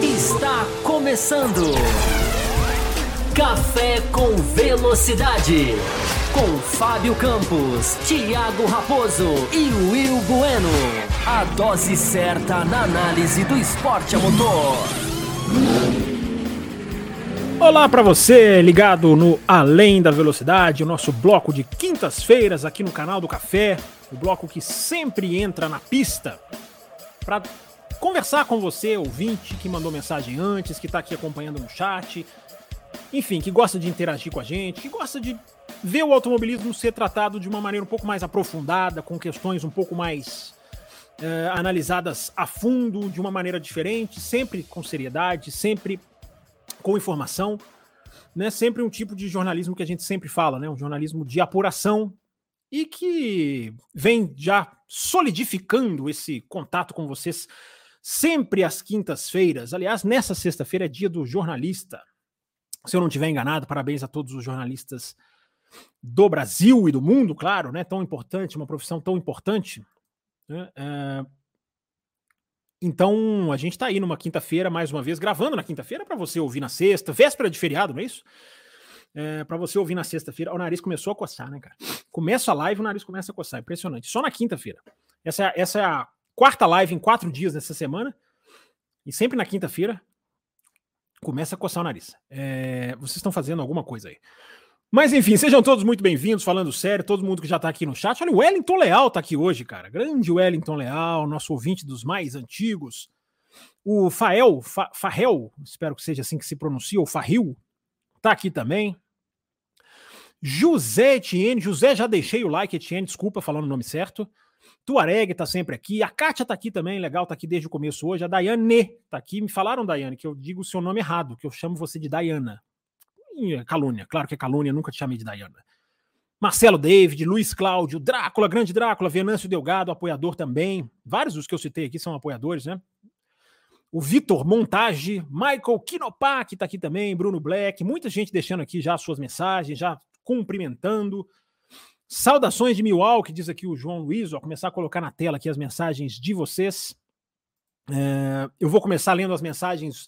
Está começando. Café com Velocidade. Com Fábio Campos, Thiago Raposo e Will Bueno. A dose certa na análise do esporte a motor. Olá para você ligado no Além da Velocidade, o nosso bloco de quintas-feiras aqui no canal do Café, o bloco que sempre entra na pista para conversar com você, ouvinte que mandou mensagem antes, que está aqui acompanhando no chat, enfim, que gosta de interagir com a gente, que gosta de ver o automobilismo ser tratado de uma maneira um pouco mais aprofundada, com questões um pouco mais eh, analisadas a fundo, de uma maneira diferente, sempre com seriedade, sempre com informação, né? Sempre um tipo de jornalismo que a gente sempre fala, né? Um jornalismo de apuração e que vem já solidificando esse contato com vocês sempre às quintas-feiras. Aliás, nessa sexta-feira é dia do jornalista. Se eu não estiver enganado, parabéns a todos os jornalistas do Brasil e do mundo, claro, né? Tão importante, uma profissão tão importante. Né? É... Então, a gente está aí numa quinta-feira, mais uma vez, gravando na quinta-feira para você ouvir na sexta, véspera de feriado, não é isso? É, para você ouvir na sexta-feira. O nariz começou a coçar, né, cara? Começa a live, o nariz começa a coçar. Impressionante. Só na quinta-feira. Essa, é, essa é a quarta live em quatro dias nessa semana. E sempre na quinta-feira começa a coçar o nariz. É, vocês estão fazendo alguma coisa aí. Mas enfim, sejam todos muito bem-vindos, falando sério, todo mundo que já está aqui no chat. Olha, o Wellington Leal está aqui hoje, cara. Grande Wellington Leal, nosso ouvinte dos mais antigos. O Fael, Fa, espero que seja assim que se pronuncia, ou Farril, está aqui também. José Etienne, José, já deixei o like, Etienne, desculpa falando o nome certo. Tuareg está sempre aqui. A Kátia está aqui também, legal, está aqui desde o começo hoje. A Daiane está aqui. Me falaram, Daiane, que eu digo o seu nome errado, que eu chamo você de Dayana calúnia, claro que é calúnia, nunca te chamei de Diana. Marcelo David, Luiz Cláudio, Drácula, grande Drácula, Venâncio Delgado, apoiador também. Vários dos que eu citei aqui são apoiadores, né? O Vitor Montage, Michael Kinopak está aqui também, Bruno Black, muita gente deixando aqui já suas mensagens, já cumprimentando. Saudações de Milwaukee, diz aqui o João Luiz. Vou começar a colocar na tela aqui as mensagens de vocês. É, eu vou começar lendo as mensagens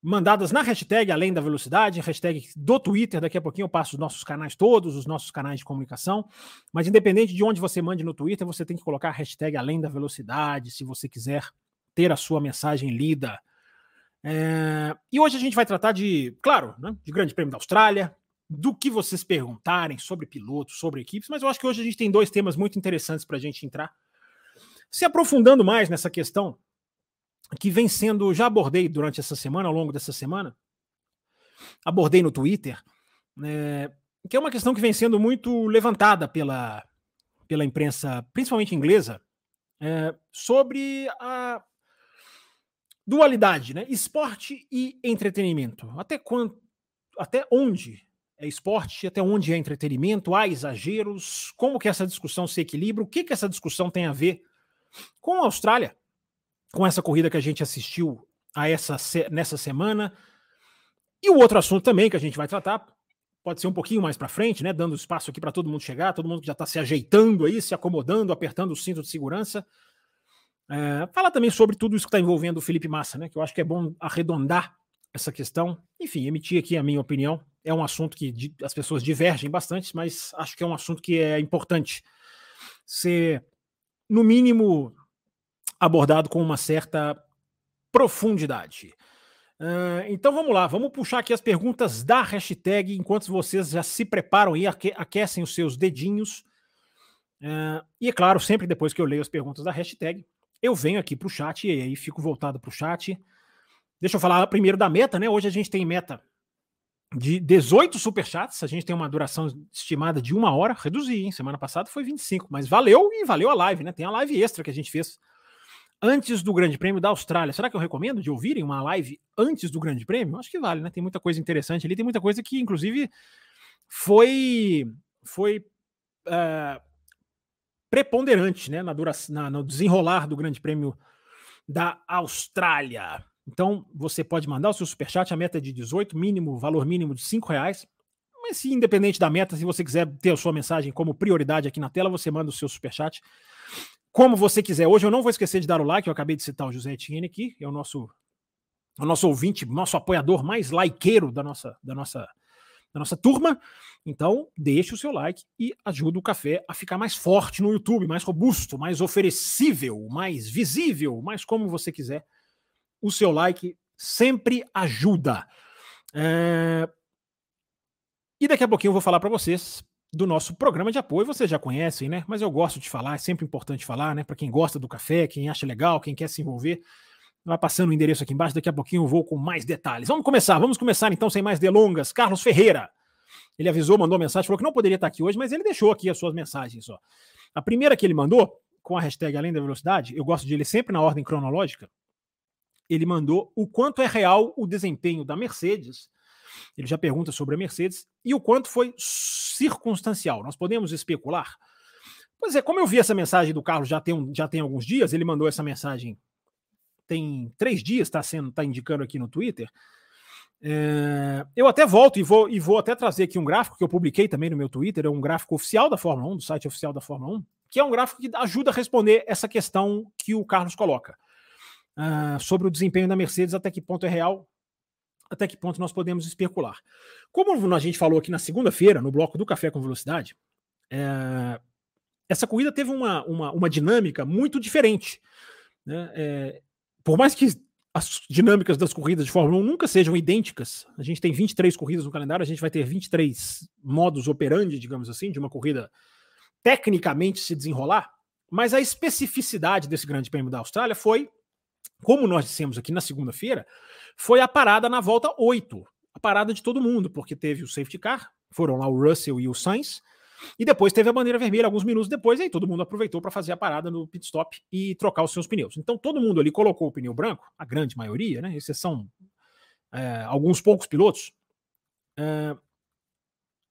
mandadas na hashtag Além da Velocidade, hashtag do Twitter. Daqui a pouquinho eu passo os nossos canais todos, os nossos canais de comunicação. Mas independente de onde você mande no Twitter, você tem que colocar a hashtag Além da Velocidade, se você quiser ter a sua mensagem lida. É... E hoje a gente vai tratar de, claro, né, de Grande Prêmio da Austrália, do que vocês perguntarem sobre pilotos, sobre equipes, mas eu acho que hoje a gente tem dois temas muito interessantes para a gente entrar. Se aprofundando mais nessa questão que vem sendo, já abordei durante essa semana, ao longo dessa semana, abordei no Twitter, né, que é uma questão que vem sendo muito levantada pela, pela imprensa, principalmente inglesa, é, sobre a dualidade, né? Esporte e entretenimento. Até quando, até onde é esporte, até onde é entretenimento? Há exageros? Como que essa discussão se equilibra? O que que essa discussão tem a ver com a Austrália? com essa corrida que a gente assistiu a essa nessa semana. E o outro assunto também que a gente vai tratar pode ser um pouquinho mais para frente, né, dando espaço aqui para todo mundo chegar, todo mundo que já está se ajeitando aí, se acomodando, apertando o cinto de segurança. É, fala também sobre tudo isso que está envolvendo o Felipe Massa, né, que eu acho que é bom arredondar essa questão. Enfim, emitir aqui a minha opinião. É um assunto que as pessoas divergem bastante, mas acho que é um assunto que é importante ser, no mínimo, abordado com uma certa profundidade. Uh, então vamos lá, vamos puxar aqui as perguntas da hashtag enquanto vocês já se preparam e aque aquecem os seus dedinhos. Uh, e é claro, sempre depois que eu leio as perguntas da hashtag, eu venho aqui para o chat e aí fico voltado para o chat. Deixa eu falar primeiro da meta, né? Hoje a gente tem meta de 18 superchats, a gente tem uma duração estimada de uma hora, reduzi, hein? Semana passada foi 25, mas valeu e valeu a live, né? Tem a live extra que a gente fez antes do Grande Prêmio da Austrália. Será que eu recomendo de ouvirem uma live antes do Grande Prêmio? Acho que vale, né? Tem muita coisa interessante ali, tem muita coisa que, inclusive, foi foi uh, preponderante, né? Na, dura, na, no desenrolar do Grande Prêmio da Austrália. Então, você pode mandar o seu superchat, a meta é de 18, mínimo, valor mínimo de 5 reais. Mas se independente da meta, se você quiser ter a sua mensagem como prioridade aqui na tela, você manda o seu superchat como você quiser. Hoje eu não vou esquecer de dar o like, eu acabei de citar o José Etienne aqui, é o nosso, o nosso ouvinte, nosso apoiador mais likeiro da nossa, da nossa, da nossa turma. Então, deixe o seu like e ajude o café a ficar mais forte no YouTube, mais robusto, mais oferecível, mais visível, mais como você quiser. O seu like sempre ajuda. É... E daqui a pouquinho eu vou falar para vocês do nosso programa de apoio. Vocês já conhecem, né? Mas eu gosto de falar, é sempre importante falar, né? Para quem gosta do café, quem acha legal, quem quer se envolver. Vai passando o endereço aqui embaixo, daqui a pouquinho eu vou com mais detalhes. Vamos começar, vamos começar então, sem mais delongas. Carlos Ferreira. Ele avisou, mandou mensagem, falou que não poderia estar aqui hoje, mas ele deixou aqui as suas mensagens. Ó. A primeira que ele mandou, com a hashtag Além da Velocidade, eu gosto de ele sempre na ordem cronológica. Ele mandou o quanto é real o desempenho da Mercedes ele já pergunta sobre a Mercedes e o quanto foi circunstancial. Nós podemos especular? Pois é, como eu vi essa mensagem do Carlos já tem, já tem alguns dias, ele mandou essa mensagem tem três dias, está sendo, está indicando aqui no Twitter. É, eu até volto e vou, e vou até trazer aqui um gráfico que eu publiquei também no meu Twitter, é um gráfico oficial da Fórmula 1, do site oficial da Fórmula 1, que é um gráfico que ajuda a responder essa questão que o Carlos coloca. Uh, sobre o desempenho da Mercedes, até que ponto é real, até que ponto nós podemos especular. Como a gente falou aqui na segunda-feira, no bloco do Café com Velocidade, é, essa corrida teve uma, uma, uma dinâmica muito diferente. Né? É, por mais que as dinâmicas das corridas de Fórmula 1 nunca sejam idênticas, a gente tem 23 corridas no calendário, a gente vai ter 23 modos operandi, digamos assim, de uma corrida tecnicamente se desenrolar, mas a especificidade desse Grande Prêmio da Austrália foi, como nós dissemos aqui na segunda-feira, foi a parada na volta 8. A parada de todo mundo, porque teve o safety car, foram lá o Russell e o Sainz, e depois teve a bandeira vermelha alguns minutos depois, e aí todo mundo aproveitou para fazer a parada no pit stop e trocar os seus pneus. Então todo mundo ali colocou o pneu branco, a grande maioria, né? Exceção é, alguns poucos pilotos. É,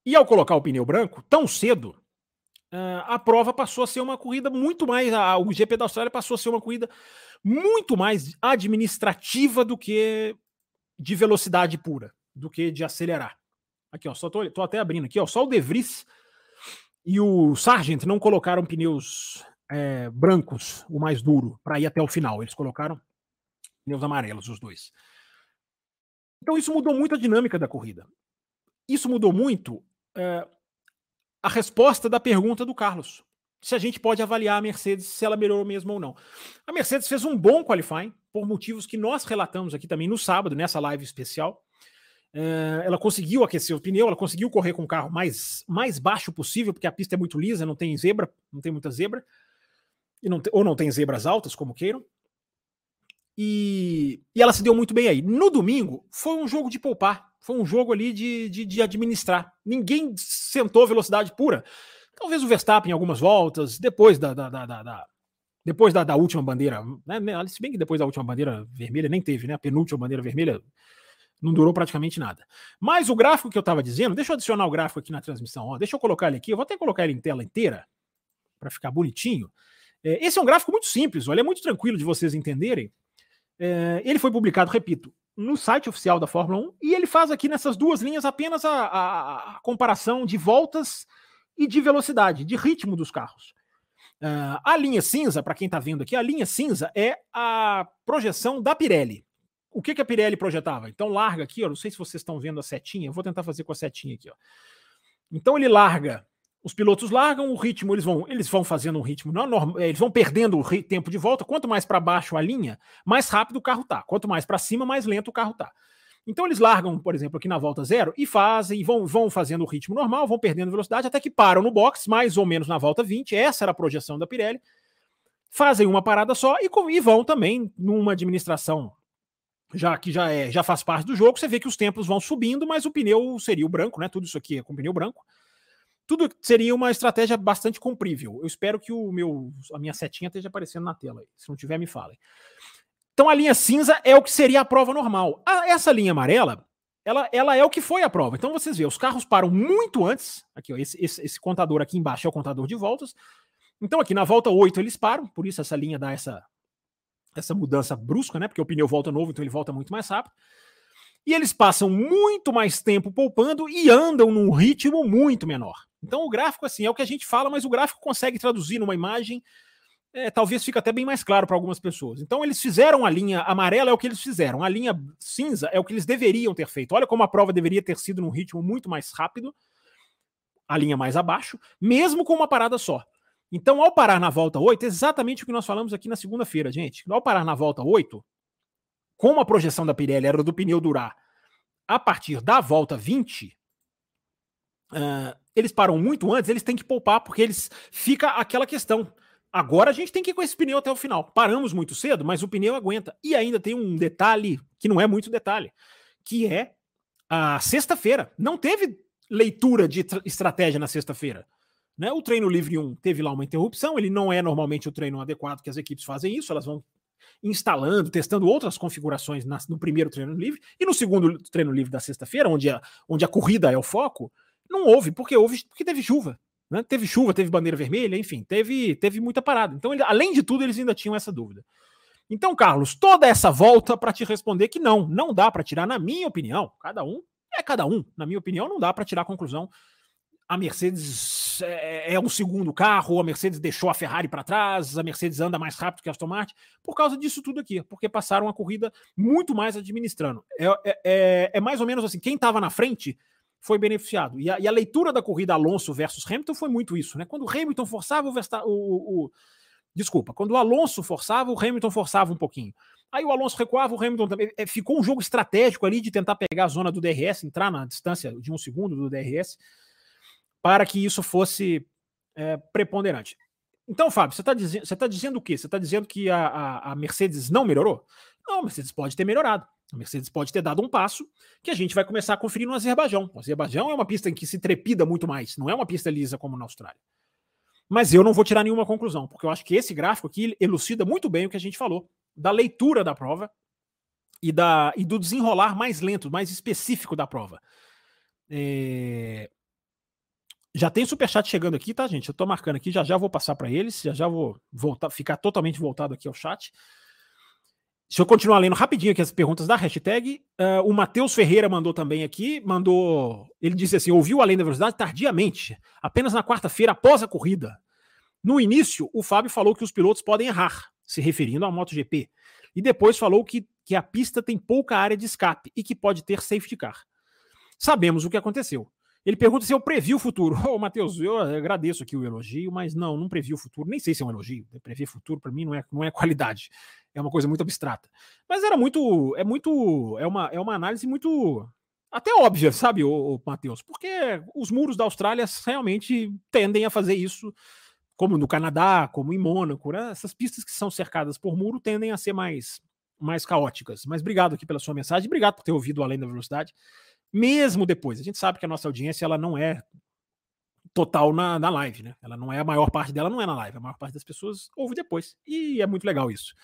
e ao colocar o pneu branco tão cedo, a prova passou a ser uma corrida muito mais. A, o GP da Austrália passou a ser uma corrida muito mais administrativa do que de velocidade pura, do que de acelerar. Aqui, ó, só tô, tô até abrindo aqui, ó, só o De Vries e o Sargent não colocaram pneus é, brancos, o mais duro, para ir até o final. Eles colocaram pneus amarelos, os dois. Então isso mudou muito a dinâmica da corrida. Isso mudou muito é, a resposta da pergunta do Carlos se a gente pode avaliar a Mercedes se ela melhorou mesmo ou não. A Mercedes fez um bom qualifying, por motivos que nós relatamos aqui também no sábado, nessa live especial. Uh, ela conseguiu aquecer o pneu, ela conseguiu correr com o carro mais, mais baixo possível, porque a pista é muito lisa, não tem zebra, não tem muita zebra, e não te, ou não tem zebras altas, como queiram. E, e, ela se deu muito bem aí. No domingo, foi um jogo de poupar, foi um jogo ali de, de, de administrar. Ninguém sentou velocidade pura. Talvez o Verstappen em algumas voltas, depois da, da, da, da depois da, da, última bandeira, né, né? Se bem que depois da última bandeira vermelha nem teve, né? A penúltima bandeira vermelha não durou praticamente nada. Mas o gráfico que eu estava dizendo, deixa eu adicionar o gráfico aqui na transmissão. Ó, deixa eu colocar ele aqui. Eu vou até colocar ele em tela inteira para ficar bonitinho. É, esse é um gráfico muito simples, olha, é muito tranquilo de vocês entenderem. É, ele foi publicado, repito, no site oficial da Fórmula 1 e ele faz aqui nessas duas linhas apenas a, a, a comparação de voltas e de velocidade, de ritmo dos carros. Uh, a linha cinza, para quem está vendo aqui, a linha cinza é a projeção da Pirelli. O que, que a Pirelli projetava? Então larga aqui, ó, não sei se vocês estão vendo a setinha, eu vou tentar fazer com a setinha aqui. Ó. Então ele larga, os pilotos largam o ritmo, eles vão, eles vão fazendo um ritmo, não é normal, eles vão perdendo o tempo de volta. Quanto mais para baixo a linha, mais rápido o carro tá. Quanto mais para cima, mais lento o carro tá. Então eles largam, por exemplo, aqui na volta zero e fazem, vão, vão fazendo o ritmo normal, vão perdendo velocidade até que param no box, mais ou menos na volta 20. Essa era a projeção da Pirelli. Fazem uma parada só e, e vão também numa administração já que já é já faz parte do jogo. Você vê que os tempos vão subindo, mas o pneu seria o branco, né? Tudo isso aqui é com pneu branco. Tudo seria uma estratégia bastante comprível. Eu espero que o meu a minha setinha esteja aparecendo na tela. Se não tiver, me falem. Então a linha cinza é o que seria a prova normal. A, essa linha amarela, ela, ela é o que foi a prova. Então vocês veem, os carros param muito antes. Aqui, ó, esse, esse, esse contador aqui embaixo é o contador de voltas. Então aqui na volta 8 eles param, por isso essa linha dá essa, essa mudança brusca, né? Porque o pneu volta novo, então ele volta muito mais rápido. E eles passam muito mais tempo poupando e andam num ritmo muito menor. Então o gráfico assim é o que a gente fala, mas o gráfico consegue traduzir numa imagem é, talvez fique até bem mais claro para algumas pessoas. Então, eles fizeram a linha amarela, é o que eles fizeram. A linha cinza é o que eles deveriam ter feito. Olha como a prova deveria ter sido num ritmo muito mais rápido, a linha mais abaixo, mesmo com uma parada só. Então, ao parar na volta 8, é exatamente o que nós falamos aqui na segunda-feira, gente. Ao parar na volta 8, como a projeção da Pirelli era do pneu durar a partir da volta 20, uh, eles param muito antes, eles têm que poupar, porque eles fica aquela questão. Agora a gente tem que ir com esse pneu até o final. Paramos muito cedo, mas o pneu aguenta. E ainda tem um detalhe que não é muito detalhe, que é a sexta-feira. Não teve leitura de estratégia na sexta-feira. Né? O treino livre 1 teve lá uma interrupção, ele não é normalmente o treino adequado que as equipes fazem isso, elas vão instalando, testando outras configurações na, no primeiro treino livre, e no segundo treino livre da sexta-feira, onde a, onde a corrida é o foco, não houve, porque houve porque teve chuva. Né? Teve chuva, teve bandeira vermelha, enfim, teve, teve muita parada. Então, ele, além de tudo, eles ainda tinham essa dúvida. Então, Carlos, toda essa volta para te responder que não, não dá para tirar, na minha opinião, cada um é cada um. Na minha opinião, não dá para tirar a conclusão. A Mercedes é, é um segundo carro, a Mercedes deixou a Ferrari para trás, a Mercedes anda mais rápido que a Aston Martin, por causa disso tudo aqui, porque passaram a corrida muito mais administrando. É, é, é, é mais ou menos assim: quem estava na frente foi beneficiado. E a, e a, leitura da corrida Alonso versus Hamilton foi muito isso, né? Quando o Hamilton forçava o, o, o, desculpa, quando o Alonso forçava, o Hamilton forçava um pouquinho. Aí o Alonso recuava, o Hamilton também. É, ficou um jogo estratégico ali de tentar pegar a zona do DRS, entrar na distância de um segundo do DRS, para que isso fosse é, preponderante. Então, Fábio, você está dizendo, você tá dizendo o quê? Você está dizendo que a, a, a Mercedes não melhorou? Não, a Mercedes pode ter melhorado. A Mercedes pode ter dado um passo que a gente vai começar a conferir no Azerbaijão. O Azerbaijão é uma pista em que se trepida muito mais, não é uma pista lisa como na Austrália. Mas eu não vou tirar nenhuma conclusão, porque eu acho que esse gráfico aqui elucida muito bem o que a gente falou, da leitura da prova e, da, e do desenrolar mais lento, mais específico da prova. É... Já tem superchat chegando aqui, tá, gente? Eu tô marcando aqui, já já vou passar para eles, já já vou voltar, ficar totalmente voltado aqui ao chat. Se eu continuar lendo rapidinho aqui as perguntas da hashtag, uh, o Matheus Ferreira mandou também aqui, mandou. Ele disse assim: ouviu Além da Velocidade tardiamente, apenas na quarta-feira após a corrida. No início, o Fábio falou que os pilotos podem errar, se referindo à MotoGP. E depois falou que, que a pista tem pouca área de escape e que pode ter safety car. Sabemos o que aconteceu. Ele pergunta se eu previ o futuro. Ô, oh, Matheus, eu agradeço aqui o elogio, mas não, não previ o futuro. Nem sei se é um elogio. Prever futuro, para mim, não é, não é qualidade. É uma coisa muito abstrata. Mas era muito. É muito. É uma, é uma análise muito. Até óbvia, sabe, o Matheus? Porque os muros da Austrália realmente tendem a fazer isso, como no Canadá, como em Mônaco. Né? Essas pistas que são cercadas por muro tendem a ser mais, mais caóticas. Mas obrigado aqui pela sua mensagem, obrigado por ter ouvido Além da Velocidade mesmo depois. A gente sabe que a nossa audiência ela não é total na, na live, né? Ela não é a maior parte dela, não é na live. A maior parte das pessoas ouve depois. E é muito legal isso.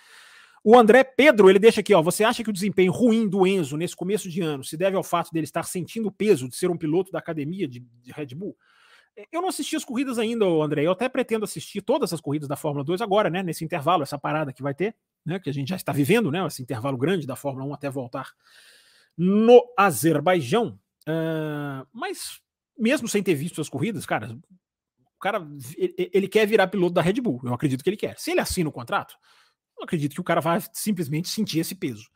O André Pedro, ele deixa aqui, ó. Você acha que o desempenho ruim do Enzo nesse começo de ano se deve ao fato dele estar sentindo o peso de ser um piloto da academia de, de Red Bull? É, eu não assisti as corridas ainda, André. Eu até pretendo assistir todas as corridas da Fórmula 2 agora, né? Nesse intervalo, essa parada que vai ter, né? Que a gente já está vivendo, né? Esse intervalo grande da Fórmula 1 até voltar no Azerbaijão. Uh, mas, mesmo sem ter visto as corridas, cara, o cara ele quer virar piloto da Red Bull. Eu acredito que ele quer. Se ele assina o contrato, eu acredito que o cara vai simplesmente sentir esse peso.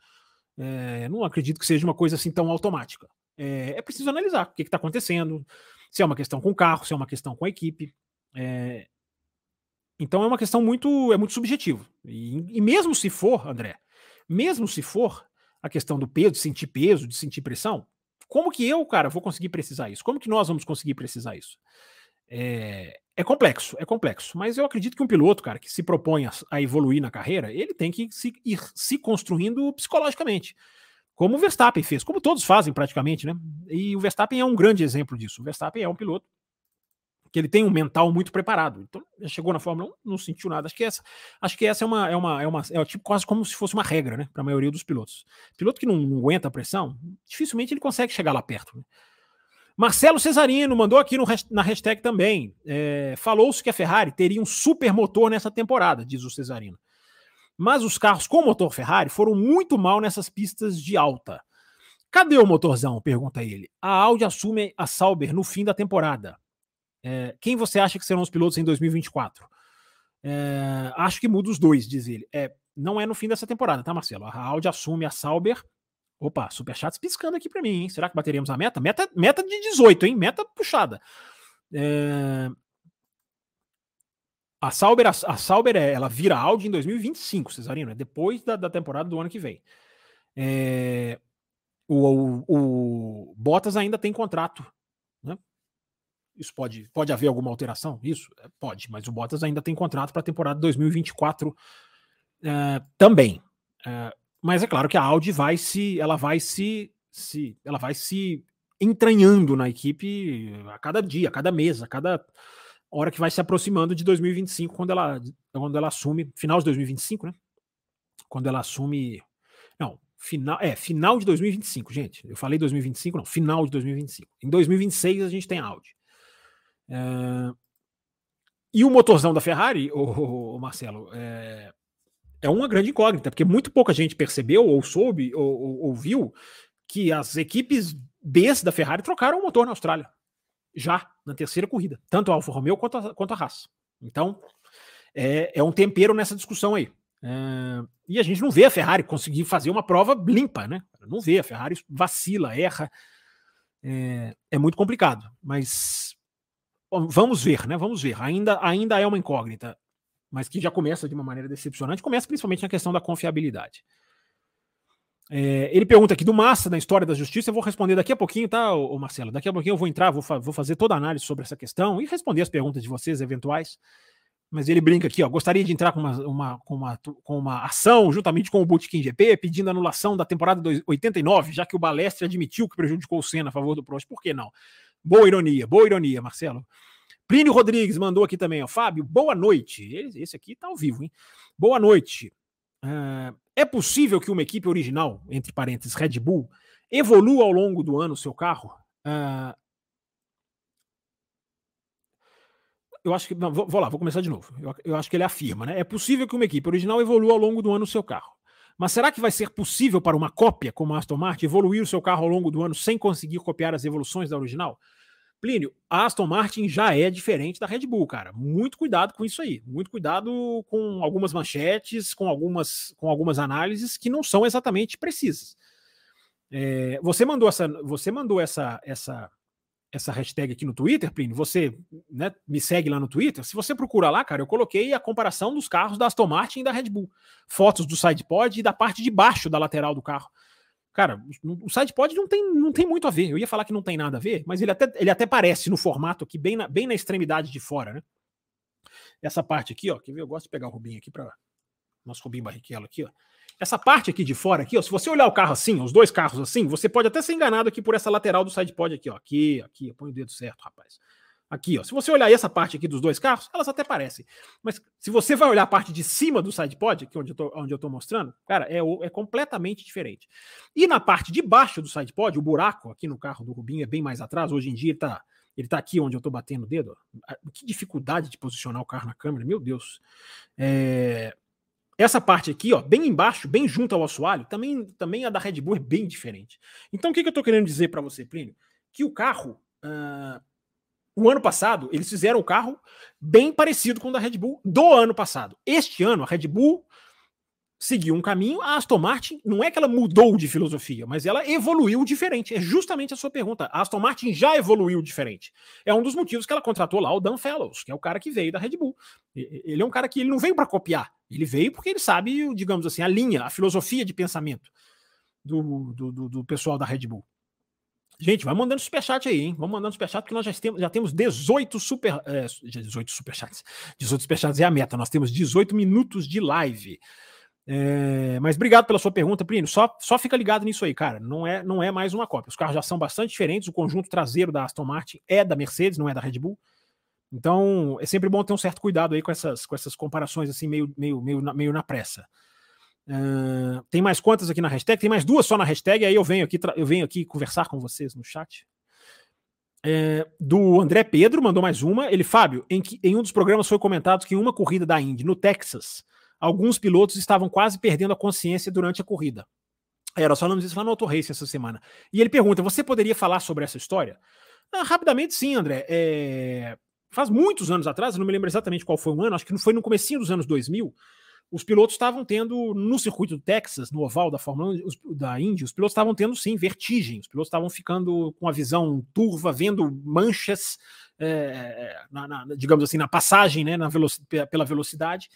É, não acredito que seja uma coisa assim tão automática. É, é preciso analisar o que está acontecendo, se é uma questão com o carro, se é uma questão com a equipe. É, então é uma questão muito é muito subjetivo. E, e mesmo se for, André, mesmo se for, a questão do peso, de sentir peso, de sentir pressão. Como que eu, cara, vou conseguir precisar isso? Como que nós vamos conseguir precisar isso? É, é complexo, é complexo. Mas eu acredito que um piloto, cara, que se propõe a, a evoluir na carreira, ele tem que se, ir se construindo psicologicamente. Como o Verstappen fez, como todos fazem praticamente, né? E o Verstappen é um grande exemplo disso. O Verstappen é um piloto que ele tem um mental muito preparado. Então, chegou na Fórmula 1, não sentiu nada. Acho que essa, acho que essa é uma é uma é uma é tipo quase como se fosse uma regra, né, para a maioria dos pilotos. Piloto que não, não, aguenta a pressão, dificilmente ele consegue chegar lá perto. Né? Marcelo Cesarino mandou aqui no, na hashtag também. É, Falou-se que a Ferrari teria um super motor nessa temporada, diz o Cesarino. Mas os carros com motor Ferrari foram muito mal nessas pistas de alta. Cadê o motorzão? pergunta ele. A Audi assume a Sauber no fim da temporada. É, quem você acha que serão os pilotos em 2024? É, acho que muda os dois, diz ele. É, não é no fim dessa temporada, tá, Marcelo? A Audi assume a Sauber. Opa, superchats piscando aqui para mim, hein? Será que bateríamos a meta? Meta, meta de 18, hein? Meta puxada. É... A Sauber, a, a Sauber é, ela vira Audi em 2025, Cesarino, é depois da, da temporada do ano que vem. É... O, o, o Bottas ainda tem contrato? Isso pode, pode haver alguma alteração? Isso é, pode, mas o Bottas ainda tem contrato para a temporada 2024 é, também. É, mas é claro que a Audi vai se, ela vai se, se, ela vai se entranhando na equipe a cada dia, a cada mês, a cada hora que vai se aproximando de 2025, quando ela, quando ela assume, final de 2025, né? Quando ela assume. Não, final, é, final de 2025, gente. Eu falei 2025, não, final de 2025. Em 2026 a gente tem Audi. É, e o motorzão da Ferrari, o, Marcelo, é, é uma grande incógnita, porque muito pouca gente percebeu, ou soube, ou, ou, ou viu que as equipes B da Ferrari trocaram o motor na Austrália. Já na terceira corrida. Tanto a Alfa Romeo quanto a, quanto a Haas. Então, é, é um tempero nessa discussão aí. É, e a gente não vê a Ferrari conseguir fazer uma prova limpa, né? Não vê, a Ferrari vacila, erra. É, é muito complicado. Mas vamos ver, né? Vamos ver. Ainda, ainda é uma incógnita, mas que já começa de uma maneira decepcionante. Começa principalmente na questão da confiabilidade. É, ele pergunta aqui do Massa, na história da justiça. Eu vou responder daqui a pouquinho, tá, ô, Marcelo? Daqui a pouquinho eu vou entrar, vou, fa vou fazer toda a análise sobre essa questão e responder as perguntas de vocês eventuais. Mas ele brinca aqui, ó. Gostaria de entrar com uma, uma, com uma, com uma ação juntamente com o Bootkin GP, pedindo anulação da temporada 89, já que o Balestre admitiu que prejudicou o Senna a favor do Prost. Por que não? Boa ironia, boa ironia, Marcelo. Plínio Rodrigues mandou aqui também, ó. Fábio, boa noite. Esse aqui tá ao vivo, hein? Boa noite. Uh, é possível que uma equipe original, entre parênteses, Red Bull, evolua ao longo do ano o seu carro? Uh, eu acho que. Não, vou, vou, lá, vou começar de novo. Eu, eu, acho que ele afirma, né? É possível que uma equipe original evolua ao longo do ano o seu carro. Mas será que vai ser possível para uma cópia como a Aston Martin evoluir o seu carro ao longo do ano sem conseguir copiar as evoluções da original? Plínio, a Aston Martin já é diferente da Red Bull, cara. Muito cuidado com isso aí. Muito cuidado com algumas manchetes, com algumas, com algumas análises que não são exatamente precisas. É, você mandou essa, você mandou essa, essa, essa hashtag aqui no Twitter, Plínio. Você né, me segue lá no Twitter. Se você procura lá, cara, eu coloquei a comparação dos carros da Aston Martin e da Red Bull. Fotos do sidepod e da parte de baixo da lateral do carro. Cara, o SidePod não tem, não tem muito a ver. Eu ia falar que não tem nada a ver, mas ele até, ele até parece no formato aqui, bem na, bem na extremidade de fora, né? Essa parte aqui, ó. Quer ver? Eu gosto de pegar o Rubinho aqui para Nosso Rubinho Barrichello aqui, ó. Essa parte aqui de fora, aqui, ó. Se você olhar o carro assim, os dois carros assim, você pode até ser enganado aqui por essa lateral do SidePod aqui, ó. Aqui, aqui. Põe o dedo certo, rapaz. Aqui, ó. Se você olhar essa parte aqui dos dois carros, elas até parecem. Mas se você vai olhar a parte de cima do sidepod, aqui onde eu tô, onde eu mostrando, cara, é, é completamente diferente. E na parte de baixo do sidepod, o buraco aqui no carro do Rubinho é bem mais atrás. Hoje em dia ele tá, ele tá aqui onde eu tô batendo o dedo. Ó. Que dificuldade de posicionar o carro na câmera, meu Deus. É... Essa parte aqui, ó, bem embaixo, bem junto ao assoalho, também, também a da Red Bull é bem diferente. Então o que, que eu tô querendo dizer para você, Plínio? Que o carro. Uh o ano passado, eles fizeram um carro bem parecido com o da Red Bull do ano passado. Este ano, a Red Bull seguiu um caminho, a Aston Martin não é que ela mudou de filosofia, mas ela evoluiu diferente. É justamente a sua pergunta. A Aston Martin já evoluiu diferente. É um dos motivos que ela contratou lá o Dan Fellows, que é o cara que veio da Red Bull. Ele é um cara que ele não veio para copiar. Ele veio porque ele sabe, digamos assim, a linha, a filosofia de pensamento do, do, do, do pessoal da Red Bull. Gente, vai mandando superchat aí, hein? Vamos mandando superchat, porque nós já temos, já temos 18 super. É, 18 superchats. 18 superchats é a meta. Nós temos 18 minutos de live. É, mas obrigado pela sua pergunta, Plínio. Só, só fica ligado nisso aí, cara. Não é, não é mais uma cópia. Os carros já são bastante diferentes. O conjunto traseiro da Aston Martin é da Mercedes, não é da Red Bull. Então é sempre bom ter um certo cuidado aí com essas, com essas comparações assim, meio, meio, meio, na, meio na pressa. Uh, tem mais quantas aqui na hashtag? Tem mais duas só na hashtag, aí eu venho aqui, eu venho aqui conversar com vocês no chat. É, do André Pedro mandou mais uma. Ele, Fábio, em, que, em um dos programas foi comentado que em uma corrida da Indy, no Texas, alguns pilotos estavam quase perdendo a consciência durante a corrida. Era só falamos isso lá no Auto Race essa semana. E ele pergunta: você poderia falar sobre essa história? Ah, rapidamente, sim, André. É, faz muitos anos atrás, eu não me lembro exatamente qual foi o ano, acho que não foi no comecinho dos anos 2000, os pilotos estavam tendo, no circuito do Texas, no oval da Fórmula 1, os, da Indy, os pilotos estavam tendo, sim, vertigem. Os pilotos estavam ficando com a visão turva, vendo manchas, é, na, na, digamos assim, na passagem, né, na veloc pela velocidade.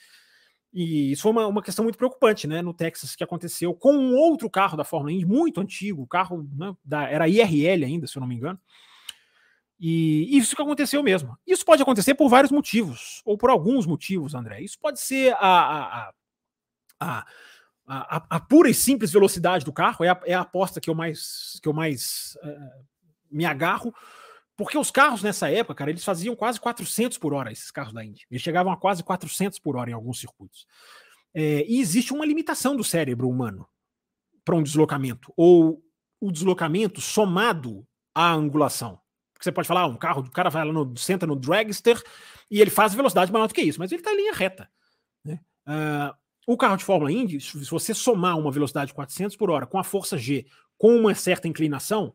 E isso foi uma, uma questão muito preocupante, né, no Texas, que aconteceu com um outro carro da Fórmula Indy, muito antigo, o carro né, da, era IRL ainda, se eu não me engano. E isso que aconteceu mesmo. Isso pode acontecer por vários motivos, ou por alguns motivos, André. Isso pode ser a, a, a, a, pura e simples velocidade do carro, é a, é a aposta que eu mais, que eu mais é, me agarro, porque os carros nessa época, cara, eles faziam quase 400 por hora, esses carros da Indy. Eles chegavam a quase 400 por hora em alguns circuitos. É, e existe uma limitação do cérebro humano para um deslocamento, ou o deslocamento somado à angulação. Porque você pode falar, ah, um carro, o cara vai lá no, senta no dragster e ele faz velocidade maior do que isso, mas ele está em linha reta. Né? Uh, o carro de Fórmula Indy, se você somar uma velocidade de 400 por hora com a força G com uma certa inclinação,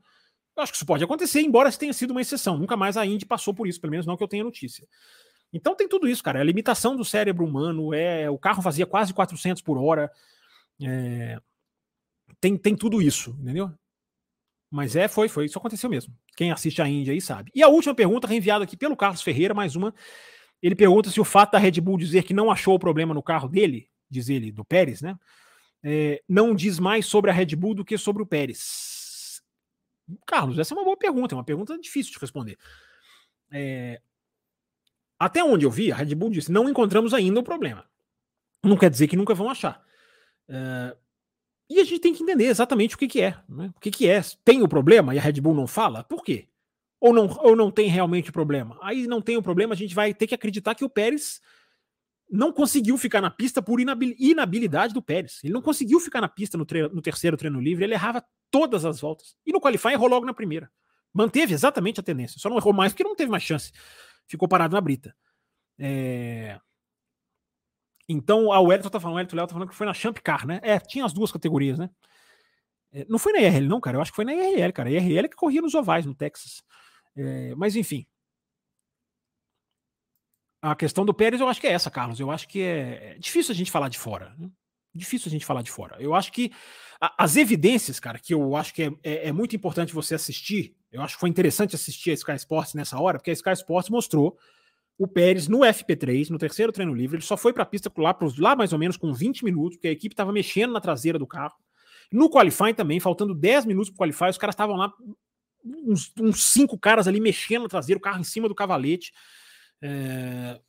eu acho que isso pode acontecer, embora tenha sido uma exceção. Nunca mais a Indy passou por isso, pelo menos não que eu tenha notícia. Então tem tudo isso, cara. É a limitação do cérebro humano, é o carro fazia quase 400 por hora. É, tem, tem tudo isso, entendeu? Mas é, foi, foi. Isso aconteceu mesmo. Quem assiste a Índia aí sabe. E a última pergunta, reenviada aqui pelo Carlos Ferreira, mais uma. Ele pergunta se o fato da Red Bull dizer que não achou o problema no carro dele, diz ele, do Pérez, né? É, não diz mais sobre a Red Bull do que sobre o Pérez. Carlos, essa é uma boa pergunta, é uma pergunta difícil de responder. É, até onde eu vi, a Red Bull disse: não encontramos ainda o problema. Não quer dizer que nunca vão achar. É, e a gente tem que entender exatamente o que, que é. Né? O que, que é? Tem o problema e a Red Bull não fala? Por quê? Ou não, ou não tem realmente problema? Aí não tem o problema, a gente vai ter que acreditar que o Pérez não conseguiu ficar na pista por inabilidade do Pérez. Ele não conseguiu ficar na pista no, treino, no terceiro treino livre, ele errava todas as voltas. E no qualifying errou logo na primeira. Manteve exatamente a tendência, só não errou mais porque não teve mais chance. Ficou parado na brita. É... Então, a Wellington tá falando, o Wellington Léo tá falando que foi na Champ Car, né? É, tinha as duas categorias, né? É, não foi na IRL, não, cara. Eu acho que foi na IRL, cara. A IRL que corria nos ovais no Texas. É, mas, enfim. A questão do Pérez, eu acho que é essa, Carlos. Eu acho que é, é difícil a gente falar de fora. Né? Difícil a gente falar de fora. Eu acho que a, as evidências, cara, que eu acho que é, é, é, muito importante você assistir. Eu acho que foi interessante assistir a Sky Sports nessa hora, porque a Sky Sports mostrou o Pérez no FP3, no terceiro treino livre, ele só foi para a pista lá, lá mais ou menos com 20 minutos, porque a equipe estava mexendo na traseira do carro. No qualifying também, faltando 10 minutos para o qualifying, os caras estavam lá, uns, uns, cinco caras ali mexendo na traseira, o carro em cima do cavalete. É...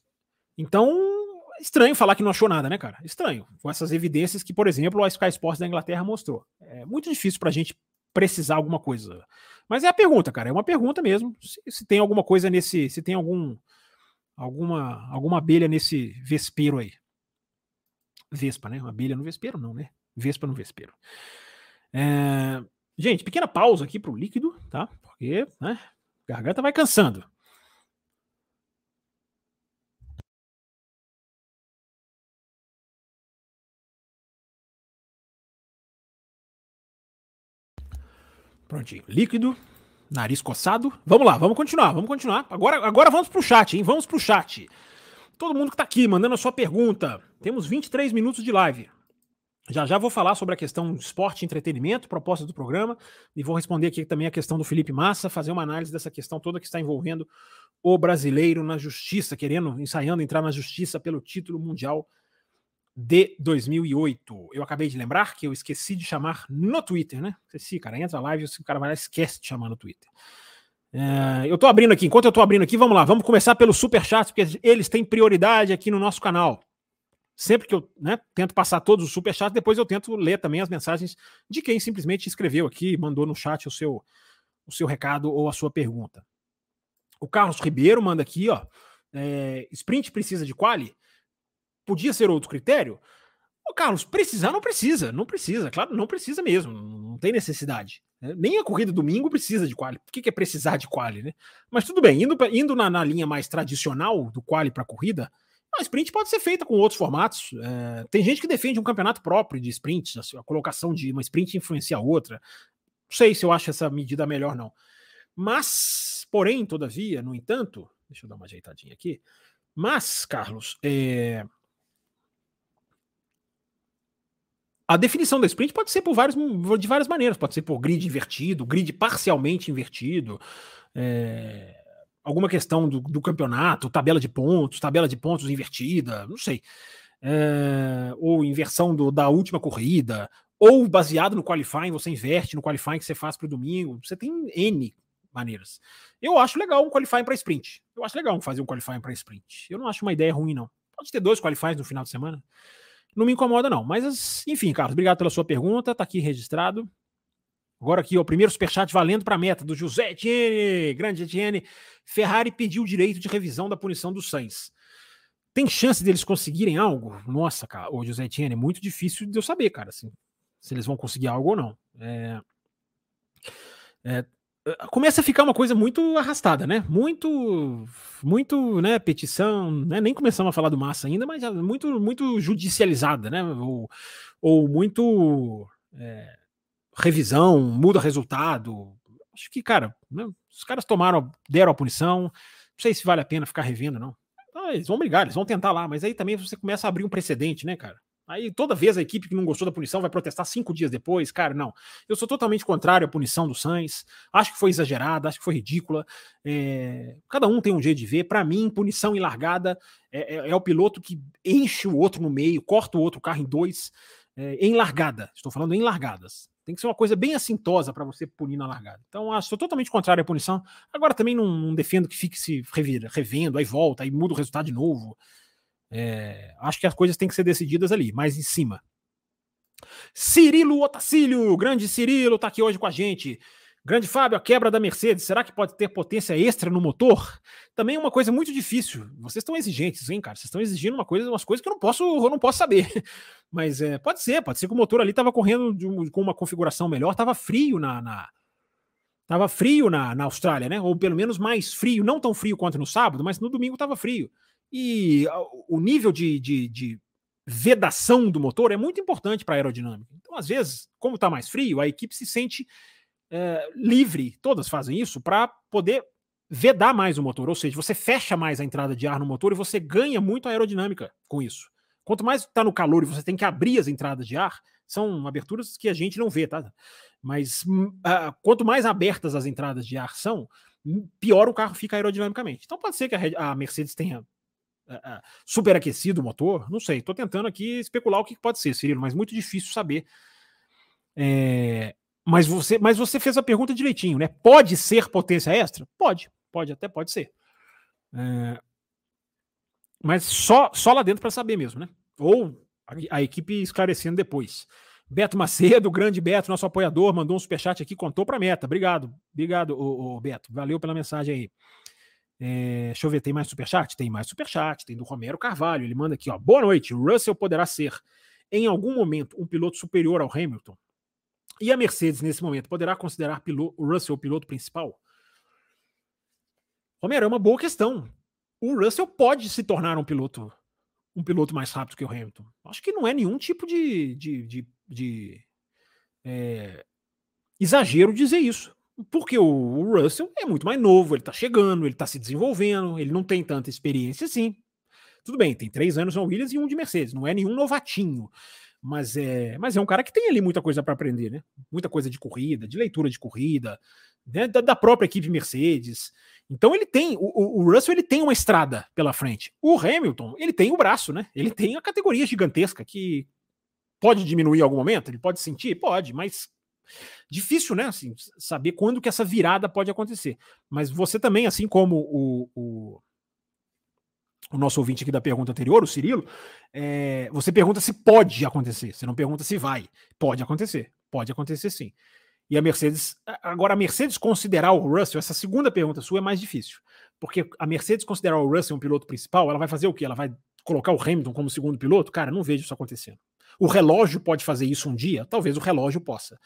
Então, estranho falar que não achou nada, né, cara? Estranho. Com essas evidências que, por exemplo, a Sky Sports da Inglaterra mostrou. É muito difícil para a gente precisar alguma coisa. Mas é a pergunta, cara. É uma pergunta mesmo. Se, se tem alguma coisa nesse. Se tem algum alguma, alguma abelha nesse vespeiro aí. Vespa, né? Uma abelha no vespeiro, não, né? Vespa no vespeiro. É... Gente, pequena pausa aqui para o líquido, tá? Porque né, a garganta vai cansando. Prontinho. Líquido. Nariz coçado. Vamos lá, vamos continuar, vamos continuar. Agora, agora vamos pro chat, hein? Vamos pro chat. Todo mundo que tá aqui mandando a sua pergunta. Temos 23 minutos de live. Já já vou falar sobre a questão esporte e entretenimento, proposta do programa, e vou responder aqui também a questão do Felipe Massa, fazer uma análise dessa questão toda que está envolvendo o brasileiro na justiça, querendo, ensaiando entrar na justiça pelo título mundial de 2008. Eu acabei de lembrar que eu esqueci de chamar no Twitter, né? Esqueci, cara. Entra a live e o cara vai lá esquece de chamar no Twitter. É, eu tô abrindo aqui. Enquanto eu tô abrindo aqui, vamos lá. Vamos começar pelo Super Chat, porque eles têm prioridade aqui no nosso canal. Sempre que eu né, tento passar todos os Super Chats, depois eu tento ler também as mensagens de quem simplesmente escreveu aqui, mandou no chat o seu, o seu recado ou a sua pergunta. O Carlos Ribeiro manda aqui, ó. É, sprint precisa de quali? Podia ser outro critério? Ô, Carlos, precisar não precisa, não precisa, claro, não precisa mesmo, não tem necessidade. Né? Nem a corrida domingo precisa de quali. Por que, que é precisar de quali, né? Mas tudo bem, indo, indo na, na linha mais tradicional do quali para corrida, a sprint pode ser feita com outros formatos. É, tem gente que defende um campeonato próprio de sprints, a, a colocação de uma sprint influencia a outra. Não sei se eu acho essa medida melhor, não. Mas, porém, todavia, no entanto, Deixa eu dar uma ajeitadinha aqui. Mas, Carlos, é... a definição da sprint pode ser por vários, de várias maneiras. Pode ser por grid invertido, grid parcialmente invertido, é... alguma questão do, do, campeonato, tabela de pontos, tabela de pontos invertida, não sei. É... ou inversão do, da última corrida, ou baseado no qualifying, você inverte no qualifying que você faz para o domingo. Você tem N maneiras. Eu acho legal um qualifying para sprint. Eu acho legal fazer um qualifying para sprint. Eu não acho uma ideia ruim, não. Pode ter dois qualifyings no final de semana. Não me incomoda, não. Mas, enfim, Carlos, obrigado pela sua pergunta. Tá aqui registrado. Agora aqui, ó, o primeiro superchat valendo para a meta do José Etienne. Grande Etienne. Ferrari pediu o direito de revisão da punição do Sainz. Tem chance deles conseguirem algo? Nossa, cara, o José Etienne, é muito difícil de eu saber, cara, assim, se eles vão conseguir algo ou não. É, é, começa a ficar uma coisa muito arrastada, né? Muito, muito, né? Petição, né? Nem começamos a falar do Massa ainda, mas muito, muito judicializada, né? Ou, ou muito é, revisão, muda resultado. Acho que, cara, né? os caras tomaram, deram a punição. Não sei se vale a pena ficar revendo, não. Ah, eles vão brigar, eles vão tentar lá, mas aí também você começa a abrir um precedente, né, cara? Aí toda vez a equipe que não gostou da punição vai protestar cinco dias depois. Cara, não. Eu sou totalmente contrário à punição do Sainz. Acho que foi exagerada, acho que foi ridícula. É... Cada um tem um jeito de ver. Para mim, punição em largada é, é, é, o piloto que enche o outro no meio, corta o outro carro em dois. É, em largada. Estou falando em largadas. Tem que ser uma coisa bem assintosa para você punir na largada. Então, acho sou totalmente contrário à punição. Agora também não, não defendo que fique se revendo, aí volta, aí muda o resultado de novo. É, acho que as coisas têm que ser decididas ali, mais em cima. Cirilo Otacílio, grande Cirilo, tá aqui hoje com a gente. Grande Fábio, a quebra da Mercedes, será que pode ter potência extra no motor? Também é uma coisa muito difícil. Vocês estão exigentes, hein, cara? Vocês estão exigindo uma coisa, umas coisas que eu não posso, eu não posso saber. Mas é, pode ser, pode ser que o motor ali estava correndo um, com uma configuração melhor, estava frio na, na tava frio na, na Austrália, né? Ou pelo menos mais frio, não tão frio quanto no sábado, mas no domingo estava frio. E o nível de, de, de vedação do motor é muito importante para a aerodinâmica. Então, às vezes, como está mais frio, a equipe se sente é, livre, todas fazem isso, para poder vedar mais o motor, ou seja, você fecha mais a entrada de ar no motor e você ganha muito aerodinâmica com isso. Quanto mais está no calor e você tem que abrir as entradas de ar, são aberturas que a gente não vê, tá? Mas uh, quanto mais abertas as entradas de ar são, pior o carro fica aerodinamicamente. Então pode ser que a, a Mercedes tenha uh, superaquecido o motor, não sei. Estou tentando aqui especular o que pode ser, Cirilo, mas muito difícil saber. É, mas, você, mas você fez a pergunta direitinho, né? Pode ser potência extra? Pode, pode, até pode ser. É, mas só, só lá dentro para saber mesmo, né? Ou a, a, equipe esclarecendo depois. Beto Macedo, grande Beto, nosso apoiador, mandou um superchat aqui, contou para meta. Obrigado, obrigado, ô, ô, Beto. Valeu pela mensagem aí. É, deixa eu ver, tem mais superchat? Tem mais superchat, tem do Romero Carvalho. Ele manda aqui, ó. Boa noite. Russell poderá ser, em algum momento, um piloto superior ao Hamilton? E a Mercedes, nesse momento, poderá considerar o Russell o piloto principal? Romero, é uma boa questão. O Russell pode se tornar um piloto um piloto mais rápido que o Hamilton. Acho que não é nenhum tipo de, de, de, de é, exagero dizer isso. Porque o Russell é muito mais novo, ele tá chegando, ele tá se desenvolvendo, ele não tem tanta experiência assim. Tudo bem, tem três anos na Williams e um de Mercedes, não é nenhum novatinho. Mas é, mas é um cara que tem ali muita coisa para aprender, né? Muita coisa de corrida, de leitura de corrida, né? da, da, própria equipe Mercedes. Então ele tem, o, o, Russell ele tem uma estrada pela frente. O Hamilton, ele tem o braço, né? Ele tem a categoria gigantesca que pode diminuir em algum momento, ele pode sentir, pode, mas Difícil, né? Assim, saber quando que essa virada pode acontecer. Mas você também, assim como o, o, o nosso ouvinte aqui da pergunta anterior, o Cirilo, é, você pergunta se pode acontecer. Você não pergunta se vai. Pode acontecer. Pode acontecer sim. E a Mercedes. Agora, a Mercedes considerar o Russell, essa segunda pergunta sua é mais difícil. Porque a Mercedes considerar o Russell um piloto principal, ela vai fazer o quê? Ela vai colocar o Hamilton como segundo piloto? Cara, não vejo isso acontecendo. O relógio pode fazer isso um dia? Talvez o relógio possa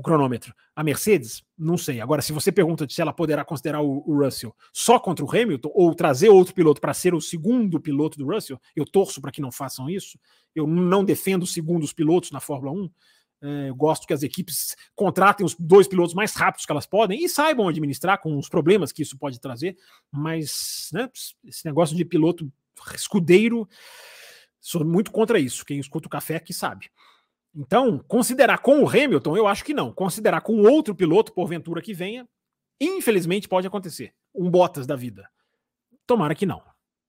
o cronômetro. A Mercedes, não sei. Agora, se você pergunta se ela poderá considerar o, o Russell só contra o Hamilton ou trazer outro piloto para ser o segundo piloto do Russell, eu torço para que não façam isso. Eu não defendo segundos pilotos na Fórmula 1. É, eu gosto que as equipes contratem os dois pilotos mais rápidos que elas podem e saibam administrar com os problemas que isso pode trazer. Mas né, esse negócio de piloto escudeiro, sou muito contra isso. Quem escuta o café que sabe. Então, considerar com o Hamilton, eu acho que não. Considerar com outro piloto, porventura que venha, infelizmente pode acontecer. Um Bottas da vida. Tomara que não.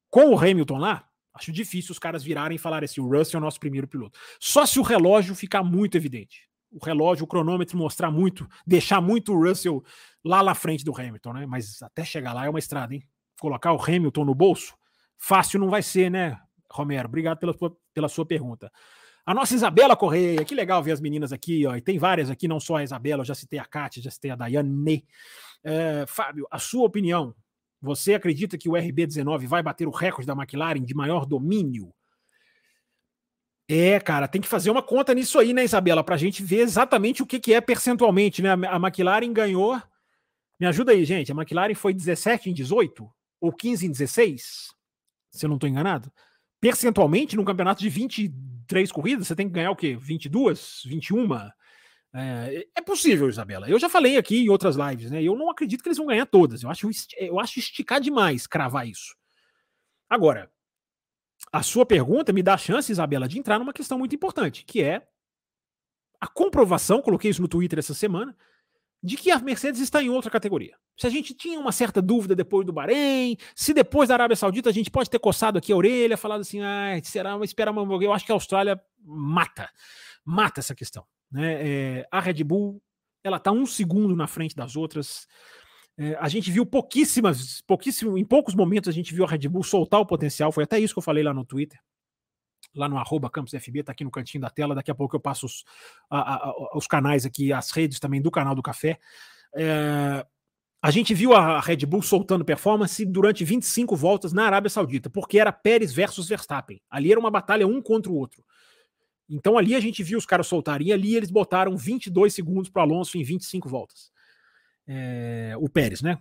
Com o Hamilton lá, acho difícil os caras virarem e falarem assim: o Russell é o nosso primeiro piloto. Só se o relógio ficar muito evidente. O relógio, o cronômetro mostrar muito, deixar muito o Russell lá na frente do Hamilton, né? Mas até chegar lá é uma estrada, hein? Colocar o Hamilton no bolso, fácil não vai ser, né, Romero? Obrigado pela pela sua pergunta. A nossa Isabela Correia, que legal ver as meninas aqui, ó, e tem várias aqui, não só a Isabela, eu já citei a Kátia, já citei a Daiane. É, Fábio, a sua opinião, você acredita que o RB19 vai bater o recorde da McLaren de maior domínio? É, cara, tem que fazer uma conta nisso aí, né, Isabela, para a gente ver exatamente o que, que é percentualmente, né? A McLaren ganhou. Me ajuda aí, gente. A McLaren foi 17 em 18 ou 15 em 16? Se eu não estou enganado. Percentualmente, num campeonato de 23 corridas, você tem que ganhar o quê? 22? 21? É, é possível, Isabela. Eu já falei aqui em outras lives, né? Eu não acredito que eles vão ganhar todas. Eu acho, eu acho esticar demais cravar isso. Agora, a sua pergunta me dá a chance, Isabela, de entrar numa questão muito importante, que é a comprovação, coloquei isso no Twitter essa semana, de que a Mercedes está em outra categoria. Se a gente tinha uma certa dúvida depois do Bahrein, se depois da Arábia Saudita a gente pode ter coçado aqui a orelha, falado assim, ah, será, esperar uma eu acho que a Austrália mata, mata essa questão. Né? É, a Red Bull ela está um segundo na frente das outras. É, a gente viu pouquíssimas, pouquíssimo, em poucos momentos a gente viu a Red Bull soltar o potencial. Foi até isso que eu falei lá no Twitter, lá no arroba CampusFB, tá aqui no cantinho da tela. Daqui a pouco eu passo os, a, a, os canais aqui, as redes também do canal do Café. É, a gente viu a Red Bull soltando performance durante 25 voltas na Arábia Saudita, porque era Pérez versus Verstappen. Ali era uma batalha um contra o outro. Então ali a gente viu os caras soltarem, e ali eles botaram 22 segundos para Alonso em 25 voltas. É, o Pérez, né?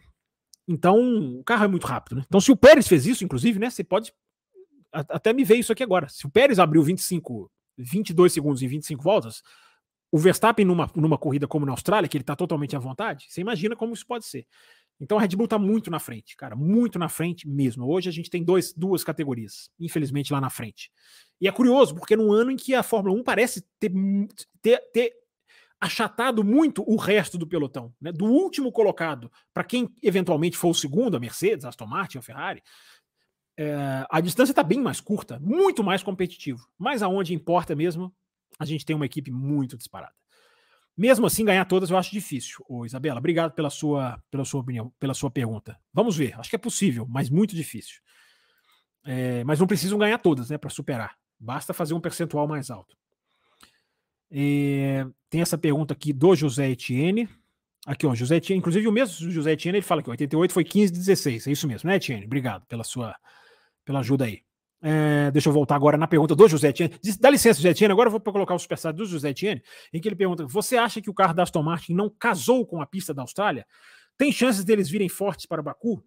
Então, o carro é muito rápido, né? Então, se o Pérez fez isso, inclusive, né? Você pode. Até me ver isso aqui agora. Se o Pérez abriu 25, 22 segundos em 25 voltas, o Verstappen numa, numa corrida como na Austrália, que ele está totalmente à vontade, você imagina como isso pode ser. Então a Red Bull está muito na frente, cara, muito na frente mesmo. Hoje a gente tem dois, duas categorias, infelizmente, lá na frente. E é curioso, porque num ano em que a Fórmula 1 parece ter, ter, ter achatado muito o resto do pelotão, né? do último colocado para quem eventualmente for o segundo, a Mercedes, a Aston Martin, a Ferrari, é, a distância está bem mais curta, muito mais competitivo. Mas aonde importa mesmo, a gente tem uma equipe muito disparada. Mesmo assim, ganhar todas eu acho difícil. Ô, Isabela, obrigado pela sua, pela sua opinião, pela sua pergunta. Vamos ver, acho que é possível, mas muito difícil. É, mas não precisam ganhar todas, né, para superar. Basta fazer um percentual mais alto. É, tem essa pergunta aqui do José Etienne. Aqui, ó, José Etienne, inclusive o mesmo José Etienne, ele fala que 88 foi 15 16. É isso mesmo, né, Etienne? Obrigado pela sua pela ajuda aí. É, deixa eu voltar agora na pergunta do José Etienne. Dá licença, José Etienne. Agora eu vou colocar o superchat do José Etienne, em que ele pergunta: Você acha que o carro da Aston Martin não casou com a pista da Austrália? Tem chances deles virem fortes para Baku?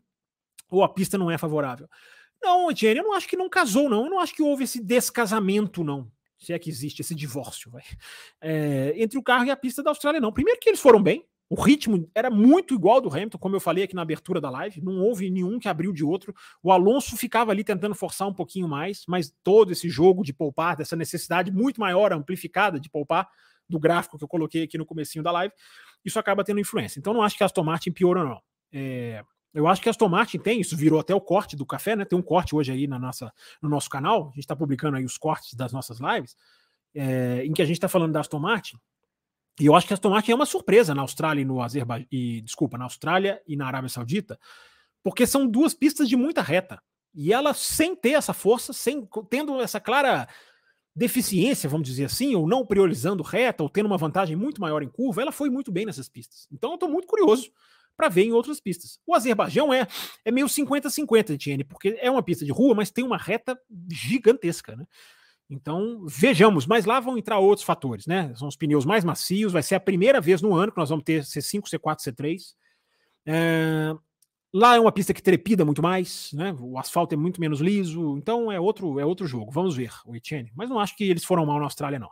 Ou a pista não é favorável? Não, Etienne, eu não acho que não casou, não. Eu não acho que houve esse descasamento, não. Se é que existe esse divórcio. É, entre o carro e a pista da Austrália, não. Primeiro que eles foram bem, o ritmo era muito igual do Hamilton, como eu falei aqui na abertura da live, não houve nenhum que abriu de outro. O Alonso ficava ali tentando forçar um pouquinho mais, mas todo esse jogo de poupar, dessa necessidade muito maior, amplificada de poupar, do gráfico que eu coloquei aqui no comecinho da live, isso acaba tendo influência. Então não acho que a Aston Martin piora, não. É, eu acho que a Aston Martin tem, isso virou até o corte do café, né? Tem um corte hoje aí na nossa, no nosso canal, a gente está publicando aí os cortes das nossas lives, é, em que a gente está falando da Aston Martin. E eu acho que a Aston Martin é uma surpresa na Austrália e no Azerbaijão, desculpa, na Austrália e na Arábia Saudita, porque são duas pistas de muita reta. E ela, sem ter essa força, sem tendo essa clara deficiência, vamos dizer assim, ou não priorizando reta, ou tendo uma vantagem muito maior em curva, ela foi muito bem nessas pistas. Então eu estou muito curioso para ver em outras pistas. O Azerbaijão é, é meio 50-50, Etienne, porque é uma pista de rua, mas tem uma reta gigantesca, né? Então, vejamos, mas lá vão entrar outros fatores, né? São os pneus mais macios, vai ser a primeira vez no ano que nós vamos ter C5, C4, C3. É, lá é uma pista que trepida muito mais, né? O asfalto é muito menos liso, então é outro, é outro jogo. Vamos ver, o Etienne. Mas não acho que eles foram mal na Austrália, não.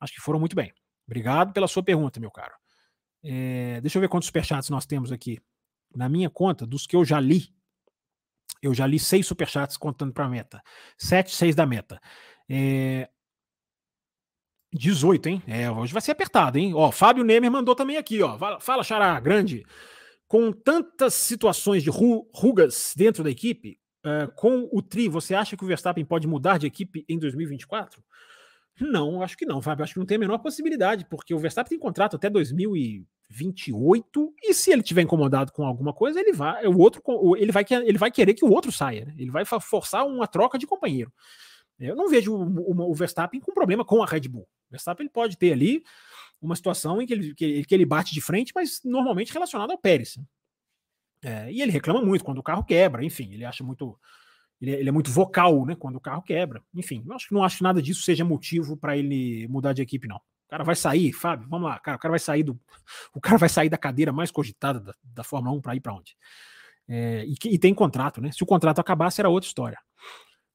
Acho que foram muito bem. Obrigado pela sua pergunta, meu caro. É, deixa eu ver quantos superchats nós temos aqui. Na minha conta, dos que eu já li, eu já li seis superchats contando para a meta. Sete, seis da meta. É, 18, hein? É, hoje vai ser apertado, hein? Ó, Fábio Nemer mandou também aqui, ó. Fala, fala Xará, grande. Com tantas situações de rugas dentro da equipe, uh, com o Tri, você acha que o Verstappen pode mudar de equipe em 2024? Não, acho que não, Fábio. Acho que não tem a menor possibilidade, porque o Verstappen tem contrato até 2028 e se ele tiver incomodado com alguma coisa, ele vai, o outro, ele vai, ele vai querer que o outro saia. Né? Ele vai forçar uma troca de companheiro. Eu não vejo o, o, Verstappen com problema com a Red Bull. O Verstappen ele pode ter ali uma situação em que ele, que, ele bate de frente, mas normalmente relacionado ao Pérez. É, e ele reclama muito quando o carro quebra, enfim, ele acha muito. Ele, ele, é muito vocal, né? Quando o carro quebra. Enfim, eu acho não acho nada disso seja motivo para ele mudar de equipe, não. O cara vai sair, Fábio, vamos lá, cara, o cara vai sair do. O cara vai sair da cadeira mais cogitada da, da Fórmula 1 para ir para onde? É, e, e, tem contrato, né? Se o contrato acabasse, era outra história.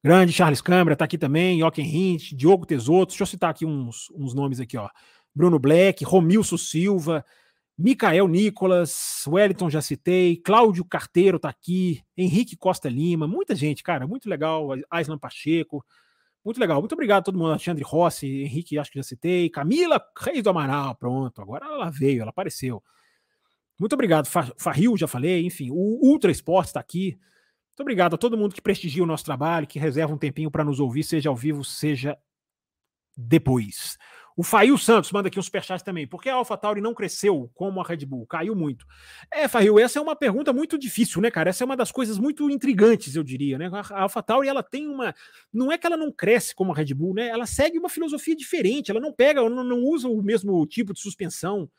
Grande Charles Câmara tá aqui também, Jochen Hint, Diogo Tesoto. Deixa eu citar aqui uns, uns nomes aqui, ó. Bruno Black, Romilson Silva, Micael Nicolas, Wellington já citei, Cláudio Carteiro tá aqui, Henrique Costa Lima, muita gente, cara, muito legal, Aislan Pacheco, muito legal, muito obrigado a todo mundo, Alexandre Rossi, Henrique, acho que já citei, Camila Reis do Amaral, pronto, agora ela veio, ela apareceu. Muito obrigado, Farril, já falei, enfim, o Ultra Esportes está aqui, muito obrigado a todo mundo que prestigia o nosso trabalho, que reserva um tempinho para nos ouvir, seja ao vivo, seja depois. O Fail Santos manda aqui um superchat também. Por que a AlphaTauri não cresceu como a Red Bull? Caiu muito. É, Fail, essa é uma pergunta muito difícil, né, cara? Essa é uma das coisas muito intrigantes, eu diria, né? A AlphaTauri, ela tem uma... Não é que ela não cresce como a Red Bull, né? Ela segue uma filosofia diferente. Ela não pega, não, não usa o mesmo tipo de suspensão.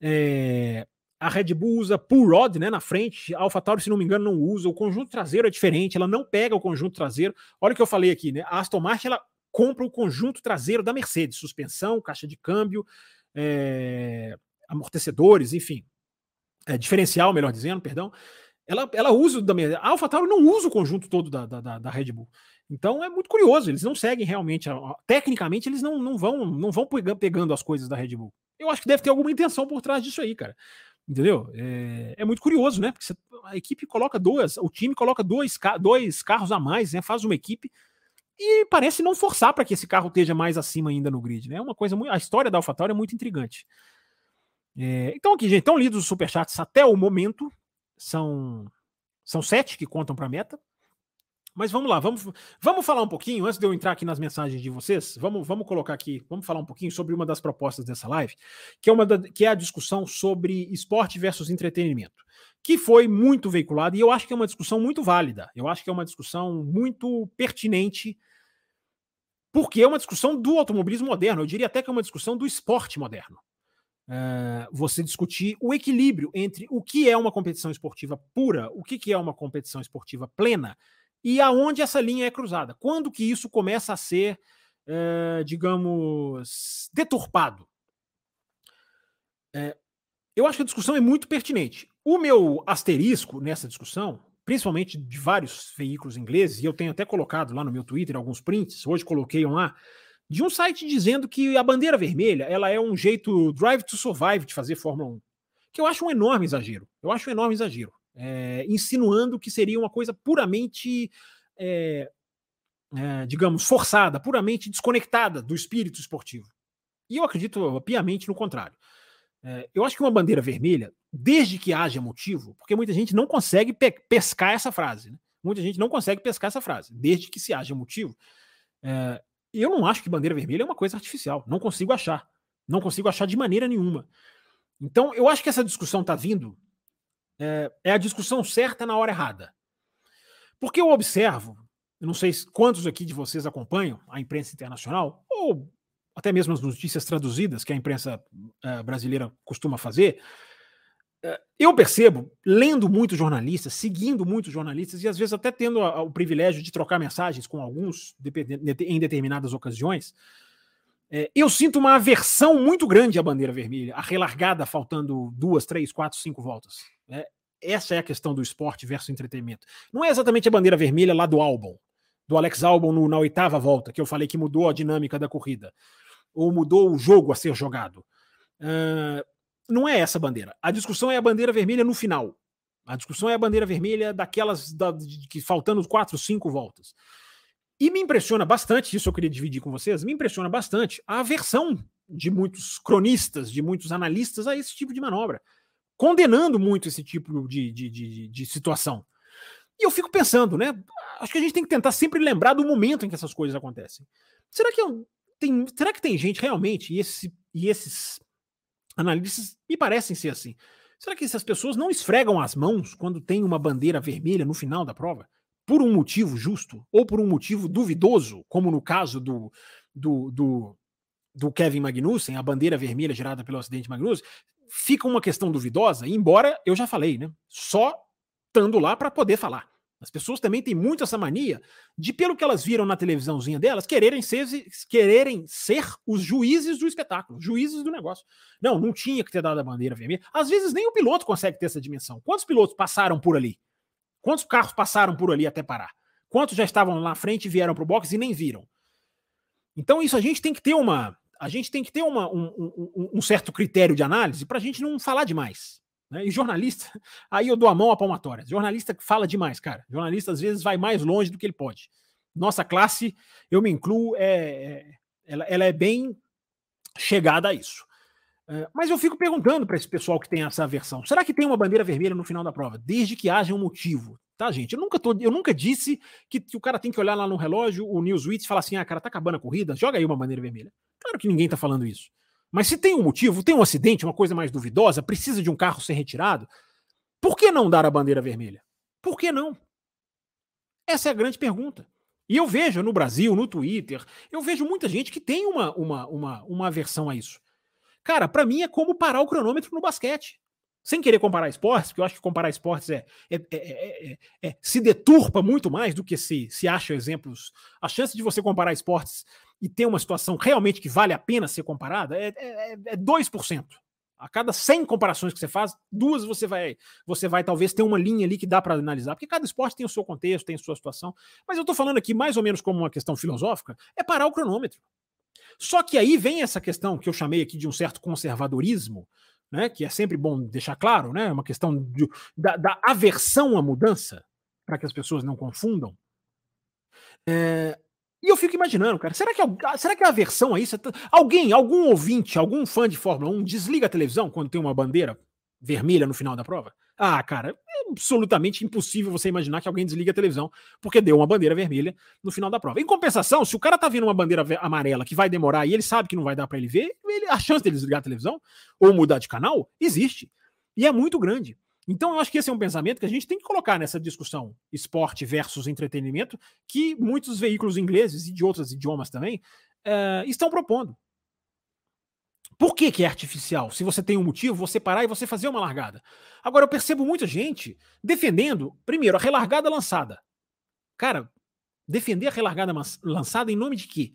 É a Red Bull usa pull rod né, na frente, a AlphaTauri, se não me engano, não usa. O conjunto traseiro é diferente, ela não pega o conjunto traseiro. Olha o que eu falei aqui, né? A Aston Martin ela compra o conjunto traseiro da Mercedes, suspensão, caixa de câmbio, é, amortecedores, enfim, é, diferencial, melhor dizendo, perdão. Ela, ela usa da a AlphaTauri não usa o conjunto todo da, da, da Red Bull. Então é muito curioso, eles não seguem realmente, tecnicamente eles não, não vão não vão pegando as coisas da Red Bull. Eu acho que deve ter alguma intenção por trás disso aí, cara. Entendeu? É, é, muito curioso, né? Porque você, a equipe coloca duas, o time coloca dois, dois carros a mais, né? Faz uma equipe e parece não forçar para que esse carro esteja mais acima ainda no grid, né? É uma coisa muito. A história da AlphaTauri é muito intrigante. É, então, aqui, gente, estão lidos os superchats até o momento. São, são sete que contam para a meta. Mas vamos lá, vamos, vamos falar um pouquinho, antes de eu entrar aqui nas mensagens de vocês, vamos, vamos colocar aqui, vamos falar um pouquinho sobre uma das propostas dessa live, que é, uma da, que é a discussão sobre esporte versus entretenimento, que foi muito veiculada e eu acho que é uma discussão muito válida, eu acho que é uma discussão muito pertinente, porque é uma discussão do automobilismo moderno, eu diria até que é uma discussão do esporte moderno. Uh, você discutir o equilíbrio entre o que é uma competição esportiva pura, o que, que é uma competição esportiva plena, e aonde essa linha é cruzada. Quando que isso começa a ser, é, digamos, deturpado? É, eu acho que a discussão é muito pertinente. O meu asterisco nessa discussão, principalmente de vários veículos ingleses, e eu tenho até colocado lá no meu Twitter alguns prints, hoje coloquei um lá, de um site dizendo que a bandeira vermelha ela é um jeito drive to survive de fazer Fórmula 1. Que eu acho um enorme exagero. Eu acho um enorme exagero é, insinuando que seria uma coisa puramente, é, é, digamos, forçada, puramente desconectada do espírito esportivo. E eu acredito piamente no contrário. eu acho que uma bandeira vermelha, desde que haja motivo, porque muita gente não consegue pe pescar essa frase, né? muita gente não consegue pescar essa frase, desde que se haja motivo. eu não acho que bandeira vermelha é uma coisa artificial, não consigo achar, não consigo achar de maneira nenhuma. Então, eu acho que essa discussão está vindo é, é a discussão certa na hora errada. Porque eu observo, não sei quantos aqui de vocês acompanham a imprensa internacional, ou até mesmo as notícias traduzidas que a imprensa uh, brasileira costuma fazer, uh, eu percebo, lendo muitos jornalistas, seguindo muitos jornalistas, e às vezes até tendo a, a, o privilégio de trocar mensagens com alguns em determinadas ocasiões, é, eu sinto uma aversão muito grande à bandeira vermelha, a relargada faltando duas, três, quatro, cinco voltas. Né? Essa é a questão do esporte versus entretenimento. Não é exatamente a bandeira vermelha lá do álbum, do Alex Albon no, na oitava volta, que eu falei que mudou a dinâmica da corrida. ou mudou o jogo a ser jogado. Uh, não é essa a bandeira. A discussão é a bandeira vermelha no final. A discussão é a bandeira vermelha daquelas da, que faltando quatro, cinco voltas. E me impressiona bastante, isso eu queria dividir com vocês, me impressiona bastante a aversão de muitos cronistas, de muitos analistas a esse tipo de manobra, condenando muito esse tipo de, de, de, de situação. E eu fico pensando, né? Acho que a gente tem que tentar sempre lembrar do momento em que essas coisas acontecem. Será que, eu, tem, será que tem gente realmente, e, esse, e esses analistas me parecem ser assim, será que essas pessoas não esfregam as mãos quando tem uma bandeira vermelha no final da prova? Por um motivo justo ou por um motivo duvidoso, como no caso do, do, do, do Kevin Magnussen, a bandeira vermelha gerada pelo acidente Magnussen, fica uma questão duvidosa, embora eu já falei, né? Só estando lá para poder falar. As pessoas também têm muito essa mania de, pelo que elas viram na televisãozinha delas, quererem ser, quererem ser os juízes do espetáculo, juízes do negócio. Não, não tinha que ter dado a bandeira vermelha. Às vezes nem o piloto consegue ter essa dimensão. Quantos pilotos passaram por ali? Quantos carros passaram por ali até parar? Quantos já estavam lá na frente vieram para o box e nem viram? Então, isso a gente tem que ter uma. A gente tem que ter uma, um, um, um certo critério de análise para a gente não falar demais. Né? E jornalista, aí eu dou a mão à palmatória. Jornalista fala demais, cara. Jornalista às vezes vai mais longe do que ele pode. Nossa classe, eu me incluo, é, é ela, ela, é bem chegada a isso. É, mas eu fico perguntando para esse pessoal que tem essa versão: será que tem uma bandeira vermelha no final da prova? Desde que haja um motivo, tá, gente? Eu nunca, tô, eu nunca disse que, que o cara tem que olhar lá no relógio, o Newsweek, e falar assim: ah, cara, tá acabando a corrida, joga aí uma bandeira vermelha. Claro que ninguém tá falando isso. Mas se tem um motivo, tem um acidente, uma coisa mais duvidosa, precisa de um carro ser retirado, por que não dar a bandeira vermelha? Por que não? Essa é a grande pergunta. E eu vejo no Brasil, no Twitter, eu vejo muita gente que tem uma, uma, uma, uma aversão a isso. Cara, para mim é como parar o cronômetro no basquete. Sem querer comparar esportes, porque eu acho que comparar esportes é, é, é, é, se deturpa muito mais do que se, se acha exemplos. A chance de você comparar esportes e ter uma situação realmente que vale a pena ser comparada é, é, é 2%. A cada 100 comparações que você faz, duas você vai, você vai talvez ter uma linha ali que dá para analisar, porque cada esporte tem o seu contexto, tem a sua situação. Mas eu estou falando aqui mais ou menos como uma questão filosófica, é parar o cronômetro. Só que aí vem essa questão que eu chamei aqui de um certo conservadorismo, né, que é sempre bom deixar claro, né, uma questão de, da, da aversão à mudança, para que as pessoas não confundam. É, e eu fico imaginando, cara, será que, será que a versão a isso. Alguém, algum ouvinte, algum fã de Fórmula 1 desliga a televisão quando tem uma bandeira vermelha no final da prova? Ah, cara, é absolutamente impossível você imaginar que alguém desliga a televisão porque deu uma bandeira vermelha no final da prova. Em compensação, se o cara tá vendo uma bandeira amarela que vai demorar e ele sabe que não vai dar para ele ver, ele, a chance dele desligar a televisão ou mudar de canal existe. E é muito grande. Então, eu acho que esse é um pensamento que a gente tem que colocar nessa discussão esporte versus entretenimento, que muitos veículos ingleses e de outros idiomas também uh, estão propondo. Por que, que é artificial? Se você tem um motivo, você parar e você fazer uma largada. Agora, eu percebo muita gente defendendo, primeiro, a relargada lançada. Cara, defender a relargada lançada em nome de quê?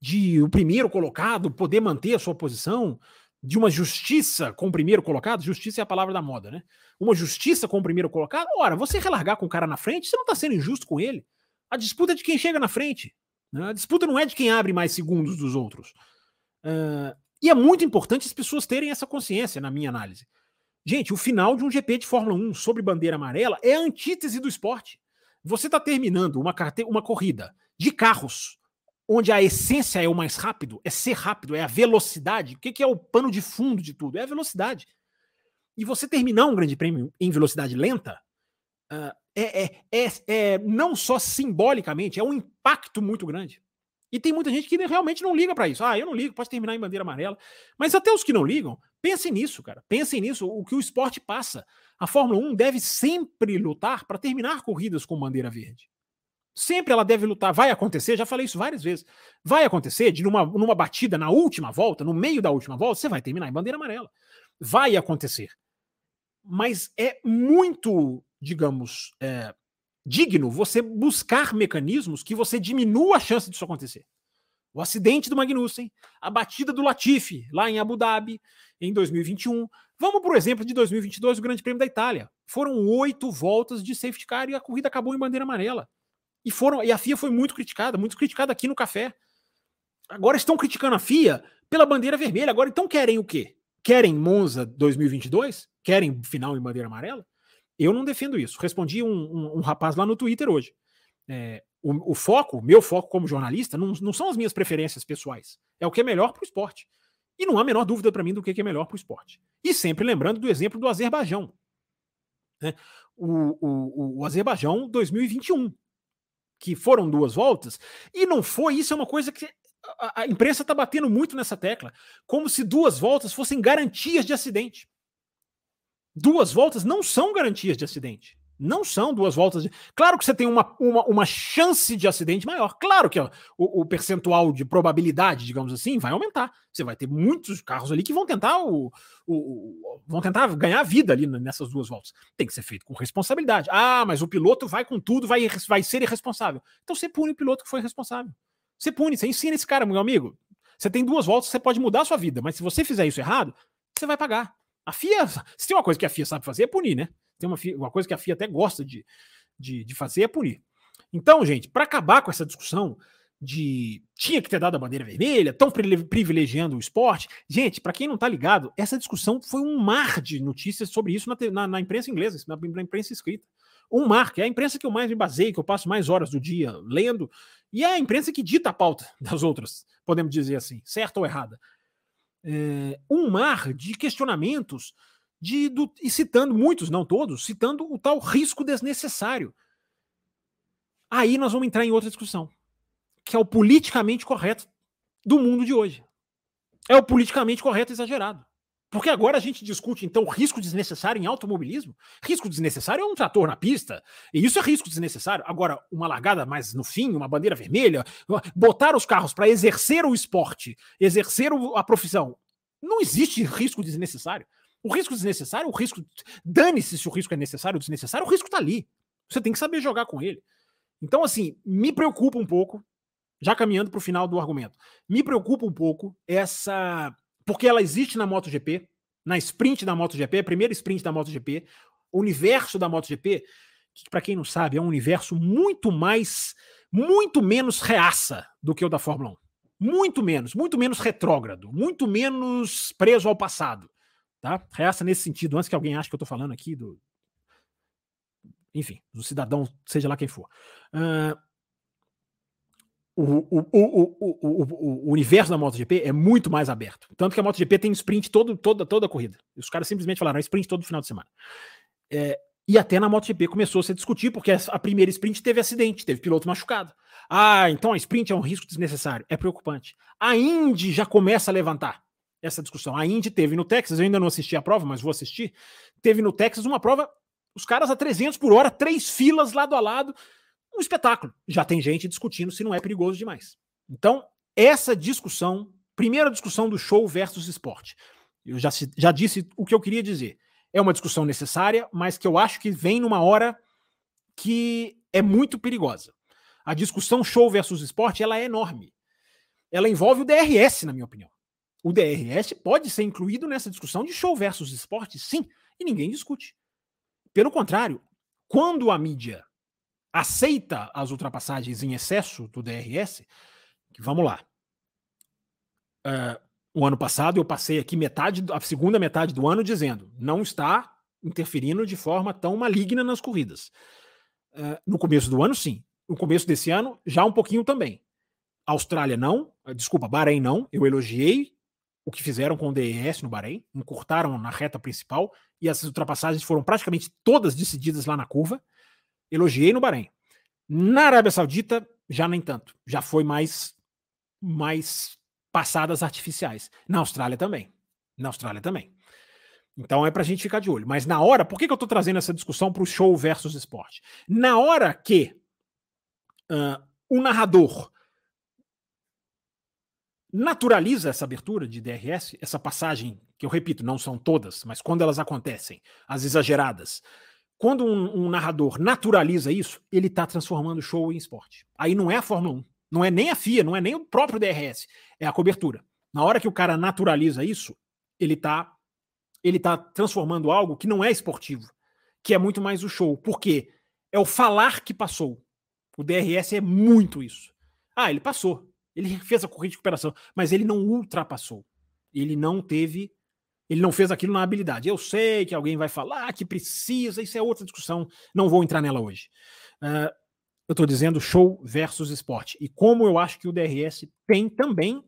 De o primeiro colocado poder manter a sua posição, de uma justiça com o primeiro colocado, justiça é a palavra da moda, né? Uma justiça com o primeiro colocado, ora, você relargar com o cara na frente, você não está sendo injusto com ele. A disputa é de quem chega na frente. Né? A disputa não é de quem abre mais segundos dos outros. Uh, e é muito importante as pessoas terem essa consciência, na minha análise. Gente, o final de um GP de Fórmula 1 sobre bandeira amarela é a antítese do esporte. Você está terminando uma, uma corrida de carros onde a essência é o mais rápido, é ser rápido, é a velocidade. O que, é o pano de fundo de tudo? É a velocidade. E você terminar um grande prêmio em velocidade lenta uh, é, é, é, é, não só simbolicamente, é um impacto muito grande. E tem muita gente que realmente não liga para isso. Ah, eu não ligo, pode terminar em bandeira amarela. Mas até os que não ligam, pensem nisso, cara. Pensem nisso, o que o esporte passa. A Fórmula 1 deve sempre lutar para terminar corridas com bandeira verde. Sempre ela deve lutar. Vai acontecer, já falei isso várias vezes. Vai acontecer de numa, numa batida na última volta, no meio da última volta, você vai terminar em bandeira amarela. Vai acontecer. Mas é muito, digamos, é, digno você buscar mecanismos que você diminua a chance disso acontecer. O acidente do Magnussen, a batida do Latifi lá em Abu Dhabi em 2021. Vamos, por exemplo, de 2022, o Grande Prêmio da Itália. Foram oito voltas de safety car e a corrida acabou em bandeira amarela. E foram e a FIA foi muito criticada, muito criticada aqui no café. Agora estão criticando a FIA pela bandeira vermelha. Agora então querem o quê? Querem Monza 2022? Querem final em bandeira amarela? Eu não defendo isso. Respondi um, um, um rapaz lá no Twitter hoje. É, o, o, foco, meu foco como jornalista, não, não são as minhas preferências pessoais. É o que é melhor para o esporte. E não há a menor dúvida para mim do que é melhor para o esporte. E sempre lembrando do exemplo do Azerbaijão. Né? O, o, o Azerbaijão 2021, que foram duas voltas, e não foi, isso é uma coisa que a, a imprensa está batendo muito nessa tecla, como se duas voltas fossem garantias de acidente. Duas voltas não são garantias de acidente. Não são duas voltas. De... Claro que você tem uma, uma, uma chance de acidente maior. Claro que o, o, percentual de probabilidade, digamos assim, vai aumentar. Você vai ter muitos carros ali que vão tentar o, o, vão tentar ganhar vida ali nessas duas voltas. Tem que ser feito com responsabilidade. Ah, mas o piloto vai com tudo, vai, vai ser irresponsável. Então você pune o piloto que foi responsável. Você pune, você ensina esse cara, meu amigo. Você tem duas voltas, você pode mudar a sua vida, mas se você fizer isso errado, você vai pagar. A FIA, se tem uma coisa que a FIA sabe fazer, é punir, né? Tem uma, uma coisa que a FIA até gosta de, de, de fazer é punir. Então, gente, para acabar com essa discussão de tinha que ter dado a bandeira vermelha, tão privilegiando o esporte. Gente, para quem não tá ligado, essa discussão foi um mar de notícias sobre isso na, na, na imprensa inglesa, na, na, imprensa escrita. Um mar, que é a imprensa que eu mais me baseio, que eu passo mais horas do dia lendo, e é a imprensa que dita a pauta das outras, podemos dizer assim, certa ou errada. É, um mar de questionamentos de, do, e citando muitos, não todos, citando o tal risco desnecessário. Aí nós vamos entrar em outra discussão, que é o politicamente correto do mundo de hoje. É o politicamente correto exagerado. Porque agora a gente discute, então, risco desnecessário em automobilismo. Risco desnecessário é um trator na pista, e isso é risco desnecessário. Agora, uma largada mais no fim, uma bandeira vermelha, botar os carros para exercer o esporte, exercer a profissão, não existe risco desnecessário. O risco desnecessário, o risco. Dane-se se o risco é necessário ou desnecessário, o risco está ali. Você tem que saber jogar com ele. Então, assim, me preocupa um pouco, já caminhando para o final do argumento, me preocupa um pouco essa. Porque ela existe na MotoGP, na sprint da MotoGP, a primeira sprint da MotoGP, o universo da MotoGP, que, para quem não sabe, é um universo muito mais. muito menos reaça do que o da Fórmula 1. Muito menos, muito menos retrógrado, muito menos preso ao passado. Tá? Reaça nesse sentido, antes que alguém ache que eu estou falando aqui do. Enfim, do cidadão, seja lá quem for. Uh, o, o, o, o, universo da MotoGP é muito mais aberto. Tanto que a MotoGP tem sprint todo, toda, toda a corrida. Os caras simplesmente falaram, é sprint todo final de semana. É, e até na MotoGP começou a se discutir, porque a primeira sprint teve acidente, teve piloto machucado. Ah, então a sprint é um risco desnecessário. É preocupante. A Indy já começa a levantar essa discussão. A Indy teve no Texas, eu ainda não assisti a prova, mas vou assistir. Teve no Texas uma prova, os caras a 300 por hora, três filas lado a lado, um espetáculo. Já tem gente discutindo se não é perigoso demais. Então, essa discussão, primeira discussão do show versus esporte. Eu já, já disse o que eu queria dizer. É uma discussão necessária, mas que eu acho que vem numa hora que é muito perigosa. A discussão show versus esporte, ela é enorme. Ela envolve o DRS, na minha opinião. O DRS pode ser incluído nessa discussão de show versus esporte, sim, e ninguém discute. Pelo contrário, quando a mídia aceita as ultrapassagens em excesso do DRS, vamos lá. Uh, o ano passado eu passei aqui metade, a segunda metade do ano dizendo não está interferindo de forma tão maligna nas corridas. Uh, no começo do ano, sim. No começo desse ano, já um pouquinho também. Austrália não, desculpa, Bahrein não. Eu elogiei o que fizeram com o DRS no Bahrein, encurtaram na reta principal e as ultrapassagens foram praticamente todas decididas lá na curva. Elogiei no Bahrein. Na Arábia Saudita, já nem tanto. Já foi mais, mais passadas artificiais. Na Austrália também. Na Austrália também. Então é para a gente ficar de olho. Mas na hora, por que, que eu estou trazendo essa discussão para o show versus esporte? Na hora que uh, o narrador naturaliza essa abertura de DRS, essa passagem, que eu repito, não são todas, mas quando elas acontecem, as exageradas, quando um, um narrador naturaliza isso, ele está transformando o show em esporte. Aí não é a Fórmula 1, não é nem a FIA, não é nem o próprio DRS, é a cobertura. Na hora que o cara naturaliza isso, ele está ele tá transformando algo que não é esportivo, que é muito mais o show. Por quê? É o falar que passou. O DRS é muito isso. Ah, ele passou. Ele fez a corrida de recuperação, mas ele não ultrapassou. Ele não teve. Ele não fez aquilo na habilidade. Eu sei que alguém vai falar que precisa, isso é outra discussão, não vou entrar nela hoje. Uh, eu estou dizendo show versus esporte. E como eu acho que o DRS tem também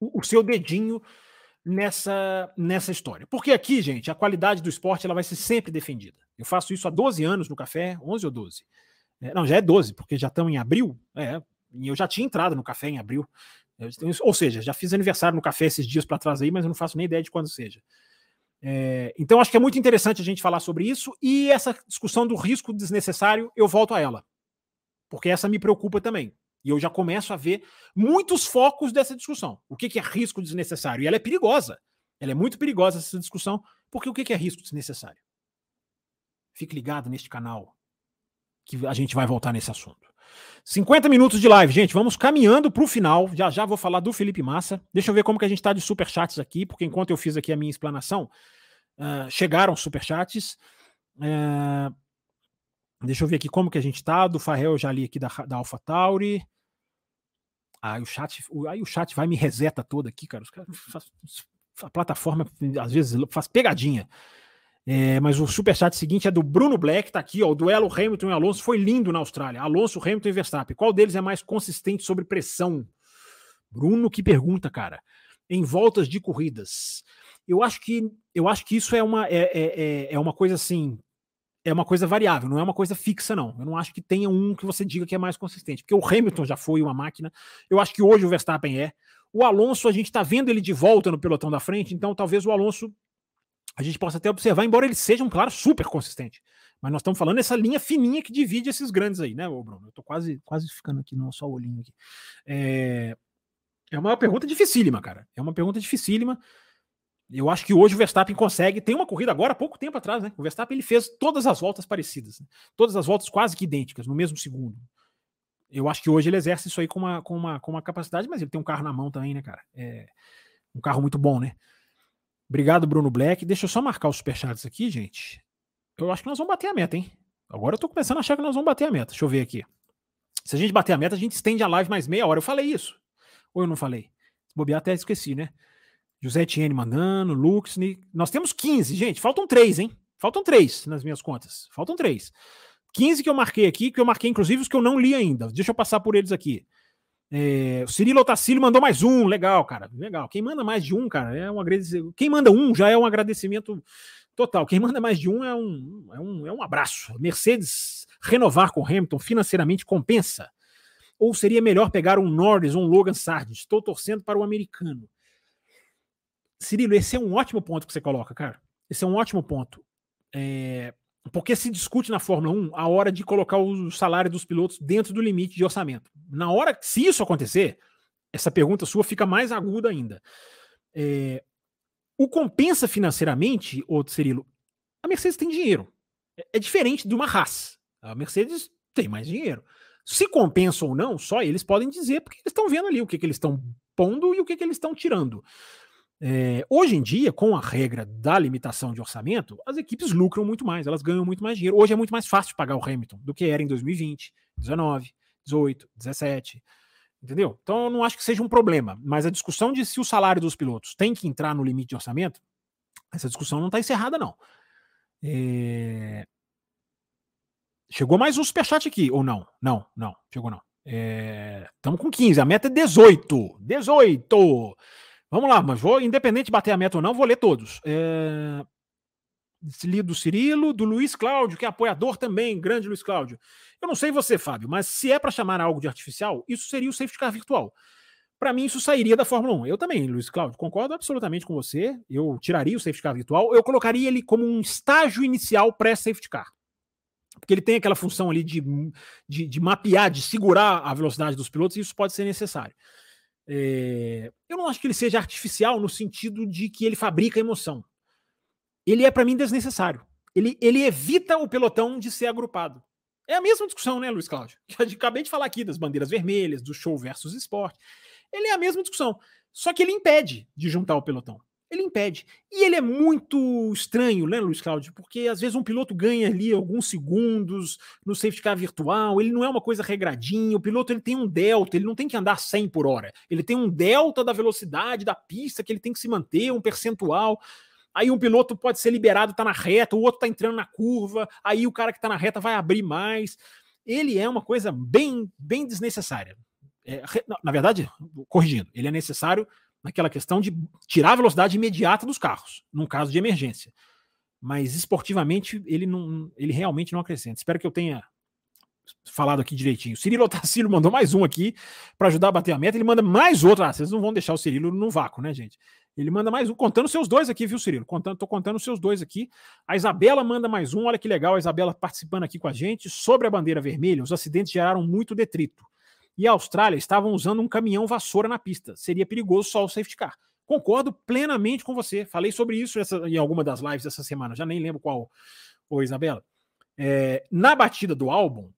o, o seu dedinho nessa, nessa história. Porque aqui, gente, a qualidade do esporte ela vai ser sempre defendida. Eu faço isso há 12 anos no café, 11 ou 12. É, não, já é 12, porque já estamos em abril. É, e eu já tinha entrado no café em abril. Ou seja, já fiz aniversário no café esses dias para trás aí, mas eu não faço nem ideia de quando seja. É, então, acho que é muito interessante a gente falar sobre isso. E essa discussão do risco desnecessário, eu volto a ela. Porque essa me preocupa também. E eu já começo a ver muitos focos dessa discussão. O que, que é risco desnecessário? E ela é perigosa. Ela é muito perigosa essa discussão, porque o que, que é risco desnecessário? Fique ligado neste canal, que a gente vai voltar nesse assunto. 50 minutos de live, gente. Vamos caminhando para o final. Já já vou falar do Felipe Massa. Deixa eu ver como que a gente está de superchats aqui, porque enquanto eu fiz aqui a minha explanação, uh, chegaram superchats. Uh, deixa eu ver aqui como que a gente está. Do Farrell eu já li aqui da, da Alpha Tauri. Aí o chat, aí o chat vai me reseta toda aqui, cara. Os caras, a plataforma às vezes faz pegadinha. É, mas o superchat seguinte é do Bruno Black, tá aqui, ó. O duelo Hamilton e Alonso foi lindo na Austrália. Alonso, Hamilton e Verstappen. Qual deles é mais consistente sobre pressão? Bruno, que pergunta, cara. Em voltas de corridas. Eu acho que eu acho que isso é uma, é, é, é, é uma coisa assim. É uma coisa variável, não é uma coisa fixa, não. Eu não acho que tenha um que você diga que é mais consistente. Porque o Hamilton já foi uma máquina. Eu acho que hoje o Verstappen é. O Alonso, a gente tá vendo ele de volta no pelotão da frente, então talvez o Alonso a gente possa até observar, embora ele seja um claro super consistente. Mas nós estamos falando dessa linha fininha que divide esses grandes aí, né, Bruno? Eu tô quase, quase ficando aqui no só olhinho aqui. É, é uma pergunta dificílima, cara. É uma pergunta dificílima. Eu acho que hoje o Verstappen consegue. Tem uma corrida agora, há pouco tempo atrás, né? O Verstappen ele fez todas as voltas parecidas, né? todas as voltas quase que idênticas, no mesmo segundo. Eu acho que hoje ele exerce isso aí com uma, com uma, com uma capacidade, mas ele tem um carro na mão também, né, cara? É um carro muito bom, né? Obrigado, Bruno Black. Deixa eu só marcar os superchats aqui, gente. Eu acho que nós vamos bater a meta, hein? Agora eu tô começando a achar que nós vamos bater a meta. Deixa eu ver aqui. Se a gente bater a meta, a gente estende a live mais meia hora. Eu falei isso. Ou eu não falei? Bobear, até esqueci, né? José Etienne mandando, Luxney. Nós temos 15, gente. Faltam três, hein? Faltam três nas minhas contas. Faltam três. 15 que eu marquei aqui, que eu marquei inclusive os que eu não li ainda. Deixa eu passar por eles aqui. É, o Cirilo Otacílio mandou mais um, legal, cara, legal. Quem manda mais de um, cara, é um agradecimento. Quem manda um já é um agradecimento total. Quem manda mais de um é um, é um, é um abraço. Mercedes renovar com Hamilton financeiramente compensa? Ou seria melhor pegar um Norris ou um Logan Sargent? Estou torcendo para o americano. Cirilo, esse é um ótimo ponto que você coloca, cara. Esse é um ótimo ponto. É, porque se discute na Fórmula 1 a hora de colocar o salário dos pilotos dentro do limite de orçamento. Na hora, se isso acontecer, essa pergunta sua fica mais aguda ainda. É, o compensa financeiramente, outro Cirilo, a Mercedes tem dinheiro. É, é diferente de uma Haas. A Mercedes tem mais dinheiro. Se compensa ou não, só eles podem dizer, porque eles estão vendo ali o que, que eles estão pondo e o que, que eles estão tirando. É, hoje em dia, com a regra da limitação de orçamento, as equipes lucram muito mais, elas ganham muito mais dinheiro. Hoje é muito mais fácil pagar o Hamilton do que era em 2020, 19, 18, 17. Entendeu? Então eu não acho que seja um problema. Mas a discussão de se o salário dos pilotos tem que entrar no limite de orçamento, essa discussão não está encerrada, não. É... Chegou mais um superchat aqui, ou não? Não, não, chegou não. Estamos é... com 15, a meta é 18. 18! Vamos lá, mas vou, independente de bater a meta ou não, vou ler todos. É... Li do Cirilo, do Luiz Cláudio, que é apoiador também, grande Luiz Cláudio. Eu não sei você, Fábio, mas se é para chamar algo de artificial, isso seria o safety car virtual. Para mim, isso sairia da Fórmula 1. Eu também, Luiz Cláudio, concordo absolutamente com você. Eu tiraria o safety car virtual, eu colocaria ele como um estágio inicial pré-safety car. Porque ele tem aquela função ali de, de, de mapear, de segurar a velocidade dos pilotos, e isso pode ser necessário. É, eu não acho que ele seja artificial no sentido de que ele fabrica emoção. Ele é, para mim, desnecessário. Ele, ele evita o pelotão de ser agrupado. É a mesma discussão, né, Luiz Cláudio? Que acabei de falar aqui das bandeiras vermelhas, do show versus esporte. Ele é a mesma discussão. Só que ele impede de juntar o pelotão. Ele impede. E ele é muito estranho, né, Luiz Cláudio? Porque às vezes um piloto ganha ali alguns segundos no safety car virtual, ele não é uma coisa regradinha, o piloto ele tem um delta, ele não tem que andar 100 por hora, ele tem um delta da velocidade da pista que ele tem que se manter, um percentual. Aí um piloto pode ser liberado, tá na reta, o outro tá entrando na curva, aí o cara que tá na reta vai abrir mais. Ele é uma coisa bem, bem desnecessária. É, na verdade, corrigindo, ele é necessário naquela questão de tirar a velocidade imediata dos carros, num caso de emergência. Mas esportivamente ele não, ele realmente não acrescenta. Espero que eu tenha falado aqui direitinho. Cirilo Otacílio mandou mais um aqui para ajudar a bater a meta. Ele manda mais outro. Ah, vocês não vão deixar o Cirilo no vácuo, né, gente? Ele manda mais um, contando seus dois aqui, viu, Cirilo? Contando, tô contando seus dois aqui. A Isabela manda mais um. Olha que legal, a Isabela participando aqui com a gente. Sobre a bandeira vermelha, os acidentes geraram muito detrito e a Austrália estavam usando um caminhão vassoura na pista. Seria perigoso só o safety car. Concordo plenamente com você. Falei sobre isso essa, em alguma das lives essa semana, já nem lembro qual. Ô, Isabela. É, na batida do álbum,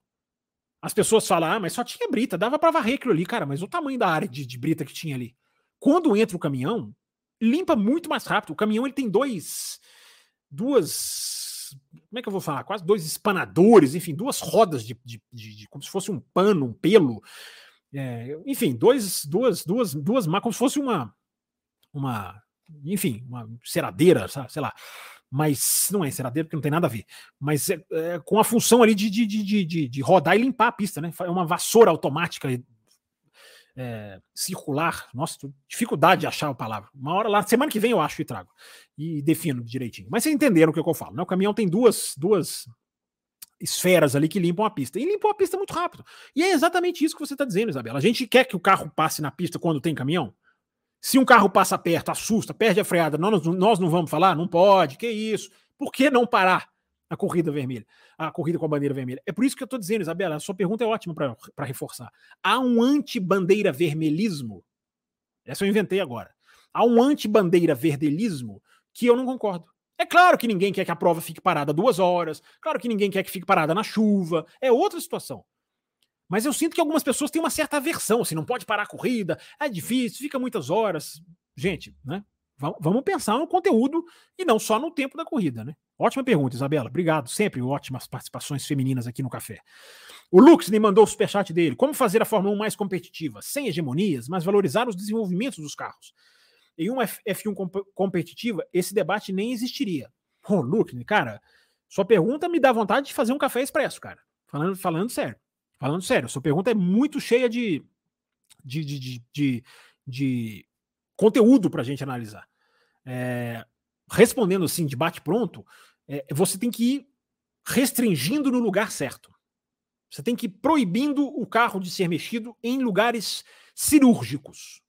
as pessoas falam, ah, mas só tinha brita, dava para varrer aquilo ali, cara, mas o tamanho da área de, de, brita que tinha ali. Quando entra o caminhão, limpa muito mais rápido. O caminhão ele tem dois, duas como é que eu vou falar? Quase dois espanadores, enfim, duas rodas de, de, de, de como se fosse um pano, um pelo. É, enfim, dois, duas, duas, duas, como se fosse uma, uma, enfim, uma ceradeira, sabe, sei lá. Mas não é ceradeira porque não tem nada a ver. Mas é, é com a função ali de, de, de, de, rodar e limpar a pista, né? É uma vassoura automática é, circular. Nossa, dificuldade de achar a palavra. Uma hora lá, semana que vem eu acho e trago. E defino direitinho. Mas vocês entenderam o que, eu falo, né? O caminhão tem duas, duas esferas ali que limpam a pista. E limpam a pista muito rápido. E é exatamente isso que você está dizendo, Isabela. A gente quer que o carro passe na pista quando tem caminhão? Se um carro passa perto, assusta, perde a freada, nós, nós não vamos falar? Não pode, que isso? Por que não parar? A corrida vermelha, a corrida com a bandeira vermelha. É por isso que eu estou dizendo, Isabela, a sua pergunta é ótima para reforçar. Há um anti-bandeira vermelhismo, essa eu inventei agora. Há um anti-bandeira verdelismo que eu não concordo. É claro que ninguém quer que a prova fique parada duas horas, claro que ninguém quer que fique parada na chuva, é outra situação. Mas eu sinto que algumas pessoas têm uma certa aversão, assim, não pode parar a corrida, é difícil, fica muitas horas. Gente, né? Vamos pensar no conteúdo e não só no tempo da corrida, né? Ótima pergunta, Isabela. Obrigado. Sempre ótimas participações femininas aqui no café. O Lux me mandou o superchat dele. Como fazer a Fórmula 1 mais competitiva? Sem hegemonias, mas valorizar os desenvolvimentos dos carros. Em uma F1 comp competitiva, esse debate nem existiria. Ô, oh, cara, sua pergunta me dá vontade de fazer um café expresso, cara. Falando, falando sério. Falando sério. Sua pergunta é muito cheia de, de, de, de, de, de conteúdo para a gente analisar. É, respondendo assim, de bate-pronto, é, você tem que ir restringindo no lugar certo. Você tem que ir proibindo o carro de ser mexido em lugares cirúrgicos.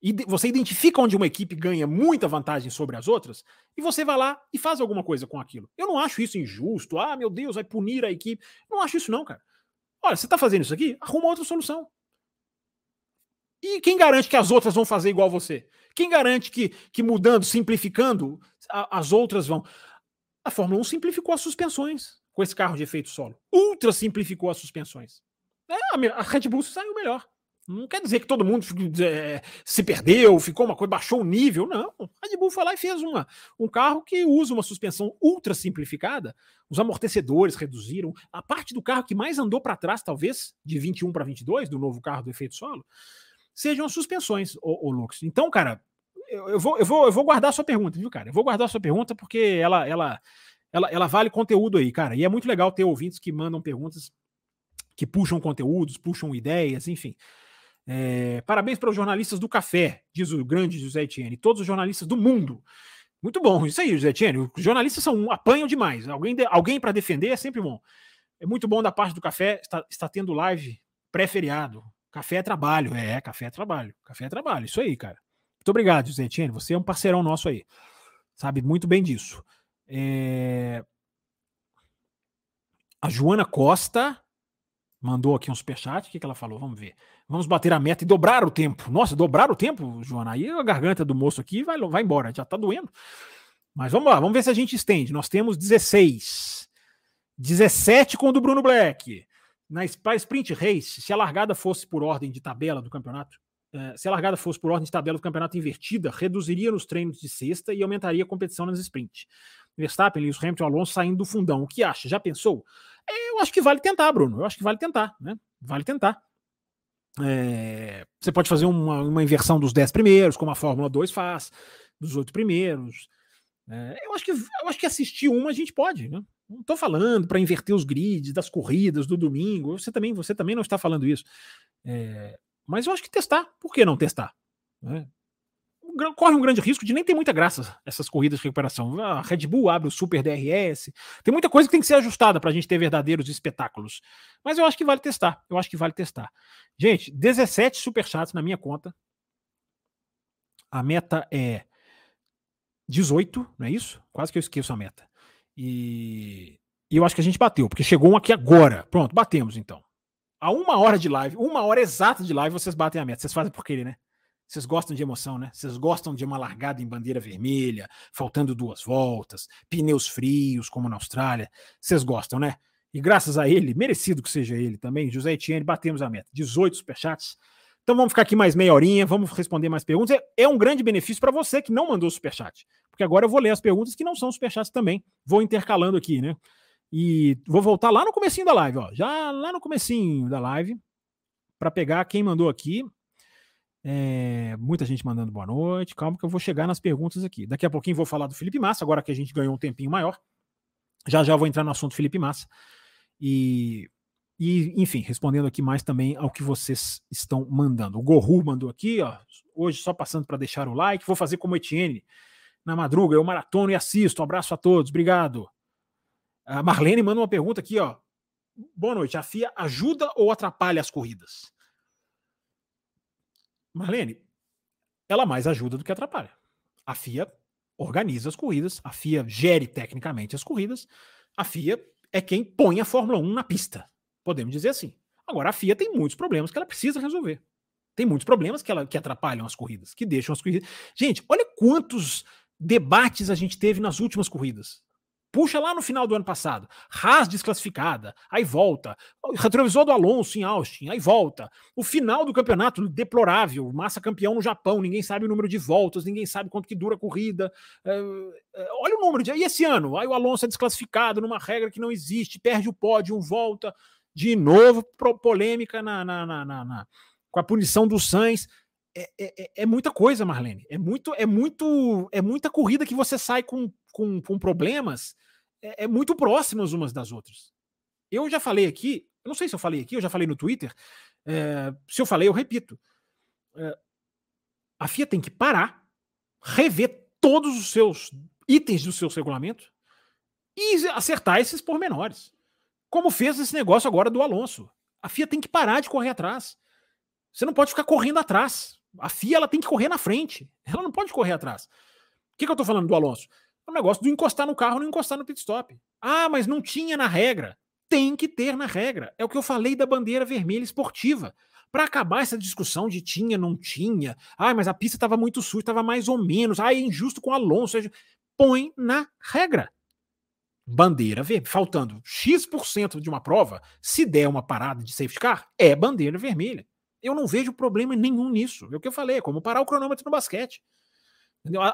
E você identifica onde uma equipe ganha muita vantagem sobre as outras e você vai lá e faz alguma coisa com aquilo. Eu não acho isso injusto. Ah, meu Deus, vai punir a equipe. não acho isso, não, cara. Olha, você está fazendo isso aqui? Arruma outra solução. E quem garante que as outras vão fazer igual você? Quem garante que, que mudando, simplificando, a, as outras vão? A Fórmula 1 simplificou as suspensões com esse carro de efeito solo. Ultra simplificou as suspensões. É, a Red Bull saiu melhor. Não quer dizer que todo mundo é, se perdeu, ficou uma coisa, baixou o nível. Não. A Red Bull foi lá e fez uma, um carro que usa uma suspensão ultra simplificada. Os amortecedores reduziram. A parte do carro que mais andou para trás, talvez, de 21 para 22, do novo carro do efeito solo, sejam as suspensões, o, o Lux. Então, cara, eu, eu, vou, eu, vou, eu vou guardar a sua pergunta, viu, cara? Eu vou guardar a sua pergunta porque ela, ela, ela, ela vale conteúdo aí, cara. E é muito legal ter ouvintes que mandam perguntas, que puxam conteúdos, puxam ideias, enfim. É, parabéns para os jornalistas do café, diz o grande José Etienne, todos os jornalistas do mundo. Muito bom, isso aí, José Etienne. Os jornalistas são apanham demais. Alguém, de, alguém para defender é sempre bom. É muito bom da parte do café, está, está tendo live pré-feriado. Café é trabalho, é, café é trabalho, café é trabalho, isso aí, cara. Muito obrigado, José Etienne. Você é um parceirão nosso aí. Sabe muito bem disso. É... A Joana Costa mandou aqui um superchat. O que, que ela falou? Vamos ver. Vamos bater a meta e dobrar o tempo. Nossa, dobrar o tempo, Joana. Aí a garganta do moço aqui vai, vai embora. Já tá doendo. Mas vamos lá, vamos ver se a gente estende. Nós temos 16. 17 com o do Bruno Black. Na Sprint Race, se a largada fosse por ordem de tabela do campeonato, se a largada fosse por ordem de tabela do campeonato invertida, reduziria nos treinos de sexta e aumentaria a competição nas sprint. Verstappen, Lewis Hamilton Alonso saindo do fundão. O que acha? Já pensou? Eu acho que vale tentar, Bruno. Eu acho que vale tentar, né? Vale tentar. É, você pode fazer uma, uma, inversão dos 10 primeiros, como a Fórmula 2 faz, dos oito primeiros. É, eu, acho que, eu acho que assistir uma a gente pode, né? Não estou falando para inverter os grids das corridas do domingo. Você também, você também não está falando isso. É, mas eu acho que testar. Por que não testar? Né? corre um grande risco de nem ter muita graça essas corridas de recuperação. A Red Bull abre o Super DRS. Tem muita coisa que tem que ser ajustada para a gente ter verdadeiros espetáculos. Mas eu acho que vale testar. Eu acho que vale testar. Gente, 17 superchats na minha conta. A meta é 18, não é isso? Quase que eu esqueço a meta. E, e eu acho que a gente bateu, porque chegou um aqui agora. Pronto, batemos então. A uma hora de live, uma hora exata de live, vocês batem a meta. Vocês fazem por querer, né? Vocês gostam de emoção, né? Vocês gostam de uma largada em bandeira vermelha, faltando duas voltas, pneus frios, como na Austrália. Vocês gostam, né? E graças a ele, merecido que seja ele também, José Etienne, batemos a meta. 18 superchats. Então vamos ficar aqui mais meia horinha, vamos responder mais perguntas. É, é um grande benefício para você que não mandou superchat, porque agora eu vou ler as perguntas que não são superchats também. Vou intercalando aqui, né? E vou voltar lá no comecinho da live, ó. Já lá no comecinho da live, para pegar quem mandou aqui. É, muita gente mandando boa noite. Calma que eu vou chegar nas perguntas aqui. Daqui a pouquinho vou falar do Felipe Massa, agora que a gente ganhou um tempinho maior. Já já vou entrar no assunto Felipe Massa. E, e enfim, respondendo aqui mais também ao que vocês estão mandando. O Gorru mandou aqui, ó. Hoje só passando para deixar o like. Vou fazer como Etienne. Na madruga, eu maratono e assisto. Um abraço a todos. Obrigado. A Marlene manda uma pergunta aqui, ó. Boa noite. A FIA ajuda ou atrapalha as corridas? Marlene, ela mais ajuda do que atrapalha. A FIA organiza as corridas, a FIA gere tecnicamente as corridas, a FIA é quem põe a Fórmula 1 na pista. Podemos dizer assim. Agora, a FIA tem muitos problemas que ela precisa resolver. Tem muitos problemas que, ela, que atrapalham as corridas, que deixam as corridas. Gente, olha quantos debates a gente teve nas últimas corridas. Puxa lá no final do ano passado. Haas desclassificada, aí volta. O retrovisor do Alonso em Austin, aí volta. O final do campeonato deplorável. Massa campeão no Japão, ninguém sabe o número de voltas, ninguém sabe quanto que dura a corrida. É, é, olha o número de. E esse ano? Aí o Alonso é desclassificado numa regra que não existe, perde o pódio, volta. De novo, polêmica na, na, na, na com a punição do Sainz. É, é, é, é, muita coisa, Marlene. É muito, é muito, é muita corrida que você sai com, com, com problemas é, é, muito próximas umas das outras. Eu já falei aqui, não sei se eu falei aqui, eu já falei no Twitter. É, se eu falei, eu repito. É, a FIA tem que parar, rever todos os seus itens do seu regulamento e acertar esses pormenores. Como fez esse negócio agora do Alonso. A FIA tem que parar de correr atrás. Você não pode ficar correndo atrás. A FIA ela tem que correr na frente. Ela não pode correr atrás. O que, que eu estou falando do Alonso? É o negócio do encostar no carro não encostar no pit stop. Ah, mas não tinha na regra. Tem que ter na regra. É o que eu falei da bandeira vermelha esportiva. Para acabar essa discussão de tinha, não tinha. Ah, mas a pista estava muito suja, estava mais ou menos. Ah, é injusto com o Alonso. Põe na regra. Bandeira vermelha. Faltando X% de uma prova, se der uma parada de safety car, é bandeira vermelha. Eu não vejo problema nenhum nisso. É o que eu falei, é como parar o cronômetro no basquete.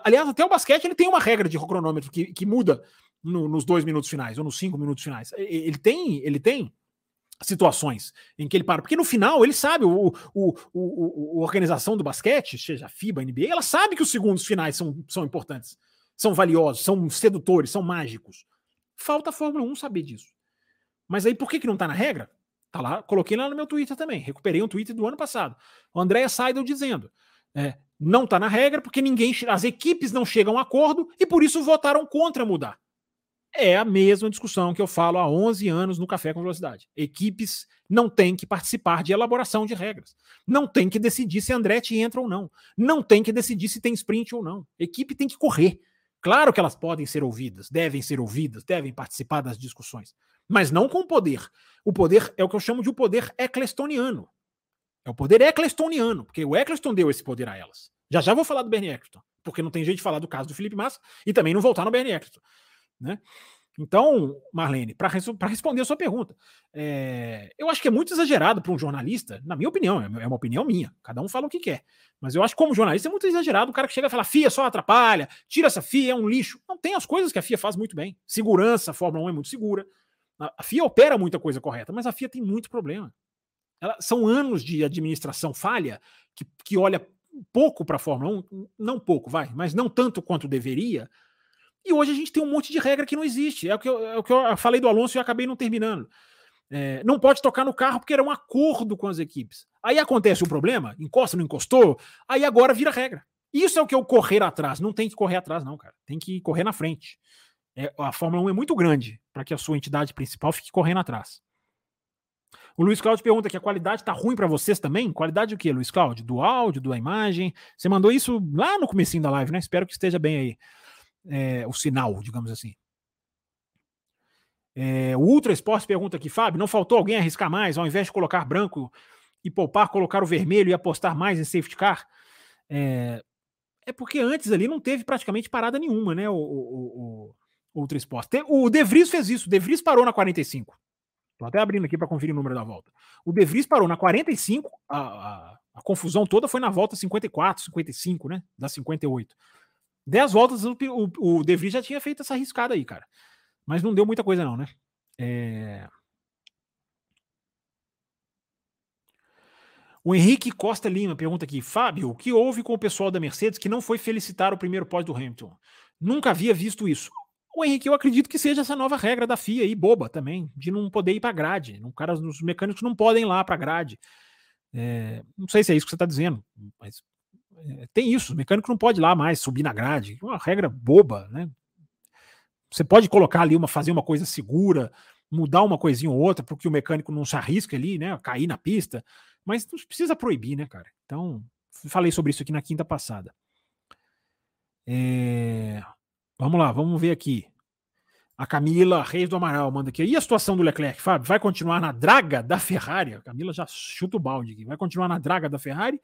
Aliás, até o basquete ele tem uma regra de cronômetro que, que muda no, nos dois minutos finais ou nos cinco minutos finais. Ele tem, ele tem situações em que ele para, porque no final ele sabe, o, o, o, o organização do basquete, seja a FIBA, a NBA, ela sabe que os segundos finais são, são importantes, são valiosos, são sedutores, são mágicos. Falta a Fórmula 1 saber disso. Mas aí por que, que não tá na regra? Tá lá, coloquei lá no meu Twitter também. Recuperei um Twitter do ano passado. O Andréa Seidel dizendo: é, não está na regra porque ninguém, as equipes não chegam a acordo e por isso votaram contra mudar. É a mesma discussão que eu falo há 11 anos no Café com Velocidade. Equipes não têm que participar de elaboração de regras. Não tem que decidir se Andretti entra ou não. Não tem que decidir se tem sprint ou não. Equipe tem que correr. Claro que elas podem ser ouvidas, devem ser ouvidas, devem participar das discussões, mas não com poder. O poder é o que eu chamo de o poder eclestoniano. É o poder Ecclestoniano, porque o Eccleston deu esse poder a elas. Já já vou falar do Bernie Eccleston, porque não tem jeito de falar do caso do Felipe Massa e também não voltar no Bernie Eccleston. Né? Então, Marlene, para responder a sua pergunta, é, eu acho que é muito exagerado para um jornalista, na minha opinião, é, é uma opinião minha, cada um fala o que quer. Mas eu acho que, como jornalista, é muito exagerado o cara que chega e fala: FIA só atrapalha, tira essa FIA, é um lixo. Não, tem as coisas que a FIA faz muito bem. Segurança, a Fórmula 1 é muito segura. A FIA opera muita coisa correta, mas a FIA tem muito problema. Ela, são anos de administração falha que, que olha pouco para a Fórmula 1, não pouco, vai, mas não tanto quanto deveria e hoje a gente tem um monte de regra que não existe. É o que eu, é o que eu falei do Alonso e acabei não terminando. É, não pode tocar no carro porque era um acordo com as equipes. Aí acontece o problema, encosta, não encostou, aí agora vira regra. Isso é o que eu correr atrás. Não tem que correr atrás, não, cara. Tem que correr na frente. É, a Fórmula 1 é muito grande para que a sua entidade principal fique correndo atrás. O Luiz Cláudio pergunta que a qualidade tá ruim para vocês também? Qualidade o quê, Luiz Cláudio? Do áudio, da imagem? Você mandou isso lá no comecinho da live, né? Espero que esteja bem aí é, o sinal, digamos assim. É, o Ultra Esporte pergunta aqui, Fábio, não faltou alguém arriscar mais, ao invés de colocar branco e poupar, colocar o vermelho e apostar mais em safety car? É, é porque antes ali não teve praticamente parada nenhuma, né? O, o, o Ultra Esporte. O De Vries fez isso, o De Vries parou na 45. Estou até abrindo aqui para conferir o número da volta. O De Vries parou na 45, a, a, a confusão toda foi na volta 54, 55, né? Da 58. 10 voltas, o, o De Vries já tinha feito essa arriscada aí, cara. Mas não deu muita coisa, não, né? É... O Henrique Costa Lima pergunta aqui: Fábio, o que houve com o pessoal da Mercedes que não foi felicitar o primeiro pódio do Hamilton? Nunca havia visto isso. O Henrique, eu acredito que seja essa nova regra da FIA aí, boba também, de não poder ir para grade. Um cara, os mecânicos não podem ir lá para grade. É, não sei se é isso que você está dizendo, mas é, tem isso, o mecânico não pode ir lá mais subir na grade, uma regra boba, né? Você pode colocar ali uma, fazer uma coisa segura, mudar uma coisinha ou outra, porque o mecânico não se arrisca ali, né? Cair na pista, mas não precisa proibir, né, cara? Então, falei sobre isso aqui na quinta passada. É... Vamos lá, vamos ver aqui. A Camila Reis do Amaral manda aqui. E a situação do Leclerc, Fábio? Vai continuar na draga da Ferrari? A Camila já chuta o balde aqui. Vai continuar na draga da Ferrari?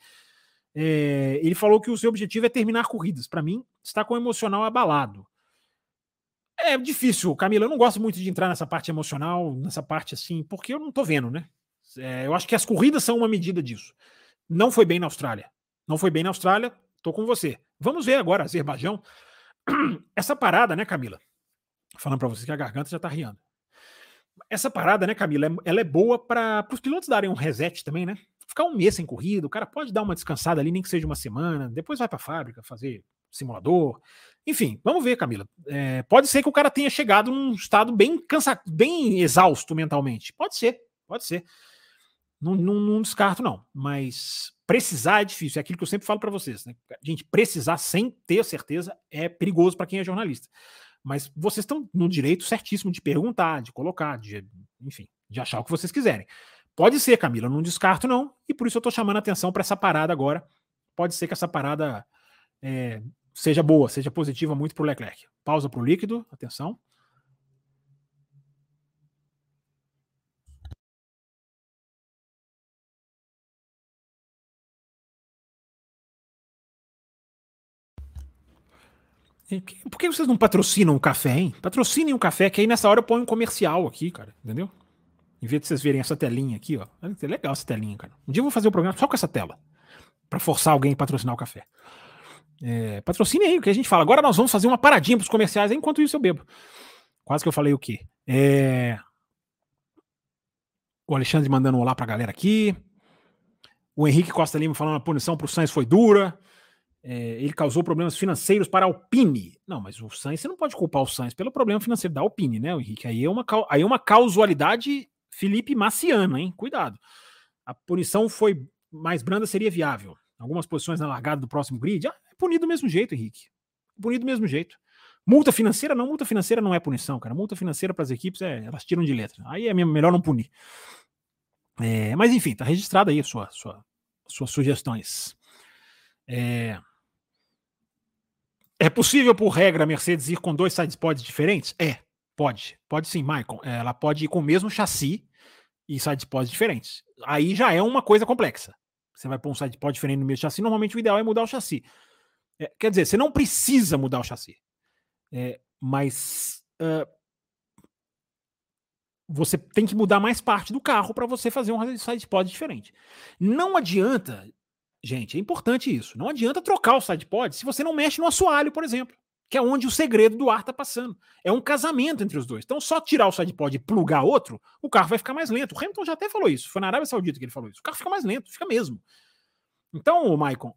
É, ele falou que o seu objetivo é terminar corridas. Para mim, está com o emocional abalado. É difícil, Camila. Eu não gosto muito de entrar nessa parte emocional, nessa parte assim, porque eu não tô vendo, né? É, eu acho que as corridas são uma medida disso. Não foi bem na Austrália. Não foi bem na Austrália. Tô com você. Vamos ver agora, Azerbaijão. Essa parada, né, Camila? Falando para vocês que a garganta já tá riando. Essa parada, né, Camila, é, ela é boa para os pilotos darem um reset também, né? ficar um mês sem corrida, o cara pode dar uma descansada ali, nem que seja uma semana, depois vai para a fábrica fazer simulador. Enfim, vamos ver, Camila. É, pode ser que o cara tenha chegado num estado bem cansado, bem exausto mentalmente. Pode ser, pode ser. Não, não, não, descarto, não. Mas precisar é difícil. É aquilo que eu sempre falo para vocês. Né? Gente, precisar sem ter certeza é perigoso para quem é jornalista. Mas vocês estão no direito certíssimo de perguntar, de colocar, de, enfim, de achar o que vocês quiserem. Pode ser, Camila, não descarto não, e por isso eu estou chamando a atenção para essa parada agora. Pode ser que essa parada é, seja boa, seja positiva muito para o Leclerc. Pausa para o líquido, atenção. Por que vocês não patrocinam o café, hein? Patrocinem o café, que aí nessa hora eu ponho um comercial aqui, cara. Entendeu? Em vez de vocês verem essa telinha aqui, ó. É legal essa telinha, cara. Um dia eu vou fazer o programa só com essa tela. para forçar alguém a patrocinar o café. É, patrocine aí o que a gente fala. Agora nós vamos fazer uma paradinha pros comerciais, enquanto isso eu bebo. Quase que eu falei o quê? É... O Alexandre mandando um olá pra galera aqui. O Henrique Costa Lima falando a punição pro Sainz foi dura. É, ele causou problemas financeiros para a Alpine. Não, mas o Sainz, você não pode culpar o Sainz pelo problema financeiro da Alpine, né, Henrique? Aí é uma, aí é uma causalidade Felipe Maciano, hein? Cuidado. A punição foi mais branda, seria viável. Algumas posições na largada do próximo grid, ah, é punido do mesmo jeito, Henrique. Punido do mesmo jeito. Multa financeira, não, multa financeira não é punição, cara. Multa financeira para as equipes, é, elas tiram de letra. Aí é melhor não punir. É, mas enfim, tá registrada aí sua, sua, suas sugestões. É, é possível, por regra, a Mercedes ir com dois sidepods diferentes? É. Pode, pode sim, Michael. Ela pode ir com o mesmo chassi e sidepods diferentes. Aí já é uma coisa complexa. Você vai pôr um sidepod diferente no mesmo chassi, normalmente o ideal é mudar o chassi. É, quer dizer, você não precisa mudar o chassi. É, mas uh, você tem que mudar mais parte do carro para você fazer um side pod diferente. Não adianta, gente, é importante isso. Não adianta trocar o side pod se você não mexe no assoalho, por exemplo, que é onde o segredo do ar está passando. É um casamento entre os dois. Então, só tirar o side pod e plugar outro, o carro vai ficar mais lento. O Hamilton já até falou isso. Foi na Arábia Saudita que ele falou isso. O carro fica mais lento, fica mesmo. Então, Maicon,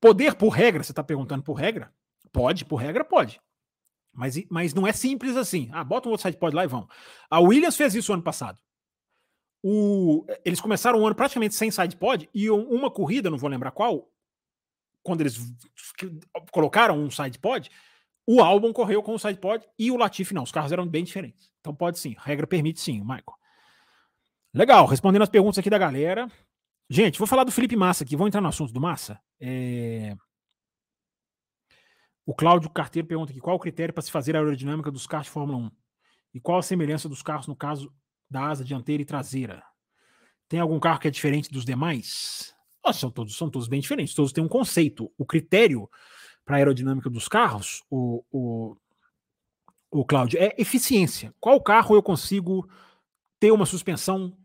poder por regra, você está perguntando por regra? Pode, por regra pode. Mas, mas não é simples assim. Ah, bota um outro side pod lá e vão. A Williams fez isso ano passado. O, eles começaram o ano praticamente sem side pod e uma corrida, não vou lembrar qual, quando eles colocaram um side pod, o álbum correu com o side pod e o Latifi não. Os carros eram bem diferentes. Então pode sim. A regra permite sim, Michael. Legal. Respondendo as perguntas aqui da galera. Gente, vou falar do Felipe Massa aqui. Vamos entrar no assunto do Massa? É... O Cláudio Carteiro pergunta aqui: qual o critério para se fazer a aerodinâmica dos carros de Fórmula 1? E qual a semelhança dos carros no caso da asa dianteira e traseira? Tem algum carro que é diferente dos demais? Nossa, são todos, são todos bem diferentes, todos têm um conceito. O critério para a aerodinâmica dos carros, o, o, o Cláudio, é eficiência. Qual carro eu consigo ter uma suspensão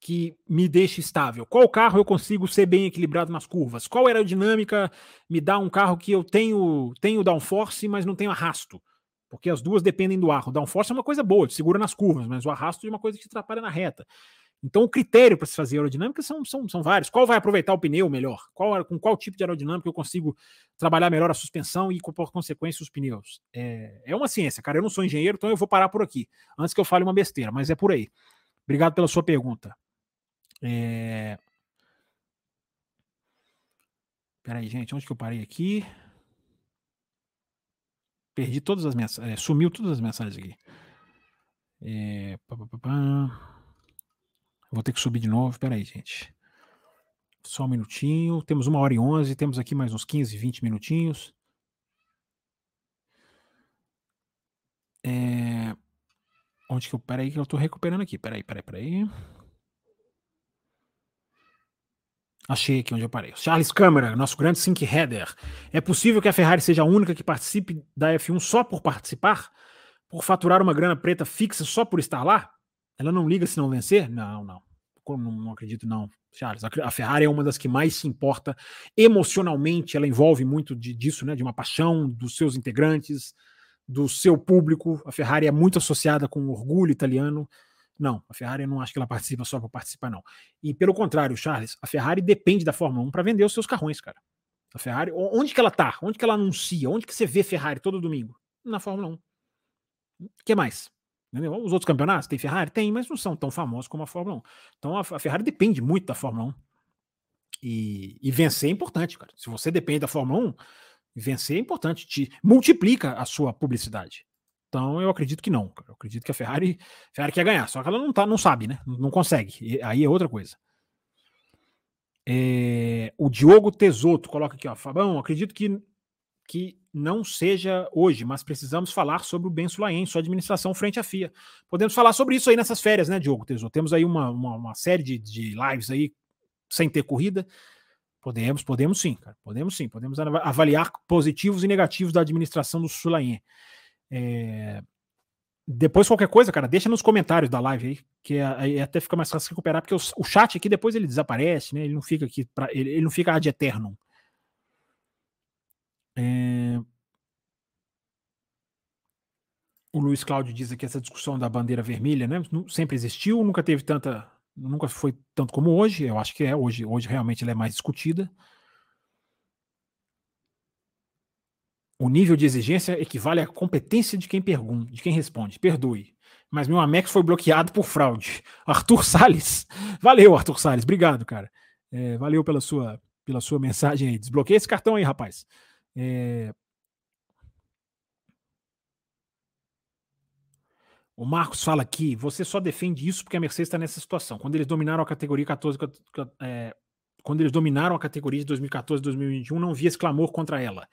que me deixe estável? Qual carro eu consigo ser bem equilibrado nas curvas? Qual aerodinâmica me dá um carro que eu tenho, tenho downforce, mas não tenho arrasto? Porque as duas dependem do ar. O downforce é uma coisa boa, te segura nas curvas, mas o arrasto é uma coisa que te atrapalha na reta. Então, o critério para se fazer aerodinâmica são, são, são vários. Qual vai aproveitar o pneu melhor? Qual, com qual tipo de aerodinâmica eu consigo trabalhar melhor a suspensão e, por consequência, os pneus? É, é uma ciência, cara. Eu não sou engenheiro, então eu vou parar por aqui, antes que eu fale uma besteira, mas é por aí. Obrigado pela sua pergunta. É... Peraí, gente, onde que eu parei aqui? Perdi todas as mensagens. É, sumiu todas as mensagens aqui. É... Vou ter que subir de novo. Peraí, gente. Só um minutinho. Temos uma hora e onze. Temos aqui mais uns 15, 20 minutinhos. É... Onde que eu. Peraí, que eu tô recuperando aqui. Peraí, peraí, peraí. Achei aqui onde eu parei. Charles Câmara, nosso grande sync header. É possível que a Ferrari seja a única que participe da F1 só por participar? Por faturar uma grana preta fixa só por estar lá? Ela não liga se não vencer? Não, não. Não, não acredito, não. Charles, a Ferrari é uma das que mais se importa emocionalmente, ela envolve muito de, disso, né? De uma paixão dos seus integrantes, do seu público. A Ferrari é muito associada com o orgulho italiano. Não, a Ferrari não acho que ela participa só para participar, não. E pelo contrário, Charles, a Ferrari depende da Fórmula 1 para vender os seus carrões, cara. A Ferrari, onde que ela tá? Onde que ela anuncia? Onde que você vê Ferrari todo domingo? Na Fórmula 1. O que mais? Entendeu? Os outros campeonatos tem Ferrari? Tem, mas não são tão famosos como a Fórmula 1. Então a, Ferrari depende muito da Fórmula 1. E, e vencer é importante, cara. Se você depende da Fórmula 1, vencer é importante, te multiplica a sua publicidade. Então eu acredito que não. Eu acredito que a Ferrari, a Ferrari quer ganhar, só que ela não, tá, não sabe, né? Não consegue. E aí é outra coisa. É, o Diogo Tesoto coloca aqui, ó, Fabão, acredito que, que não seja hoje, mas precisamos falar sobre o Ben Sulaim, sua administração frente à FIA. Podemos falar sobre isso aí nessas férias, né, Diogo Tesoto? Temos aí uma, uma, uma série de, de lives aí sem ter corrida. Podemos, podemos sim, cara. Podemos sim. Podemos avaliar positivos e negativos da administração do Sulaim. É... Depois, qualquer coisa, cara, deixa nos comentários da live aí, que aí até fica mais fácil recuperar, porque o, chat aqui depois ele desaparece, né? Ele não fica aqui, pra, ele, ele não fica ad eterno. É... O Luiz Cláudio diz aqui essa discussão da bandeira vermelha, né? Sempre existiu, nunca teve tanta, nunca foi tanto como hoje. Eu acho que é hoje, hoje realmente ela é mais discutida. O nível de exigência equivale à competência de quem pergunta, de quem responde. Perdoe. Mas meu Amex foi bloqueado por fraude. Arthur Sales. Valeu, Arthur Sales. Obrigado, cara. É, valeu pela sua, pela sua mensagem aí. Desbloqueia esse cartão aí, rapaz. É... O Marcos fala aqui: você só defende isso porque a Mercedes está nessa situação. Quando eles dominaram a categoria 14, é, quando eles dominaram a categoria de 2014 2021, não vi esse clamor contra ela.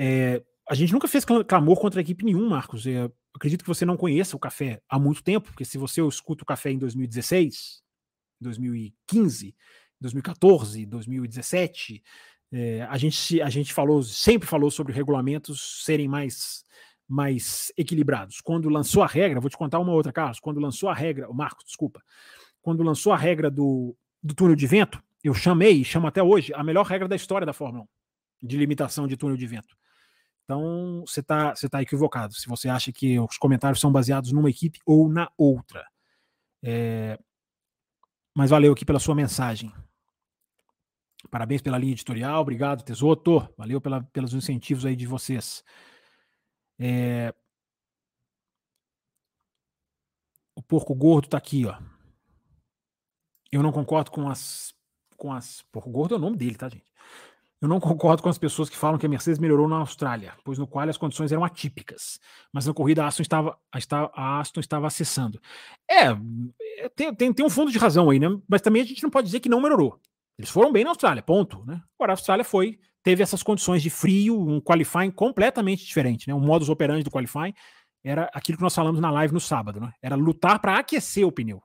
É, a gente nunca fez clamor contra a equipe nenhum, Marcos. Eu acredito que você não conheça o café há muito tempo, porque se você escuta o café em 2016, 2015, 2014, 2017, é, a, gente, a gente falou, sempre falou sobre regulamentos serem mais mais equilibrados. Quando lançou a regra, vou te contar uma outra, Carlos. Quando lançou a regra, o Marcos, desculpa. Quando lançou a regra do, do túnel de vento, eu chamei, e chamo até hoje, a melhor regra da história da Fórmula 1, de limitação de túnel de vento. Então, você está você tá equivocado se você acha que os comentários são baseados numa equipe ou na outra. É... Mas valeu aqui pela sua mensagem. Parabéns pela linha editorial, obrigado, Tesoto. Valeu pela, pelos incentivos aí de vocês. É... O porco gordo está aqui, ó. Eu não concordo com as. Com as. Porco gordo é o nome dele, tá, gente? Eu não concordo com as pessoas que falam que a Mercedes melhorou na Austrália, pois no qual as condições eram atípicas. Mas na corrida a Aston estava, a Aston estava acessando. É, é, tem, tem, tem um fundo de razão aí, né? Mas também a gente não pode dizer que não melhorou. Eles foram bem na Austrália, ponto. Né? Agora a Austrália foi, teve essas condições de frio, um qualifying completamente diferente. Né? O modus operandi do qualifying era aquilo que nós falamos na live no sábado, né? Era lutar para aquecer o pneu.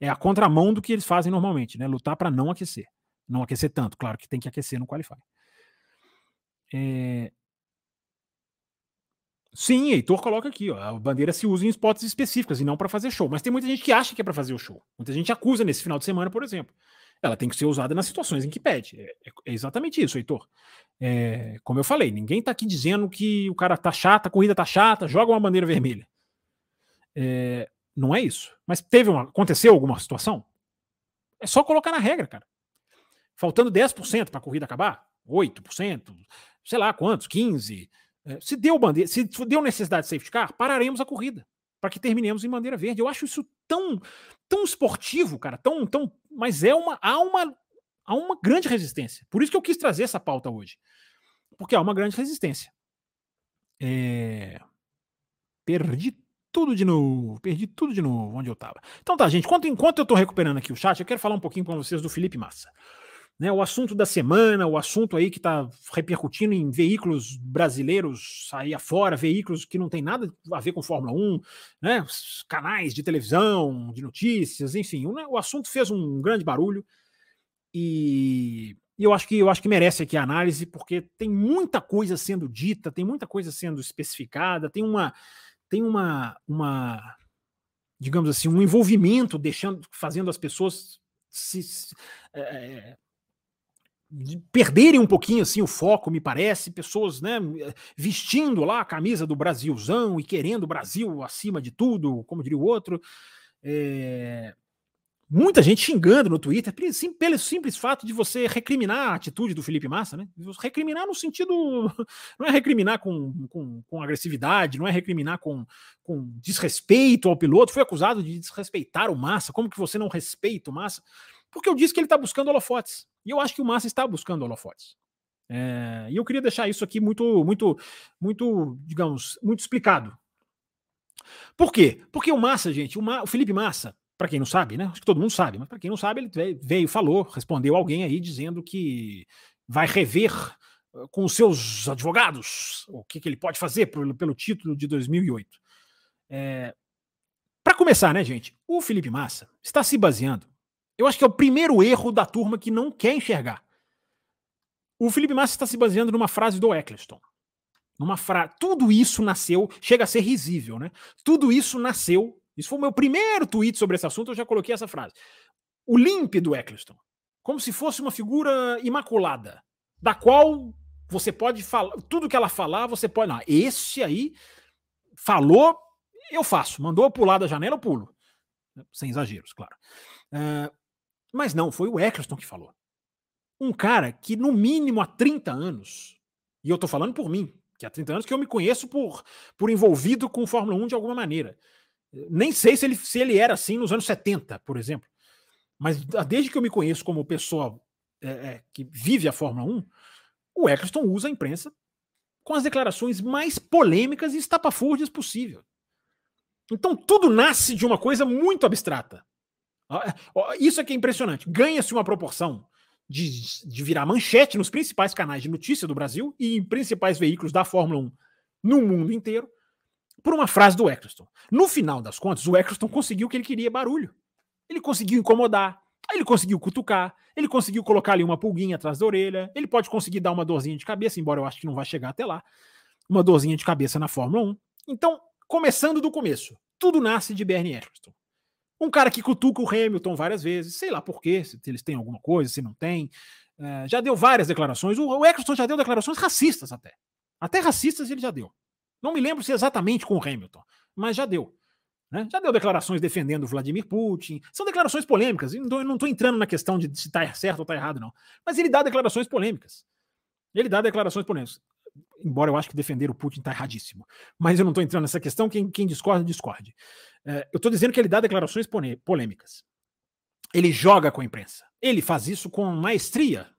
É a contramão do que eles fazem normalmente, né? Lutar para não aquecer. Não aquecer tanto, claro que tem que aquecer no qualify. É... Sim, Heitor coloca aqui, ó, a bandeira se usa em spots específicas e não para fazer show. Mas tem muita gente que acha que é para fazer o show. Muita gente acusa nesse final de semana, por exemplo. Ela tem que ser usada nas situações em que pede. É, é, é exatamente isso, Heitor. É, como eu falei, ninguém está aqui dizendo que o cara tá chato, a corrida tá chata, joga uma bandeira vermelha. É, não é isso. Mas teve uma, aconteceu alguma situação? É só colocar na regra, cara faltando 10% para a corrida acabar, 8%, sei lá quantos, 15%. É, se deu bandeira, se deu necessidade de safety car, pararemos a corrida para que terminemos em bandeira verde. Eu acho isso tão tão esportivo, cara, tão tão, mas é uma há uma há uma grande resistência. Por isso que eu quis trazer essa pauta hoje. Porque há uma grande resistência. É... Perdi tudo de novo. Perdi tudo de novo onde eu estava. Então tá, gente. Enquanto, enquanto eu estou recuperando aqui o chat, eu quero falar um pouquinho com vocês do Felipe Massa. Né, o assunto da semana, o assunto aí que está repercutindo em veículos brasileiros aí afora, veículos que não tem nada a ver com Fórmula 1, né, canais de televisão, de notícias, enfim, o, o assunto fez um grande barulho e, e, eu acho que eu acho que merece aqui a análise porque tem muita coisa sendo dita, tem muita coisa sendo especificada, tem uma tem uma uma digamos assim um envolvimento deixando fazendo as pessoas se, é, perderem um pouquinho assim o foco, me parece, pessoas né, vestindo lá a camisa do Brasilzão e querendo o Brasil acima de tudo, como diria o outro. É... Muita gente xingando no Twitter, pelo simples fato de você recriminar a atitude do Felipe Massa, né? Recriminar no sentido. Não é recriminar com, com, com agressividade, não é recriminar com, com desrespeito ao piloto. Foi acusado de desrespeitar o Massa. Como que você não respeita o Massa? Porque eu disse que ele está buscando holofotes. E eu acho que o Massa está buscando holofotes. É, e eu queria deixar isso aqui muito, muito, muito, digamos, muito explicado. Por quê? Porque o Massa, gente, o, Ma, o Felipe Massa, para quem não sabe, né? Acho que todo mundo sabe, mas para quem não sabe, ele veio, falou, respondeu alguém aí dizendo que vai rever com os seus advogados o que, que ele pode fazer pelo, pelo título de 2008. É, para começar, né, gente? O Felipe Massa está se baseando eu acho que é o primeiro erro da turma que não quer enxergar. O Felipe Massa está se baseando numa frase do Eccleston. Numa frase. Tudo isso nasceu, chega a ser risível, né? Tudo isso nasceu. Isso foi o meu primeiro tweet sobre esse assunto, eu já coloquei essa frase. O limpe do Eccleston. Como se fosse uma figura imaculada, da qual você pode falar. Tudo que ela falar, você pode. Não, esse aí falou, eu faço. Mandou pular da janela, eu pulo. Sem exageros, claro. Uh, mas não, foi o Eccleston que falou. Um cara que, no mínimo, há 30 anos, e eu tô falando por mim, que há 30 anos que eu me conheço por, por envolvido com Fórmula 1 de alguma maneira. Nem sei se ele, se ele era assim nos anos 70, por exemplo. Mas desde que eu me conheço como pessoa é, é, que vive a Fórmula 1, o Eccleston usa a imprensa com as declarações mais polêmicas e estapafúrdias possível. Então tudo nasce de uma coisa muito abstrata. Isso aqui é impressionante. Ganha-se uma proporção de, de virar manchete nos principais canais de notícia do Brasil e em principais veículos da Fórmula 1 no mundo inteiro por uma frase do Eccleston. No final das contas, o Eccleston conseguiu o que ele queria, barulho. Ele conseguiu incomodar, ele conseguiu cutucar, ele conseguiu colocar ali uma pulguinha atrás da orelha, ele pode conseguir dar uma dorzinha de cabeça, embora eu acho que não vai chegar até lá. Uma dorzinha de cabeça na Fórmula 1. Então, começando do começo, tudo nasce de Bernie Eccleston. Um cara que cutuca o Hamilton várias vezes, sei lá por quê, se eles têm alguma coisa, se não tem. É, já deu várias declarações. O, o Eccleston já deu declarações racistas até. Até racistas ele já deu. Não me lembro se exatamente com o Hamilton, mas já deu. Né? Já deu declarações defendendo Vladimir Putin. São declarações polêmicas. Eu não estou entrando na questão de se está certo ou está errado, não. Mas ele dá declarações polêmicas. Ele dá declarações polêmicas. Embora eu acho que defender o Putin está erradíssimo. Mas eu não estou entrando nessa questão. Quem, quem discorda, discorde. É, eu estou dizendo que ele dá declarações polêmicas. Ele joga com a imprensa. Ele faz isso com maestria.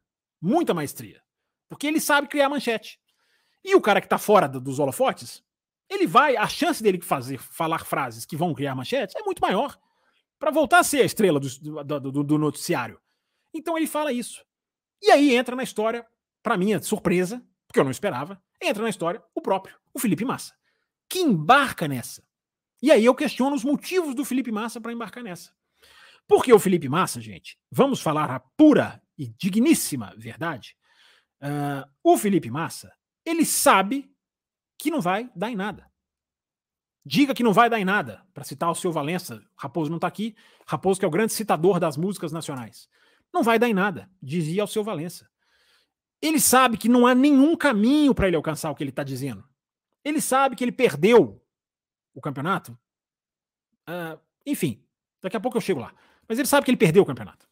Muita maestria. Porque ele sabe criar manchete. E o cara que está fora do, dos holofotes, ele vai, a chance dele fazer, falar frases que vão criar manchetes é muito maior para voltar a ser a estrela do, do, do, noticiário. Então ele fala isso. E aí entra na história, para minha surpresa, porque eu não esperava, entra na história o próprio, o Felipe Massa, que embarca nessa. E aí eu questiono os motivos do Felipe Massa para embarcar nessa. Porque o Felipe Massa, gente, vamos falar a pura e digníssima verdade. Uh, o Felipe Massa ele sabe que não vai dar em nada. Diga que não vai dar em nada, para citar o seu Valença. Raposo não está aqui. Raposo, que é o grande citador das músicas nacionais. Não vai dar em nada, dizia o seu Valença. Ele sabe que não há nenhum caminho para ele alcançar o que ele está dizendo. Ele sabe que ele perdeu o campeonato. Uh, enfim, daqui a pouco eu chego lá. Mas ele sabe que ele perdeu o campeonato.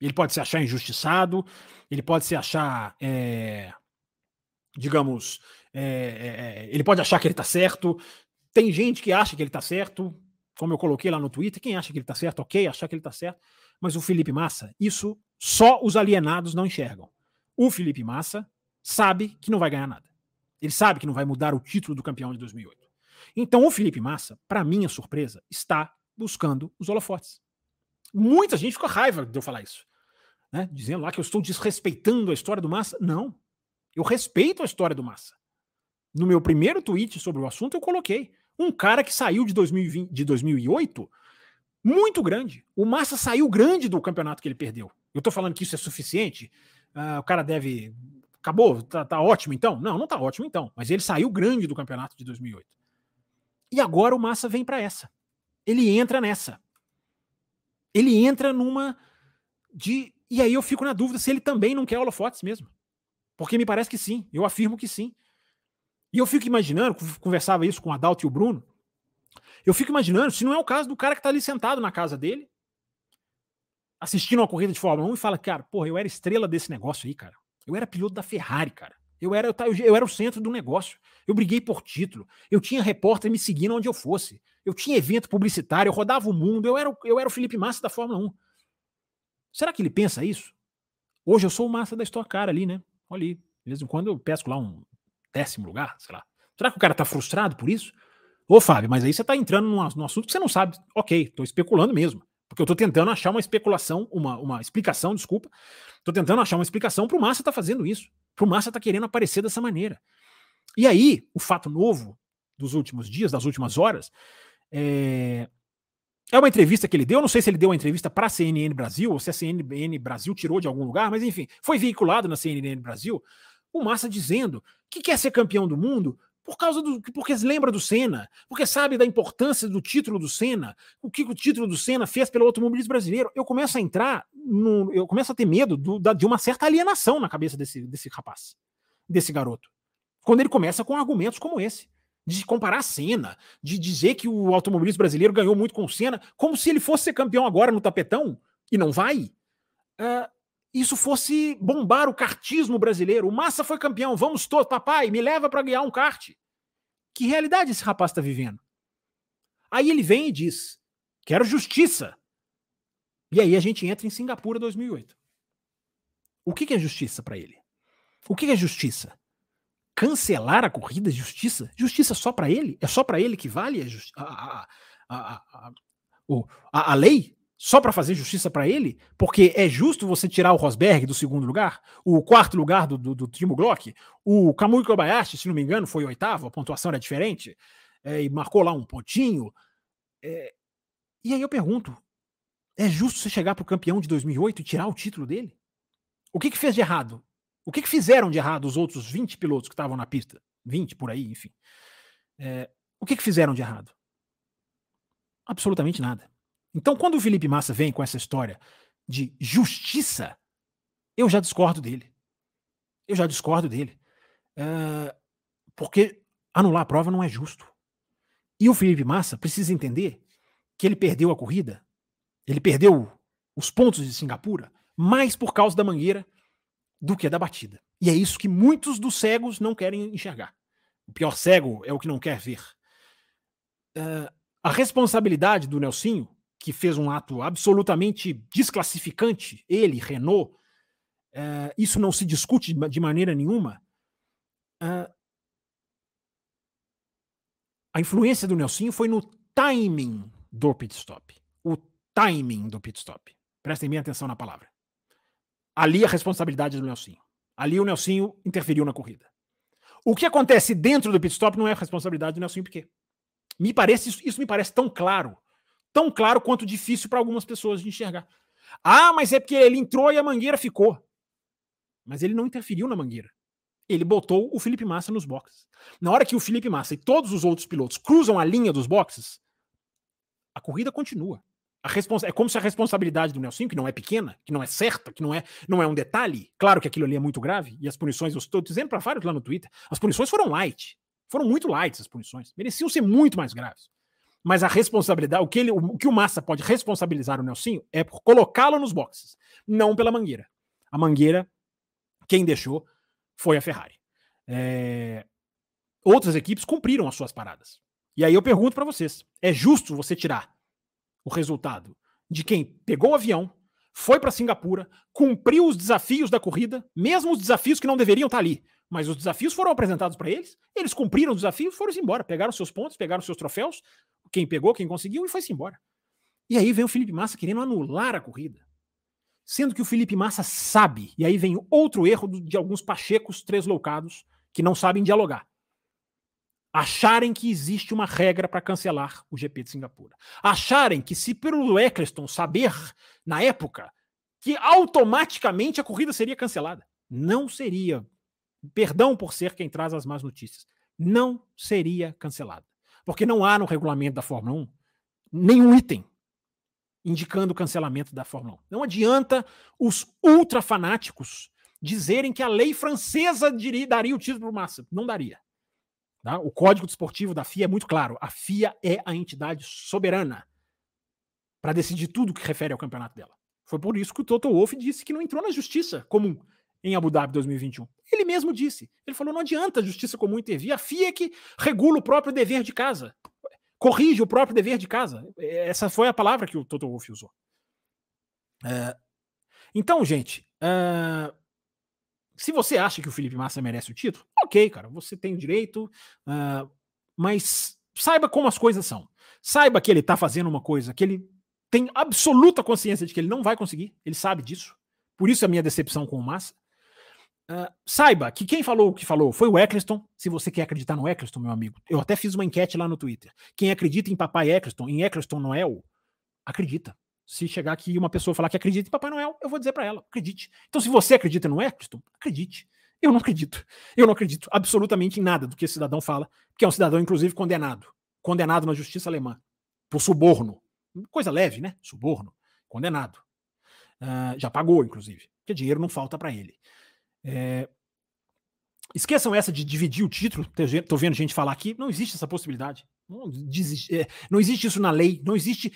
Ele pode se achar injustiçado, ele pode se achar é, digamos, é, é, ele pode achar que ele está certo. Tem gente que acha que ele está certo, como eu coloquei lá no Twitter. Quem acha que ele está certo, ok, achar que ele está certo. Mas o Felipe Massa, isso só os alienados não enxergam. O Felipe Massa sabe que não vai ganhar nada. Ele sabe que não vai mudar o título do campeão de 2008. Então o Felipe Massa, para minha surpresa, está buscando os holofotes. Muita gente ficou raiva de eu falar isso. Né? Dizendo lá que eu estou desrespeitando a história do Massa. Não. Eu respeito a história do Massa. No meu primeiro tweet sobre o assunto, eu coloquei um cara que saiu de, 2020, de 2008 muito grande. O Massa saiu grande do campeonato que ele perdeu. Eu tô falando que isso é suficiente? Uh, o cara deve. Acabou? Tá, tá ótimo então? Não, não tá ótimo então. Mas ele saiu grande do campeonato de 2008. E agora o Massa vem para essa. Ele entra nessa. Ele entra numa de. E aí eu fico na dúvida se ele também não quer holofotes mesmo. Porque me parece que sim, eu afirmo que sim. E eu fico imaginando, conversava isso com o Adalto e o Bruno, eu fico imaginando se não é o caso do cara que está ali sentado na casa dele, assistindo uma corrida de Fórmula 1 e fala, cara, porra, eu era estrela desse negócio aí, cara. Eu era piloto da Ferrari, cara. Eu era, eu, eu era o centro do negócio. Eu briguei por título. Eu tinha repórter me seguindo onde eu fosse. Eu tinha evento publicitário, eu rodava o mundo. Eu era, eu era o Felipe Massa da Fórmula 1. Será que ele pensa isso? Hoje eu sou o Massa da Stock Car ali, né? ali. De vez em quando eu pesco lá um décimo lugar, sei lá. Será que o cara tá frustrado por isso? Ô, Fábio, mas aí você tá entrando num, num assunto que você não sabe. Ok, tô especulando mesmo. Porque eu tô tentando achar uma especulação, uma, uma explicação, desculpa. Tô tentando achar uma explicação pro Massa tá fazendo isso. Pro Massa tá querendo aparecer dessa maneira. E aí, o fato novo dos últimos dias, das últimas horas, é, é uma entrevista que ele deu, não sei se ele deu uma entrevista para a CNN Brasil, ou se a CNN Brasil tirou de algum lugar, mas enfim, foi veiculado na CNN Brasil, o Massa dizendo que quer ser campeão do mundo por causa do. porque lembra do Senna, porque sabe da importância do título do Senna, o que o título do Senna fez pelo automobilismo brasileiro. Eu começo a entrar, no, eu começo a ter medo do, da, de uma certa alienação na cabeça desse, desse rapaz, desse garoto. Quando ele começa com argumentos como esse de comparar a cena, de dizer que o automobilismo brasileiro ganhou muito com o Senna, como se ele fosse ser campeão agora no tapetão, e não vai, uh, isso fosse bombar o kartismo brasileiro. O Massa foi campeão, vamos todos, papai, me leva para ganhar um kart. Que realidade esse rapaz está vivendo? Aí ele vem e diz: quero justiça. E aí a gente entra em Singapura 2008. O que, que é justiça para ele? O que, que é justiça? cancelar a corrida, justiça? Justiça só para ele? É só para ele que vale a, a, a, a, a lei? Só para fazer justiça para ele? Porque é justo você tirar o Rosberg do segundo lugar, o quarto lugar do, do, do Timo Glock, o Kamui Kobayashi, se não me engano, foi oitavo, a pontuação era diferente, é, e marcou lá um pontinho. É, e aí eu pergunto: é justo você chegar para o campeão de 2008 e tirar o título dele? O que, que fez de errado? O que, que fizeram de errado os outros 20 pilotos que estavam na pista? 20 por aí, enfim. É, O que, que fizeram de errado? Absolutamente nada. Então, quando o Felipe Massa vem com essa história de justiça, eu já discordo dele. Eu já discordo dele. Uh, porque anular a prova não é justo. E o Felipe Massa precisa entender que ele perdeu a corrida, ele perdeu os pontos de Singapura, mais por causa da mangueira do que da batida. E é isso que muitos dos cegos não querem enxergar. O pior cego é o que não quer ver. Uh, a responsabilidade do Nelsinho, que fez um ato absolutamente desclassificante, ele, Renault, uh, isso não se discute de maneira nenhuma. Uh, a influência do Nelsinho foi no timing do pit stop. O timing do pit stop. Prestem bem atenção na palavra. Ali a responsabilidade do Nelsinho. Ali o Nelsinho interferiu na corrida. O que acontece dentro do pit stop não é responsabilidade do Nelsinho Piquet. Me parece isso me parece tão claro, tão claro quanto difícil para algumas pessoas de enxergar. Ah, mas é porque ele entrou e a mangueira ficou. Mas ele não interferiu na mangueira. Ele botou o Felipe Massa nos boxes. Na hora que o Felipe Massa e todos os outros pilotos cruzam a linha dos boxes, a corrida continua. A é como se a responsabilidade do Nelson, que não é pequena, que não é certa, que não é, não é um detalhe, claro que aquilo ali é muito grave, e as punições, eu estou dizendo para vários lá no Twitter, as punições foram light. Foram muito light as punições. Mereciam ser muito mais graves. Mas a responsabilidade, o que, ele, o que o Massa pode responsabilizar o Nelsinho é por colocá-lo nos boxes, não pela mangueira. A mangueira, quem deixou foi a Ferrari. É... Outras equipes cumpriram as suas paradas. E aí eu pergunto para vocês: é justo você tirar o resultado de quem pegou o avião, foi para Singapura, cumpriu os desafios da corrida, mesmo os desafios que não deveriam estar tá ali, mas os desafios foram apresentados para eles, eles cumpriram os desafios, foram embora, pegaram seus pontos, pegaram seus troféus, quem pegou, quem conseguiu e foi-se embora. E aí vem o Felipe Massa querendo anular a corrida. Sendo que o Felipe Massa sabe, e aí vem outro erro de alguns pachecos tresloucados que não sabem dialogar acharem que existe uma regra para cancelar o GP de Singapura. Acharem que se pelo Eccleston saber, na época, que automaticamente a corrida seria cancelada. Não seria. Perdão por ser quem traz as más notícias. Não seria cancelada. Porque não há no regulamento da Fórmula 1 nenhum item indicando o cancelamento da Fórmula 1. Não adianta os ultrafanáticos dizerem que a lei francesa diria, daria o título para o Massa. Não daria. Tá? O código desportivo da FIA é muito claro. A FIA é a entidade soberana para decidir tudo que refere ao campeonato dela. Foi por isso que o Toto Wolff disse que não entrou na justiça comum em Abu Dhabi 2021. Ele mesmo disse. Ele falou: não adianta a justiça comum intervir. A FIA é que regula o próprio dever de casa. Corrige o próprio dever de casa. Essa foi a palavra que o Toto Wolff usou. É, então, gente, uh, se você acha que o Felipe Massa merece o título, ok, cara, você tem o direito, uh, mas saiba como as coisas são. Saiba que ele tá fazendo uma coisa que ele tem absoluta consciência de que ele não vai conseguir, ele sabe disso. Por isso a minha decepção com o Massa. Uh, saiba que quem falou o que falou foi o Eccleston. Se você quer acreditar no Eccleston, meu amigo, eu até fiz uma enquete lá no Twitter. Quem acredita em Papai Eccleston, em Eccleston Noel, acredita. Se chegar aqui uma pessoa falar que acredita em Papai Noel, eu vou dizer para ela, acredite. Então, se você acredita no Eccleston, acredite. Eu não acredito. Eu não acredito absolutamente em nada do que esse cidadão fala, que é um cidadão, inclusive, condenado. Condenado na justiça alemã. Por suborno. Coisa leve, né? Suborno. Condenado. Uh, já pagou, inclusive. Porque dinheiro não falta para ele. É, Esqueçam essa de dividir o título. Tô vendo gente falar aqui. Não existe essa possibilidade. Não, é, não existe isso na lei. Não existe.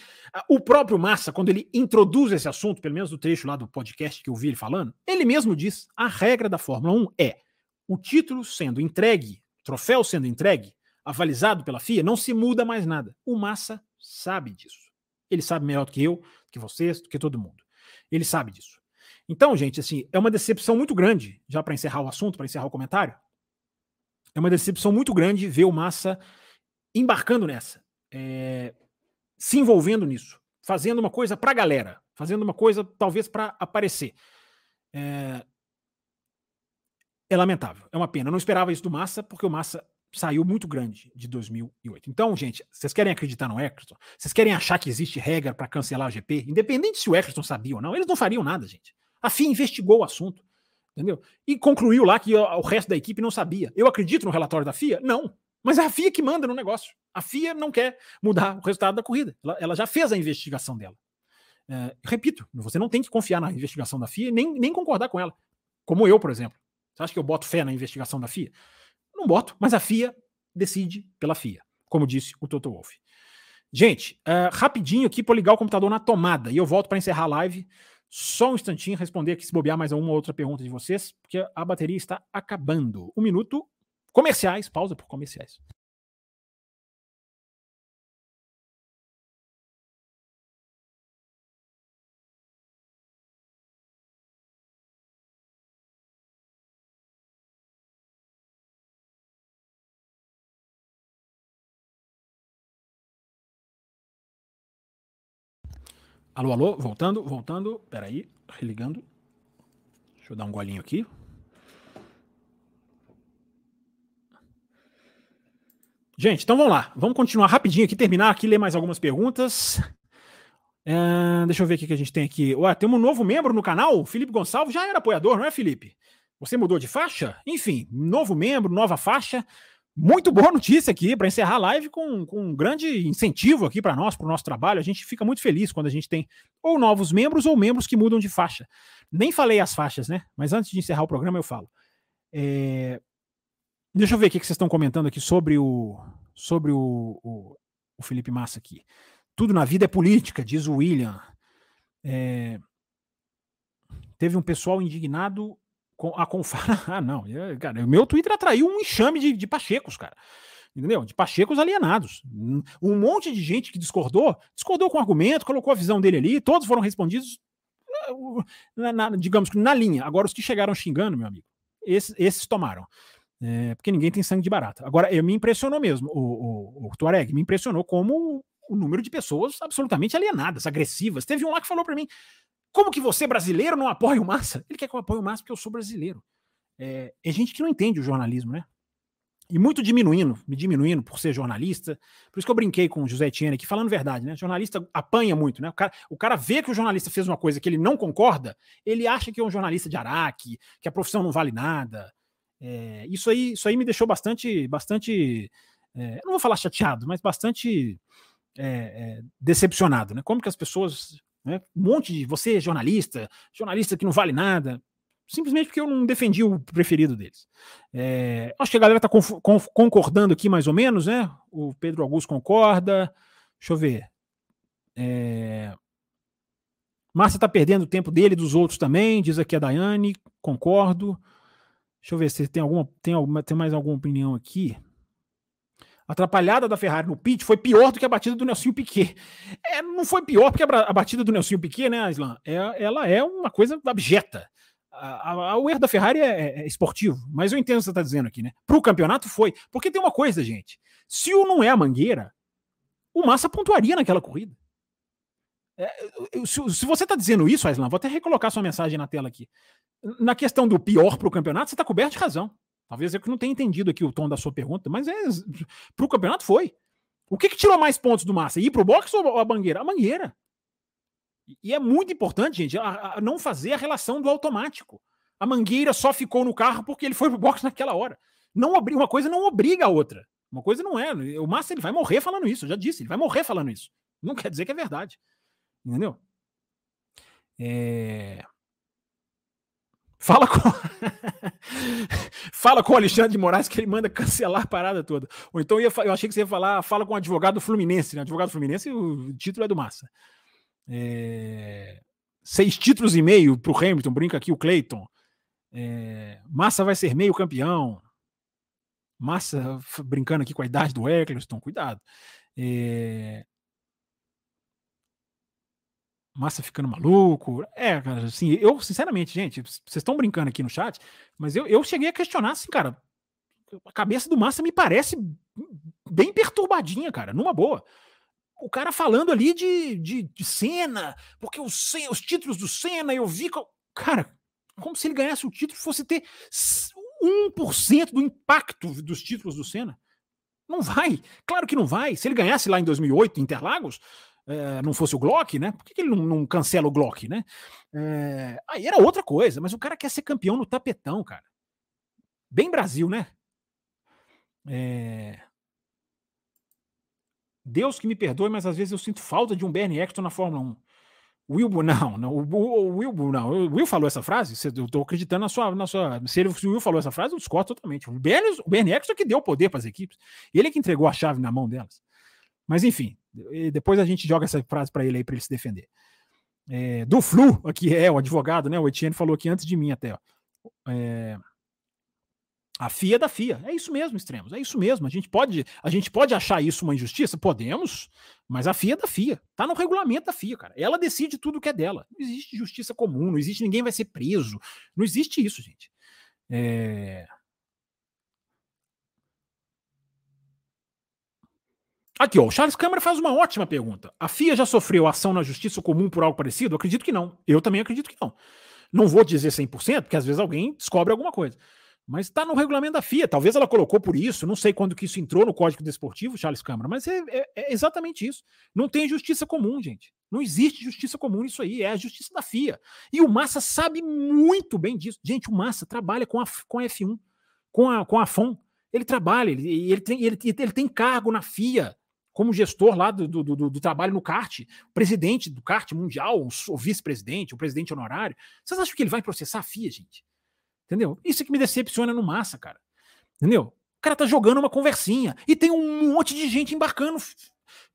O próprio Massa, quando ele introduz esse assunto, pelo menos no trecho lá do podcast que eu vi ele falando, ele mesmo diz: a regra da Fórmula 1 é o título sendo entregue, troféu sendo entregue, avalizado pela FIA, não se muda mais nada. O Massa sabe disso. Ele sabe melhor do que eu, do que vocês, do que todo mundo. Ele sabe disso. Então, gente, assim, é uma decepção muito grande, já para encerrar o assunto, para encerrar o comentário. É uma decepção muito grande ver o Massa embarcando nessa, é, se envolvendo nisso, fazendo uma coisa para a galera, fazendo uma coisa talvez para aparecer. É, é lamentável, é uma pena. Eu não esperava isso do Massa, porque o Massa saiu muito grande de 2008. Então, gente, vocês querem acreditar no Eccleston? Vocês querem achar que existe regra para cancelar o GP? Independente se o Eccleston sabia ou não, eles não fariam nada, gente. A FIA investigou o assunto, entendeu? E concluiu lá que o resto da equipe não sabia. Eu acredito no relatório da FIA? Não. Mas é a FIA que manda no negócio. A FIA não quer mudar o resultado da corrida. Ela, ela já fez a investigação dela. É, repito, você não tem que confiar na investigação da FIA nem, nem concordar com ela. Como eu, por exemplo. Você acha que eu boto fé na investigação da FIA? Não boto, mas a FIA decide pela FIA, como disse o Toto Wolff. Gente, uh, rapidinho aqui para ligar o computador na tomada e eu volto para encerrar a live. Só um instantinho, responder aqui se bobear mais uma ou outra pergunta de vocês, porque a bateria está acabando. Um minuto, comerciais, pausa por comerciais. Alô, alô, voltando, voltando. Peraí, religando. Deixa eu dar um golinho aqui. Gente, então vamos lá. Vamos continuar rapidinho aqui, terminar aqui, ler mais algumas perguntas. É, deixa eu ver o que a gente tem aqui. Ué, tem um novo membro no canal. Felipe Gonçalves já era apoiador, não é, Felipe? Você mudou de faixa? Enfim, novo membro, nova faixa. Muito boa notícia aqui para encerrar a live com, com um grande incentivo aqui para nós, para o nosso trabalho. A gente fica muito feliz quando a gente tem ou novos membros ou membros que mudam de faixa. Nem falei as faixas, né? Mas antes de encerrar o programa eu falo. É... Deixa eu ver o que vocês estão comentando aqui sobre o sobre o, o, o, Felipe Massa aqui. Tudo na vida é política, diz o William. É... Teve um pessoal indignado a Confara. Ah, não. Cara, o meu Twitter atraiu um enxame de, de pachecos, cara. Entendeu? De pachecos alienados. Um monte de gente que discordou, discordou com argumento, colocou a visão dele ali, todos foram respondidos, na, na, digamos que na linha. Agora, os que chegaram xingando, meu amigo, esses, esses tomaram. É, porque ninguém tem sangue de barata. Agora, eu me impressionou mesmo, o, o, o Tuareg me impressionou como o número de pessoas absolutamente alienadas, agressivas. Teve um lá que falou para mim: como que você, brasileiro, não apoia o Massa? Ele quer que eu apoie o Massa porque eu sou brasileiro. É, é gente que não entende o jornalismo, né? E muito diminuindo, me diminuindo por ser jornalista. Por isso que eu brinquei com o José Etienne aqui, falando verdade, né? O jornalista apanha muito, né? O cara, o cara vê que o jornalista fez uma coisa que ele não concorda, ele acha que é um jornalista de Araque, que a profissão não vale nada. É, isso, aí, isso aí me deixou bastante, bastante, é, não vou falar chateado, mas bastante é, é decepcionado, né? Como que as pessoas né? Um monte de você, jornalista, jornalista que não vale nada, simplesmente porque eu não defendi o preferido deles. É, acho que a galera está concordando aqui mais ou menos, né? O Pedro Augusto concorda. Deixa eu ver. É... Márcia está perdendo o tempo dele e dos outros também, diz aqui a Daiane, concordo. Deixa eu ver se tem alguma, tem alguma, tem mais alguma opinião aqui atrapalhada da Ferrari no pit foi pior do que a batida do Nelson Piquet. É, não foi pior porque a, batida do Nelson Piquet, né, Islam, é, ela é uma coisa abjeta. A, a, o erro da Ferrari é, é, é, esportivo, mas eu entendo o que você está dizendo aqui, né? Para o campeonato foi. Porque tem uma coisa, gente. Se o não é a Mangueira, o Massa pontuaria naquela corrida. É, se, se, você está dizendo isso, Aislan, vou até recolocar sua mensagem na tela aqui. Na questão do pior para o campeonato, você está coberto de razão. Talvez eu que não tenha entendido aqui o tom da sua pergunta, mas é, para o campeonato foi. O que, que tirou mais pontos do Massa? Ir para o boxe ou a Mangueira? A Mangueira. E é muito importante, gente, a, a não fazer a relação do automático. A Mangueira só ficou no carro porque ele foi para o boxe naquela hora. Não Uma coisa não obriga a outra. Uma coisa não é. O Massa ele vai morrer falando isso, eu já disse, ele vai morrer falando isso. Não quer dizer que é verdade. Entendeu? É... Fala com. fala com o Alexandre de Moraes que ele manda cancelar a parada toda. Ou então eu, ia, eu achei que você ia falar, fala com o advogado Fluminense, né? Advogado Fluminense, o título é do Massa. É... Seis títulos e meio para o Hamilton, brinca aqui o Clayton. É... Massa vai ser meio campeão. Massa brincando aqui com a idade do Eccleston, cuidado. É... Massa ficando maluco. É, cara, assim, eu, sinceramente, gente, vocês estão brincando aqui no chat, mas eu, eu cheguei a questionar, assim, cara, a cabeça do Massa me parece bem perturbadinha, cara, numa boa. O cara falando ali de, de, de Senna, porque os, os títulos do Senna, eu vi. Cara, como se ele ganhasse o título fosse ter 1% do impacto dos títulos do Senna. Não vai. Claro que não vai. Se ele ganhasse lá em 2008, Interlagos, é, não fosse o Glock, né? Por que, que ele não, não, cancela o Glock, né? É, aí era outra coisa, mas o cara quer ser campeão no tapetão, cara. Bem Brasil, né? É, Deus que me perdoe, mas às vezes eu sinto falta de um Bernie Eccleston na Fórmula 1. Will, não, não, o Will, não, o Will falou essa frase, eu tô acreditando na sua, na sua, se, ele, se o Will falou essa frase, eu discordo totalmente. O Bernie, o Bernie Eccleston é que deu poder para as equipes, ele é que entregou a chave na mão delas. Mas enfim, depois a gente joga essa frase para ele aí para ele se defender. É, do Flu, aqui é o advogado, né? O Etienne falou aqui antes de mim até. Ó. É, a FIA é da FIA. É isso mesmo, extremos. É isso mesmo. A gente pode, a gente pode achar isso uma injustiça? Podemos, mas a FIA é da FIA. Tá no regulamento da FIA, cara. Ela decide tudo que é dela. Não existe justiça comum, não existe ninguém vai ser preso. Não existe isso, gente. É... Aqui, ó, o Charles Câmara faz uma ótima pergunta. A FIA já sofreu ação na justiça comum por algo parecido? Eu acredito que não. Eu também acredito que não. Não vou dizer 100%, porque às vezes alguém descobre alguma coisa. Mas está no regulamento da FIA. Talvez ela colocou por isso. Não sei quando que isso entrou no Código Desportivo, Charles Câmara, mas é, é, é, exatamente isso. Não tem justiça comum, gente. Não existe justiça comum nisso aí. É a justiça da FIA. E o Massa sabe muito bem disso. Gente, o Massa trabalha com a, com a F1, com a, com a FOM. Ele trabalha, ele, ele, tem, ele, ele tem cargo na FIA como gestor lá do, do, do, do, trabalho no kart, presidente do kart mundial, o vice-presidente, o presidente honorário. Vocês acham que ele vai processar a FIA, gente? Entendeu? Isso é que me decepciona no massa, cara. Entendeu? O cara tá jogando uma conversinha e tem um monte de gente embarcando,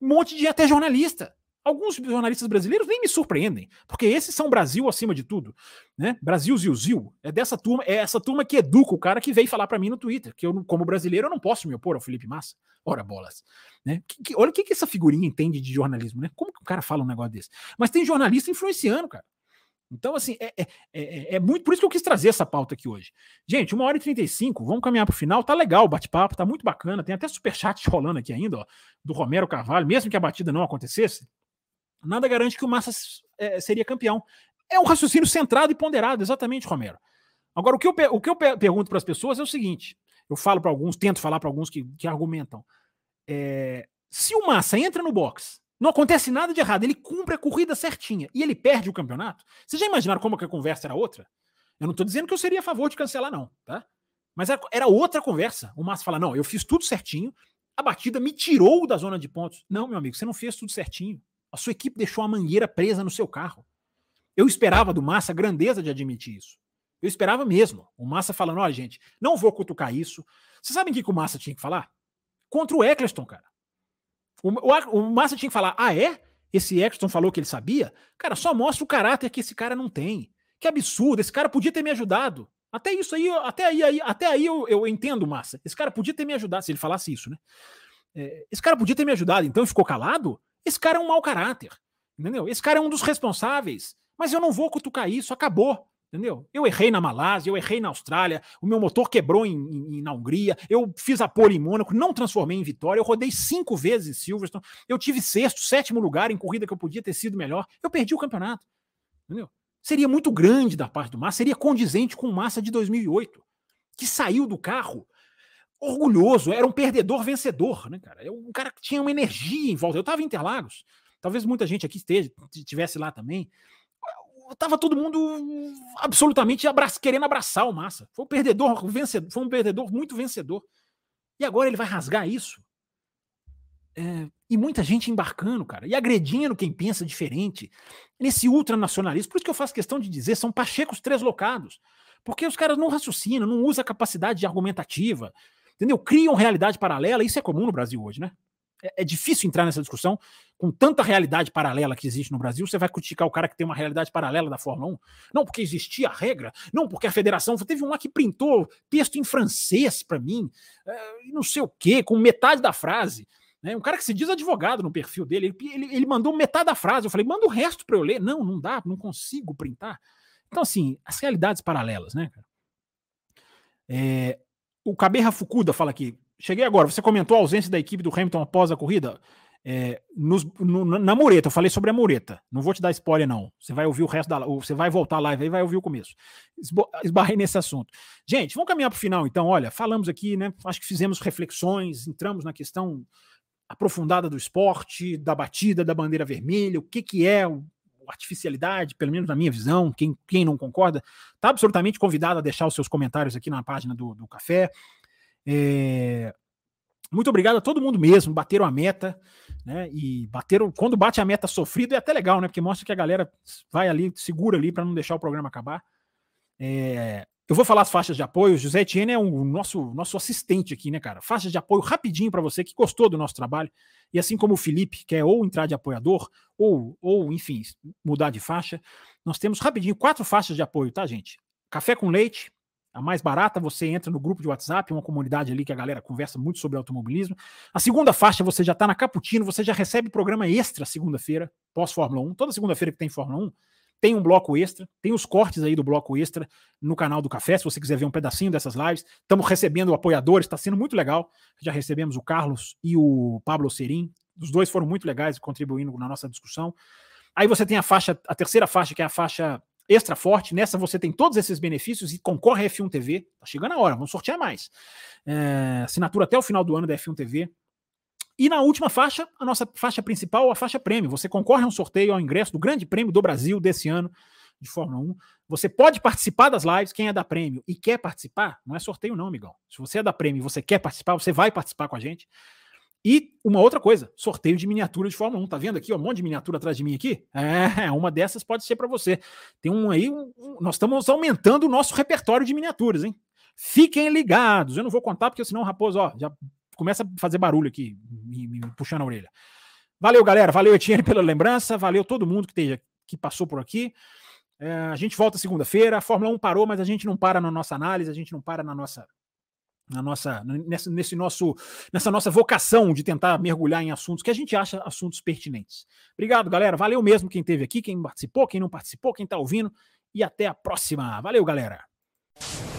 um monte de até jornalista. Alguns jornalistas brasileiros nem me surpreendem, porque esses são Brasil acima de tudo, né? Brasil Zil É dessa turma, é essa turma que educa o cara que veio falar para mim no Twitter, que eu como brasileiro eu não posso me opor ao Felipe Massa. Ora bolas, né? Que, que, olha o que, que essa figurinha entende de jornalismo, né? Como que o cara fala um negócio desse? Mas tem jornalista influenciando, cara. Então, assim, é, é, é, é, muito por isso que eu quis trazer essa pauta aqui hoje. Gente, uma hora e 35, vamos caminhar para o final. Tá legal o bate-papo, tá muito bacana. Tem até superchat rolando aqui ainda, ó, do Romero Carvalho, mesmo que a batida não acontecesse. Nada garante que o Massa é, seria campeão. É um raciocínio centrado e ponderado, exatamente, Romero. Agora, o que eu, o que eu pergunto para as pessoas é o seguinte: eu falo para alguns, tento falar para alguns que, que argumentam. É, se o Massa entra no box não acontece nada de errado. Ele cumpre a corrida certinha e ele perde o campeonato. Vocês já imaginaram como a conversa era outra? Eu não estou dizendo que eu seria a favor de cancelar, não, tá? Mas era outra conversa. O Massa fala: não, eu fiz tudo certinho, a batida me tirou da zona de pontos. Não, meu amigo, você não fez tudo certinho. A sua equipe deixou a mangueira presa no seu carro. Eu esperava do Massa a grandeza de admitir isso. Eu esperava mesmo. O Massa falando: olha, gente, não vou cutucar isso. Vocês sabem o que, que o Massa tinha que falar? Contra o Eccleston, cara. O, o, o Massa tinha que falar: ah, é? Esse Exton falou que ele sabia? Cara, só mostra o caráter que esse cara não tem. Que absurdo, esse cara podia ter me ajudado. Até isso aí, até aí, aí até aí eu, eu entendo, Massa. Esse cara podia ter me ajudado, se ele falasse isso, né? É, esse cara podia ter me ajudado, então ficou calado? Esse cara é um mau caráter, entendeu? Esse cara é um dos responsáveis. Mas eu não vou cutucar isso, acabou. Entendeu? Eu errei na Malásia, eu errei na Austrália, o meu motor quebrou em, em, na Hungria, eu fiz a pole em Mônaco, não transformei em vitória, eu rodei cinco vezes em Silverstone, eu tive sexto, sétimo lugar em corrida que eu podia ter sido melhor, eu perdi o campeonato. Entendeu? Seria muito grande da parte do Massa, seria condizente com o Massa de 2008, que saiu do carro orgulhoso, era um perdedor vencedor, né, cara? Um cara que tinha uma energia em volta. Eu estava em Interlagos, talvez muita gente aqui esteja, estivesse lá também tava todo mundo absolutamente querendo abraçar o Massa. Foi um perdedor, vencedor, foi um perdedor muito vencedor. E agora ele vai rasgar isso? É, e muita gente embarcando, cara, e agredindo quem pensa diferente, nesse ultranacionalismo. Por isso que eu faço questão de dizer, são pachecos locados Porque os caras não raciocinam, não usam a capacidade argumentativa, entendeu? Criam realidade paralela, isso é comum no Brasil hoje, né? é, é, difícil entrar nessa discussão com tanta realidade paralela que existe no Brasil. Você vai criticar o cara que tem uma realidade paralela da Fórmula 1? Não, porque existia a regra, não, porque a federação. Teve um lá que printou texto em francês para mim, é, não sei o quê, com metade da frase. Né? Um cara que se diz advogado no perfil dele, ele, ele, ele mandou metade da frase. Eu falei, manda o resto para eu ler. Não, não dá, não consigo printar. Então, assim, as realidades paralelas, né, cara? É, o Caberra Fukuda fala aqui: cheguei agora. Você comentou a ausência da equipe do Hamilton após a corrida. É, nos, no, na mureta, eu falei sobre a mureta. Não vou te dar spoiler, não. Você vai ouvir o resto da Você vai voltar lá e vai ouvir o começo. Esbarrei nesse assunto. Gente, vamos caminhar para o final, então. Olha, falamos aqui, né? Acho que fizemos reflexões, entramos na questão aprofundada do esporte, da batida, da bandeira vermelha, o que, que é o artificialidade, pelo menos na minha visão, quem, quem não concorda, está absolutamente convidado a deixar os seus comentários aqui na página do, do café. É... Muito obrigado a todo mundo mesmo, bateram a meta. né? E bateram. Quando bate a meta sofrida é até legal, né? Porque mostra que a galera vai ali, segura ali para não deixar o programa acabar. É, eu vou falar as faixas de apoio. José Etienne é o nosso, nosso assistente aqui, né, cara? Faixas de apoio rapidinho para você que gostou do nosso trabalho. E assim como o Felipe quer ou entrar de apoiador, ou, ou enfim, mudar de faixa, nós temos rapidinho quatro faixas de apoio, tá, gente? Café com leite, a mais barata, você entra no grupo de WhatsApp, uma comunidade ali que a galera conversa muito sobre automobilismo. A segunda faixa, você já está na Caputino, você já recebe programa extra segunda-feira, pós-Fórmula 1. Toda segunda-feira que tem Fórmula 1, tem um bloco extra, tem os cortes aí do bloco extra no canal do Café, se você quiser ver um pedacinho dessas lives. Estamos recebendo apoiadores, está sendo muito legal. Já recebemos o Carlos e o Pablo Serim. Os dois foram muito legais contribuindo na nossa discussão. Aí você tem a faixa, a terceira faixa, que é a faixa extra forte. Nessa você tem todos esses benefícios e concorre a F1 TV. Tá chegando a hora, vamos sortear mais. É, assinatura até o final do ano da F1 TV. E na última faixa, a nossa faixa principal, a faixa prêmio. Você concorre a um sorteio ao ingresso do Grande Prêmio do Brasil desse ano de Fórmula 1. Você pode participar das lives, quem é da prêmio e quer participar, não é sorteio não, amigão. Se você é da prêmio e você quer participar, você vai participar com a gente. E uma outra coisa, sorteio de miniatura de Fórmula 1. Tá vendo aqui, ó, um monte de miniatura atrás de mim aqui? É, uma dessas pode ser para você. Tem um aí, um, um, nós estamos aumentando o nosso repertório de miniaturas, hein? Fiquem ligados. Eu não vou contar porque senão o Raposo, ó, já começa a fazer barulho aqui, me, me puxando a orelha. Valeu, galera. Valeu, Etienne, pela lembrança. Valeu todo mundo que, esteja, que passou por aqui. É, a gente volta segunda-feira. A Fórmula 1 parou, mas a gente não para na nossa análise, a gente não para na nossa na nossa, nesse, nesse nosso, nessa nossa vocação de tentar mergulhar em assuntos que a gente acha assuntos pertinentes. Obrigado, galera. Valeu mesmo quem esteve aqui, quem participou, quem não participou, quem está ouvindo. E até a próxima. Valeu, galera.